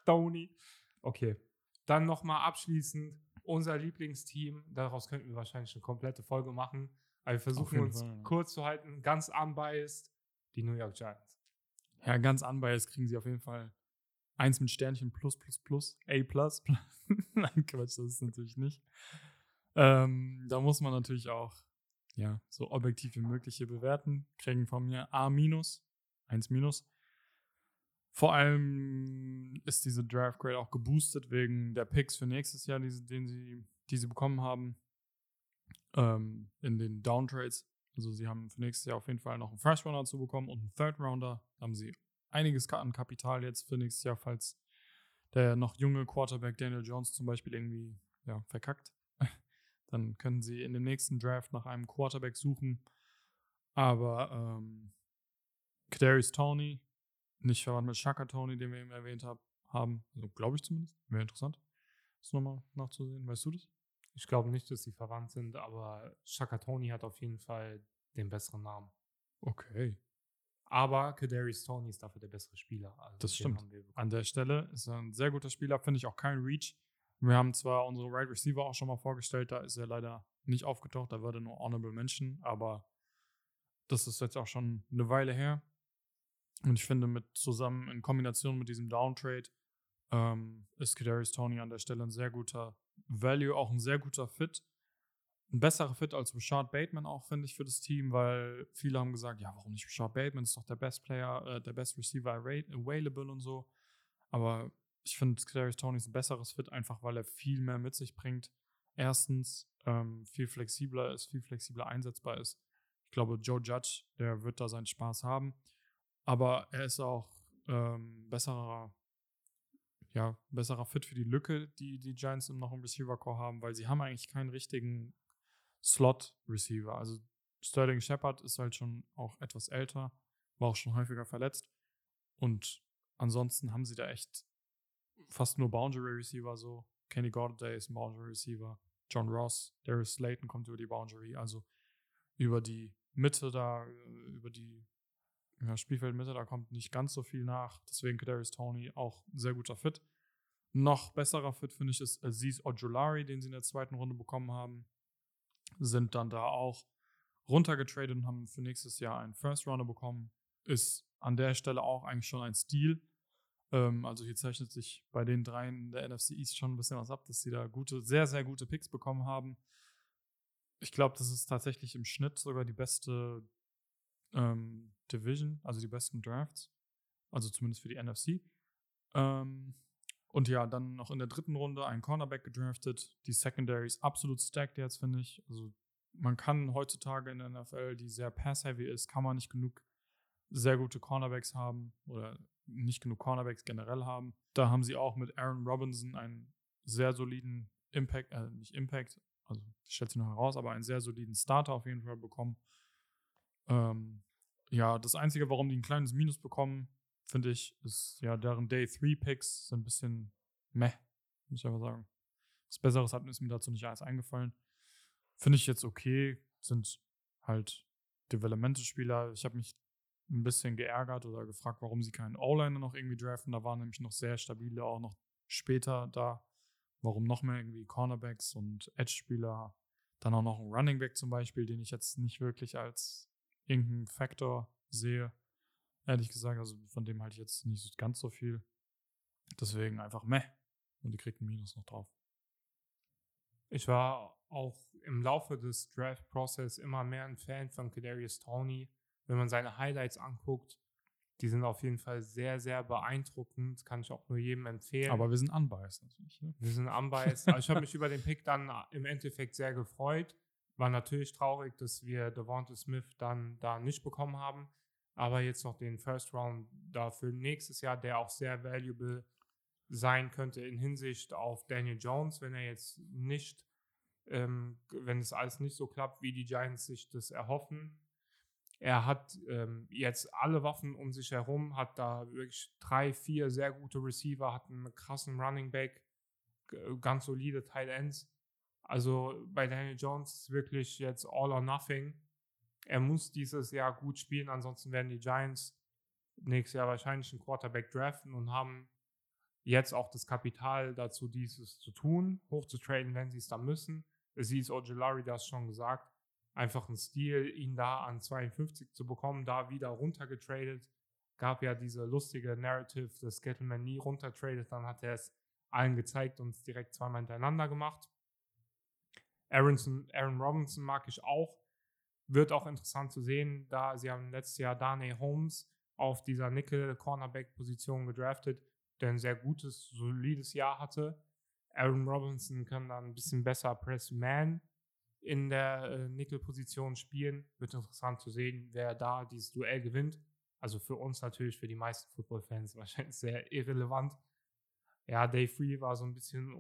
Tony. Okay. Dann nochmal abschließend unser Lieblingsteam. Daraus könnten wir wahrscheinlich eine komplette Folge machen. Aber wir versuchen uns Fall, ja. kurz zu halten. Ganz unbiased. Die New York Giants. Ja, ganz unbiased kriegen sie auf jeden Fall eins mit Sternchen plus plus plus. A plus. Nein, Quatsch, das ist natürlich nicht. Ähm, da muss man natürlich auch ja, so objektiv wie möglich hier bewerten. Kriegen von mir A minus, 1 minus. Vor allem ist diese Draft Grade auch geboostet wegen der Picks für nächstes Jahr, die, sie, die sie bekommen haben. Ähm, in den Downtrades. Also sie haben für nächstes Jahr auf jeden Fall noch einen First Rounder zu bekommen und einen Third Rounder. Da haben sie einiges an Kapital jetzt für nächstes Jahr, falls der noch junge Quarterback Daniel Jones zum Beispiel irgendwie ja, verkackt. Dann können sie in dem nächsten Draft nach einem Quarterback suchen. Aber ähm, Kadarius Tony nicht verwandt mit Shaka Tony, den wir eben erwähnt hab, haben. Also glaube ich zumindest. Wäre interessant, das nochmal nachzusehen. Weißt du das? Ich glaube nicht, dass sie verwandt sind, aber Shakatoni hat auf jeden Fall den besseren Namen. Okay. Aber Kadarius Tony ist dafür der bessere Spieler. Also Das stimmt. An der Stelle ist er ein sehr guter Spieler, finde ich auch kein Reach. Wir haben zwar unsere Right Receiver auch schon mal vorgestellt, da ist er leider nicht aufgetaucht, da wurde nur Honorable Mention, aber das ist jetzt auch schon eine Weile her. Und ich finde, mit zusammen in Kombination mit diesem Downtrade ähm, ist Kadarius Tony an der Stelle ein sehr guter Value, auch ein sehr guter Fit. Ein besserer Fit als Rashad Bateman auch, finde ich, für das Team, weil viele haben gesagt, ja, warum nicht Rashad Bateman, ist doch der Best Player, äh, der Best Receiver available und so. Aber ich finde, Kadarius Tony ist ein besseres Fit, einfach weil er viel mehr mit sich bringt. Erstens, ähm, viel flexibler ist, viel flexibler einsetzbar ist. Ich glaube, Joe Judge, der wird da seinen Spaß haben. Aber er ist auch ähm, besserer, ja, besserer Fit für die Lücke, die die Giants noch im Receiver-Core haben, weil sie haben eigentlich keinen richtigen Slot-Receiver. Also Sterling Shepard ist halt schon auch etwas älter, war auch schon häufiger verletzt. Und ansonsten haben sie da echt fast nur Boundary Receiver so. Kenny Golladay ist ein Boundary Receiver. John Ross, Darius Slayton kommt über die Boundary, also über die Mitte da, äh, über die ja, Spielfeldmitte, da kommt nicht ganz so viel nach. Deswegen Kadarius Tony auch ein sehr guter Fit. Noch besserer Fit, finde ich, ist Aziz Ojulari, den sie in der zweiten Runde bekommen haben. Sind dann da auch runtergetradet und haben für nächstes Jahr einen First Rounder bekommen. Ist an der Stelle auch eigentlich schon ein Stil. Ähm, also hier zeichnet sich bei den dreien der NFC East schon ein bisschen was ab, dass sie da gute, sehr, sehr gute Picks bekommen haben. Ich glaube, das ist tatsächlich im Schnitt sogar die beste ähm, Division, also die besten Drafts. Also zumindest für die NFC. Ähm, und ja, dann noch in der dritten Runde einen Cornerback gedraftet. Die Secondary ist absolut stacked jetzt, finde ich. Also man kann heutzutage in der NFL, die sehr pass-heavy ist, kann man nicht genug sehr gute Cornerbacks haben oder nicht genug Cornerbacks generell haben. Da haben sie auch mit Aaron Robinson einen sehr soliden Impact, äh, nicht Impact, also das stellt sich noch heraus, aber einen sehr soliden Starter auf jeden Fall bekommen. Ähm, ja, das Einzige, warum die ein kleines Minus bekommen, finde ich, ist ja, deren Day 3 Picks sind ein bisschen meh, muss ich einfach sagen. Was Besseres hat ist mir dazu nicht alles eingefallen. Finde ich jetzt okay, sind halt Developmental-Spieler. Ich habe mich ein bisschen geärgert oder gefragt, warum sie keinen O-Liner noch irgendwie draften. Da waren nämlich noch sehr stabile, auch noch später da. Warum noch mehr irgendwie Cornerbacks und Edge-Spieler? Dann auch noch ein Running Back zum Beispiel, den ich jetzt nicht wirklich als irgendeinen Faktor sehe. Ehrlich gesagt, also von dem halte ich jetzt nicht ganz so viel. Deswegen einfach meh. Und die kriegt ein Minus noch drauf. Ich war auch im Laufe des Draft-Prozess immer mehr ein Fan von Kadarius Tony. Wenn man seine Highlights anguckt, die sind auf jeden Fall sehr, sehr beeindruckend. Kann ich auch nur jedem empfehlen. Aber wir sind unbiased natürlich. Ne? Wir sind unbiased. Aber ich habe mich über den Pick dann im Endeffekt sehr gefreut. War natürlich traurig, dass wir Devonta Smith dann da nicht bekommen haben. Aber jetzt noch den First Round dafür nächstes Jahr, der auch sehr valuable sein könnte in Hinsicht auf Daniel Jones, wenn er jetzt nicht, ähm, wenn es alles nicht so klappt, wie die Giants sich das erhoffen. Er hat ähm, jetzt alle Waffen um sich herum, hat da wirklich drei, vier sehr gute Receiver, hat einen krassen Running Back, ganz solide Tight Ends. Also bei Daniel Jones ist wirklich jetzt all or nothing. Er muss dieses Jahr gut spielen, ansonsten werden die Giants nächstes Jahr wahrscheinlich einen Quarterback draften und haben jetzt auch das Kapital dazu, dieses zu tun, hochzutraden, wenn sie es dann müssen. Sie ist Ojolari das schon gesagt. Einfach ein Stil, ihn da an 52 zu bekommen, da wieder runtergetradet. Gab ja diese lustige Narrative, dass Gettleman nie runtertradet, dann hat er es allen gezeigt und es direkt zweimal hintereinander gemacht. Aronson, Aaron Robinson mag ich auch. Wird auch interessant zu sehen, da sie haben letztes Jahr Darnay Holmes auf dieser Nickel-Cornerback-Position gedraftet, der ein sehr gutes, solides Jahr hatte. Aaron Robinson kann dann ein bisschen besser Press-Man in der äh, Nickel-Position spielen. Wird interessant zu sehen, wer da dieses Duell gewinnt. Also für uns natürlich, für die meisten Football-Fans wahrscheinlich sehr irrelevant. Ja, Day Free war so ein bisschen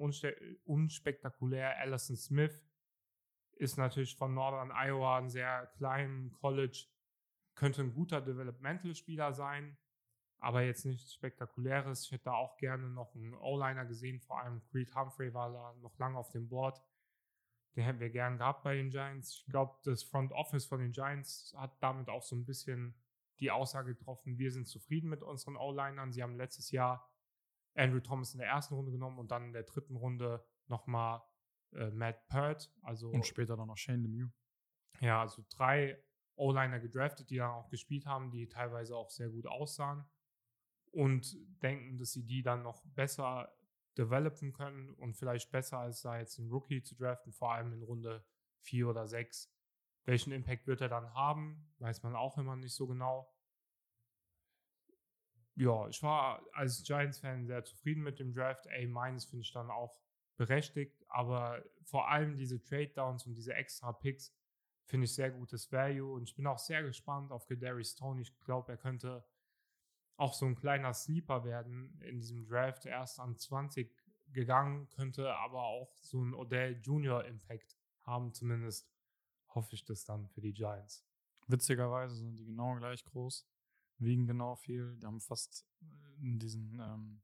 unspektakulär. Allison Smith ist natürlich von Northern Iowa ein sehr kleinen College. Könnte ein guter Developmental-Spieler sein, aber jetzt nichts Spektakuläres. Ich hätte da auch gerne noch einen O-Liner gesehen, vor allem Creed Humphrey war da noch lange auf dem Board. Den hätten wir gern gehabt bei den Giants. Ich glaube, das Front Office von den Giants hat damit auch so ein bisschen die Aussage getroffen, wir sind zufrieden mit unseren O-Linern. Sie haben letztes Jahr Andrew Thomas in der ersten Runde genommen und dann in der dritten Runde nochmal äh, Matt Pert. Also, Und später dann noch Shane Lemieux. ja, also drei O-Liner gedraftet, die dann auch gespielt haben, die teilweise auch sehr gut aussahen. Und denken, dass sie die dann noch besser developen können und vielleicht besser als da jetzt einen Rookie zu draften, vor allem in Runde 4 oder 6. Welchen Impact wird er dann haben, weiß man auch immer nicht so genau. Ja, ich war als Giants-Fan sehr zufrieden mit dem Draft. A- finde ich dann auch berechtigt, aber vor allem diese Trade-Downs und diese extra Picks finde ich sehr gutes Value und ich bin auch sehr gespannt auf Kadarius Stone. Ich glaube, er könnte auch so ein kleiner Sleeper werden in diesem Draft. Erst an 20 gegangen, könnte aber auch so ein Odell Junior Impact haben, zumindest hoffe ich das dann für die Giants. Witzigerweise sind die genau gleich groß, wiegen genau viel. Die haben fast äh, in diesen ähm,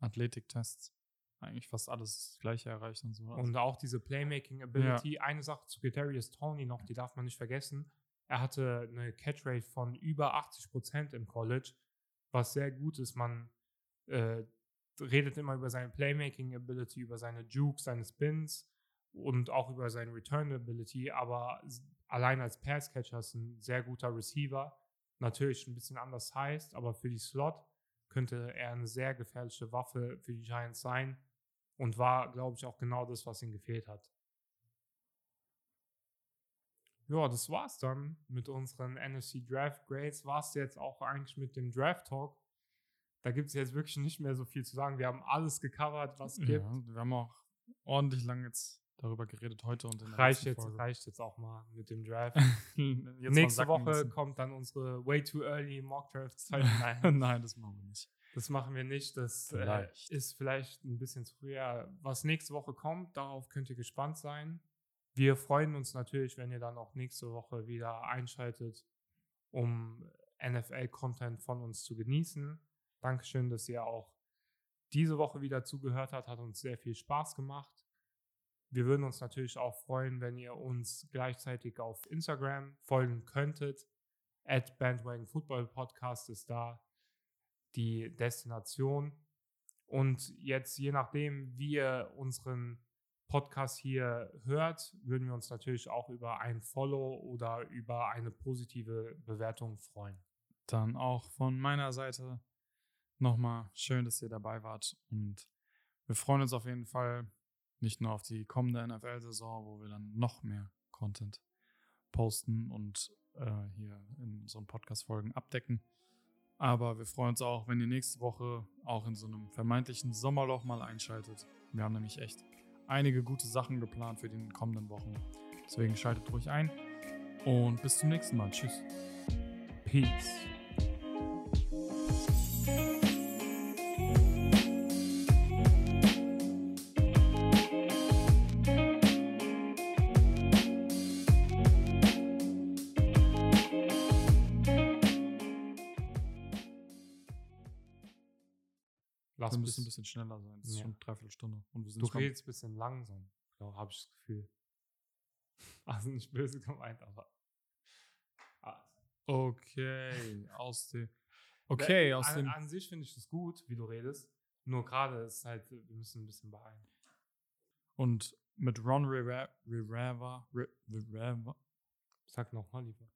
Athletiktests eigentlich fast alles das Gleiche erreicht und so. Und auch diese Playmaking Ability. Eine Sache zu Kadarius Tony noch, die darf man nicht vergessen. Er hatte eine Catch-Rate von über 80% im College, was sehr gut ist. Man äh, redet immer über seine Playmaking Ability, über seine Jukes, seine Spins und auch über seine Return Ability, aber allein als Pass-Catcher ist ein sehr guter Receiver. Natürlich ein bisschen anders heißt, aber für die Slot könnte er eine sehr gefährliche Waffe für die Giants sein und war, glaube ich, auch genau das, was ihm gefehlt hat. Ja, das war's dann mit unseren NFC Draft Grades. War's jetzt auch eigentlich mit dem Draft Talk. Da gibt es jetzt wirklich nicht mehr so viel zu sagen. Wir haben alles gecovert, was es ja, gibt. wir haben auch ordentlich lang jetzt darüber geredet heute und in der Reicht jetzt, Folge. reicht jetzt auch mal mit dem Draft. Nächste Woche lassen. kommt dann unsere Way Too Early Mock Drafts. Nein, Nein, das machen wir nicht. Das machen wir nicht. Das äh, ist vielleicht ein bisschen zu früher. Was nächste Woche kommt, darauf könnt ihr gespannt sein. Wir freuen uns natürlich, wenn ihr dann auch nächste Woche wieder einschaltet, um NFL-Content von uns zu genießen. Dankeschön, dass ihr auch diese Woche wieder zugehört habt. Hat uns sehr viel Spaß gemacht. Wir würden uns natürlich auch freuen, wenn ihr uns gleichzeitig auf Instagram folgen könntet. At Bandwagon Football Podcast ist da die Destination. Und jetzt, je nachdem, wie ihr unseren Podcast hier hört, würden wir uns natürlich auch über ein Follow oder über eine positive Bewertung freuen. Dann auch von meiner Seite nochmal schön, dass ihr dabei wart. Und wir freuen uns auf jeden Fall nicht nur auf die kommende NFL-Saison, wo wir dann noch mehr Content posten und äh, hier in unseren Podcast-Folgen abdecken. Aber wir freuen uns auch, wenn ihr nächste Woche auch in so einem vermeintlichen Sommerloch mal einschaltet. Wir haben nämlich echt einige gute Sachen geplant für die kommenden Wochen. Deswegen schaltet ruhig ein und bis zum nächsten Mal. Tschüss. Peace. Wir müssen ein bisschen schneller sein. Das ist Ja. schon dreiviertel Stunde. Und wir sind du redest ein bisschen langsam, habe ich das Gefühl. Also nicht böse gemeint, aber. Ah, Okay, aus dem. Okay, aus an, dem. An sich finde ich das gut, wie du redest. Nur gerade ist halt, wir müssen ein bisschen beeilen. Und mit Ron Rivera, Rivera, Ri- Rivera Sag nochmal lieber.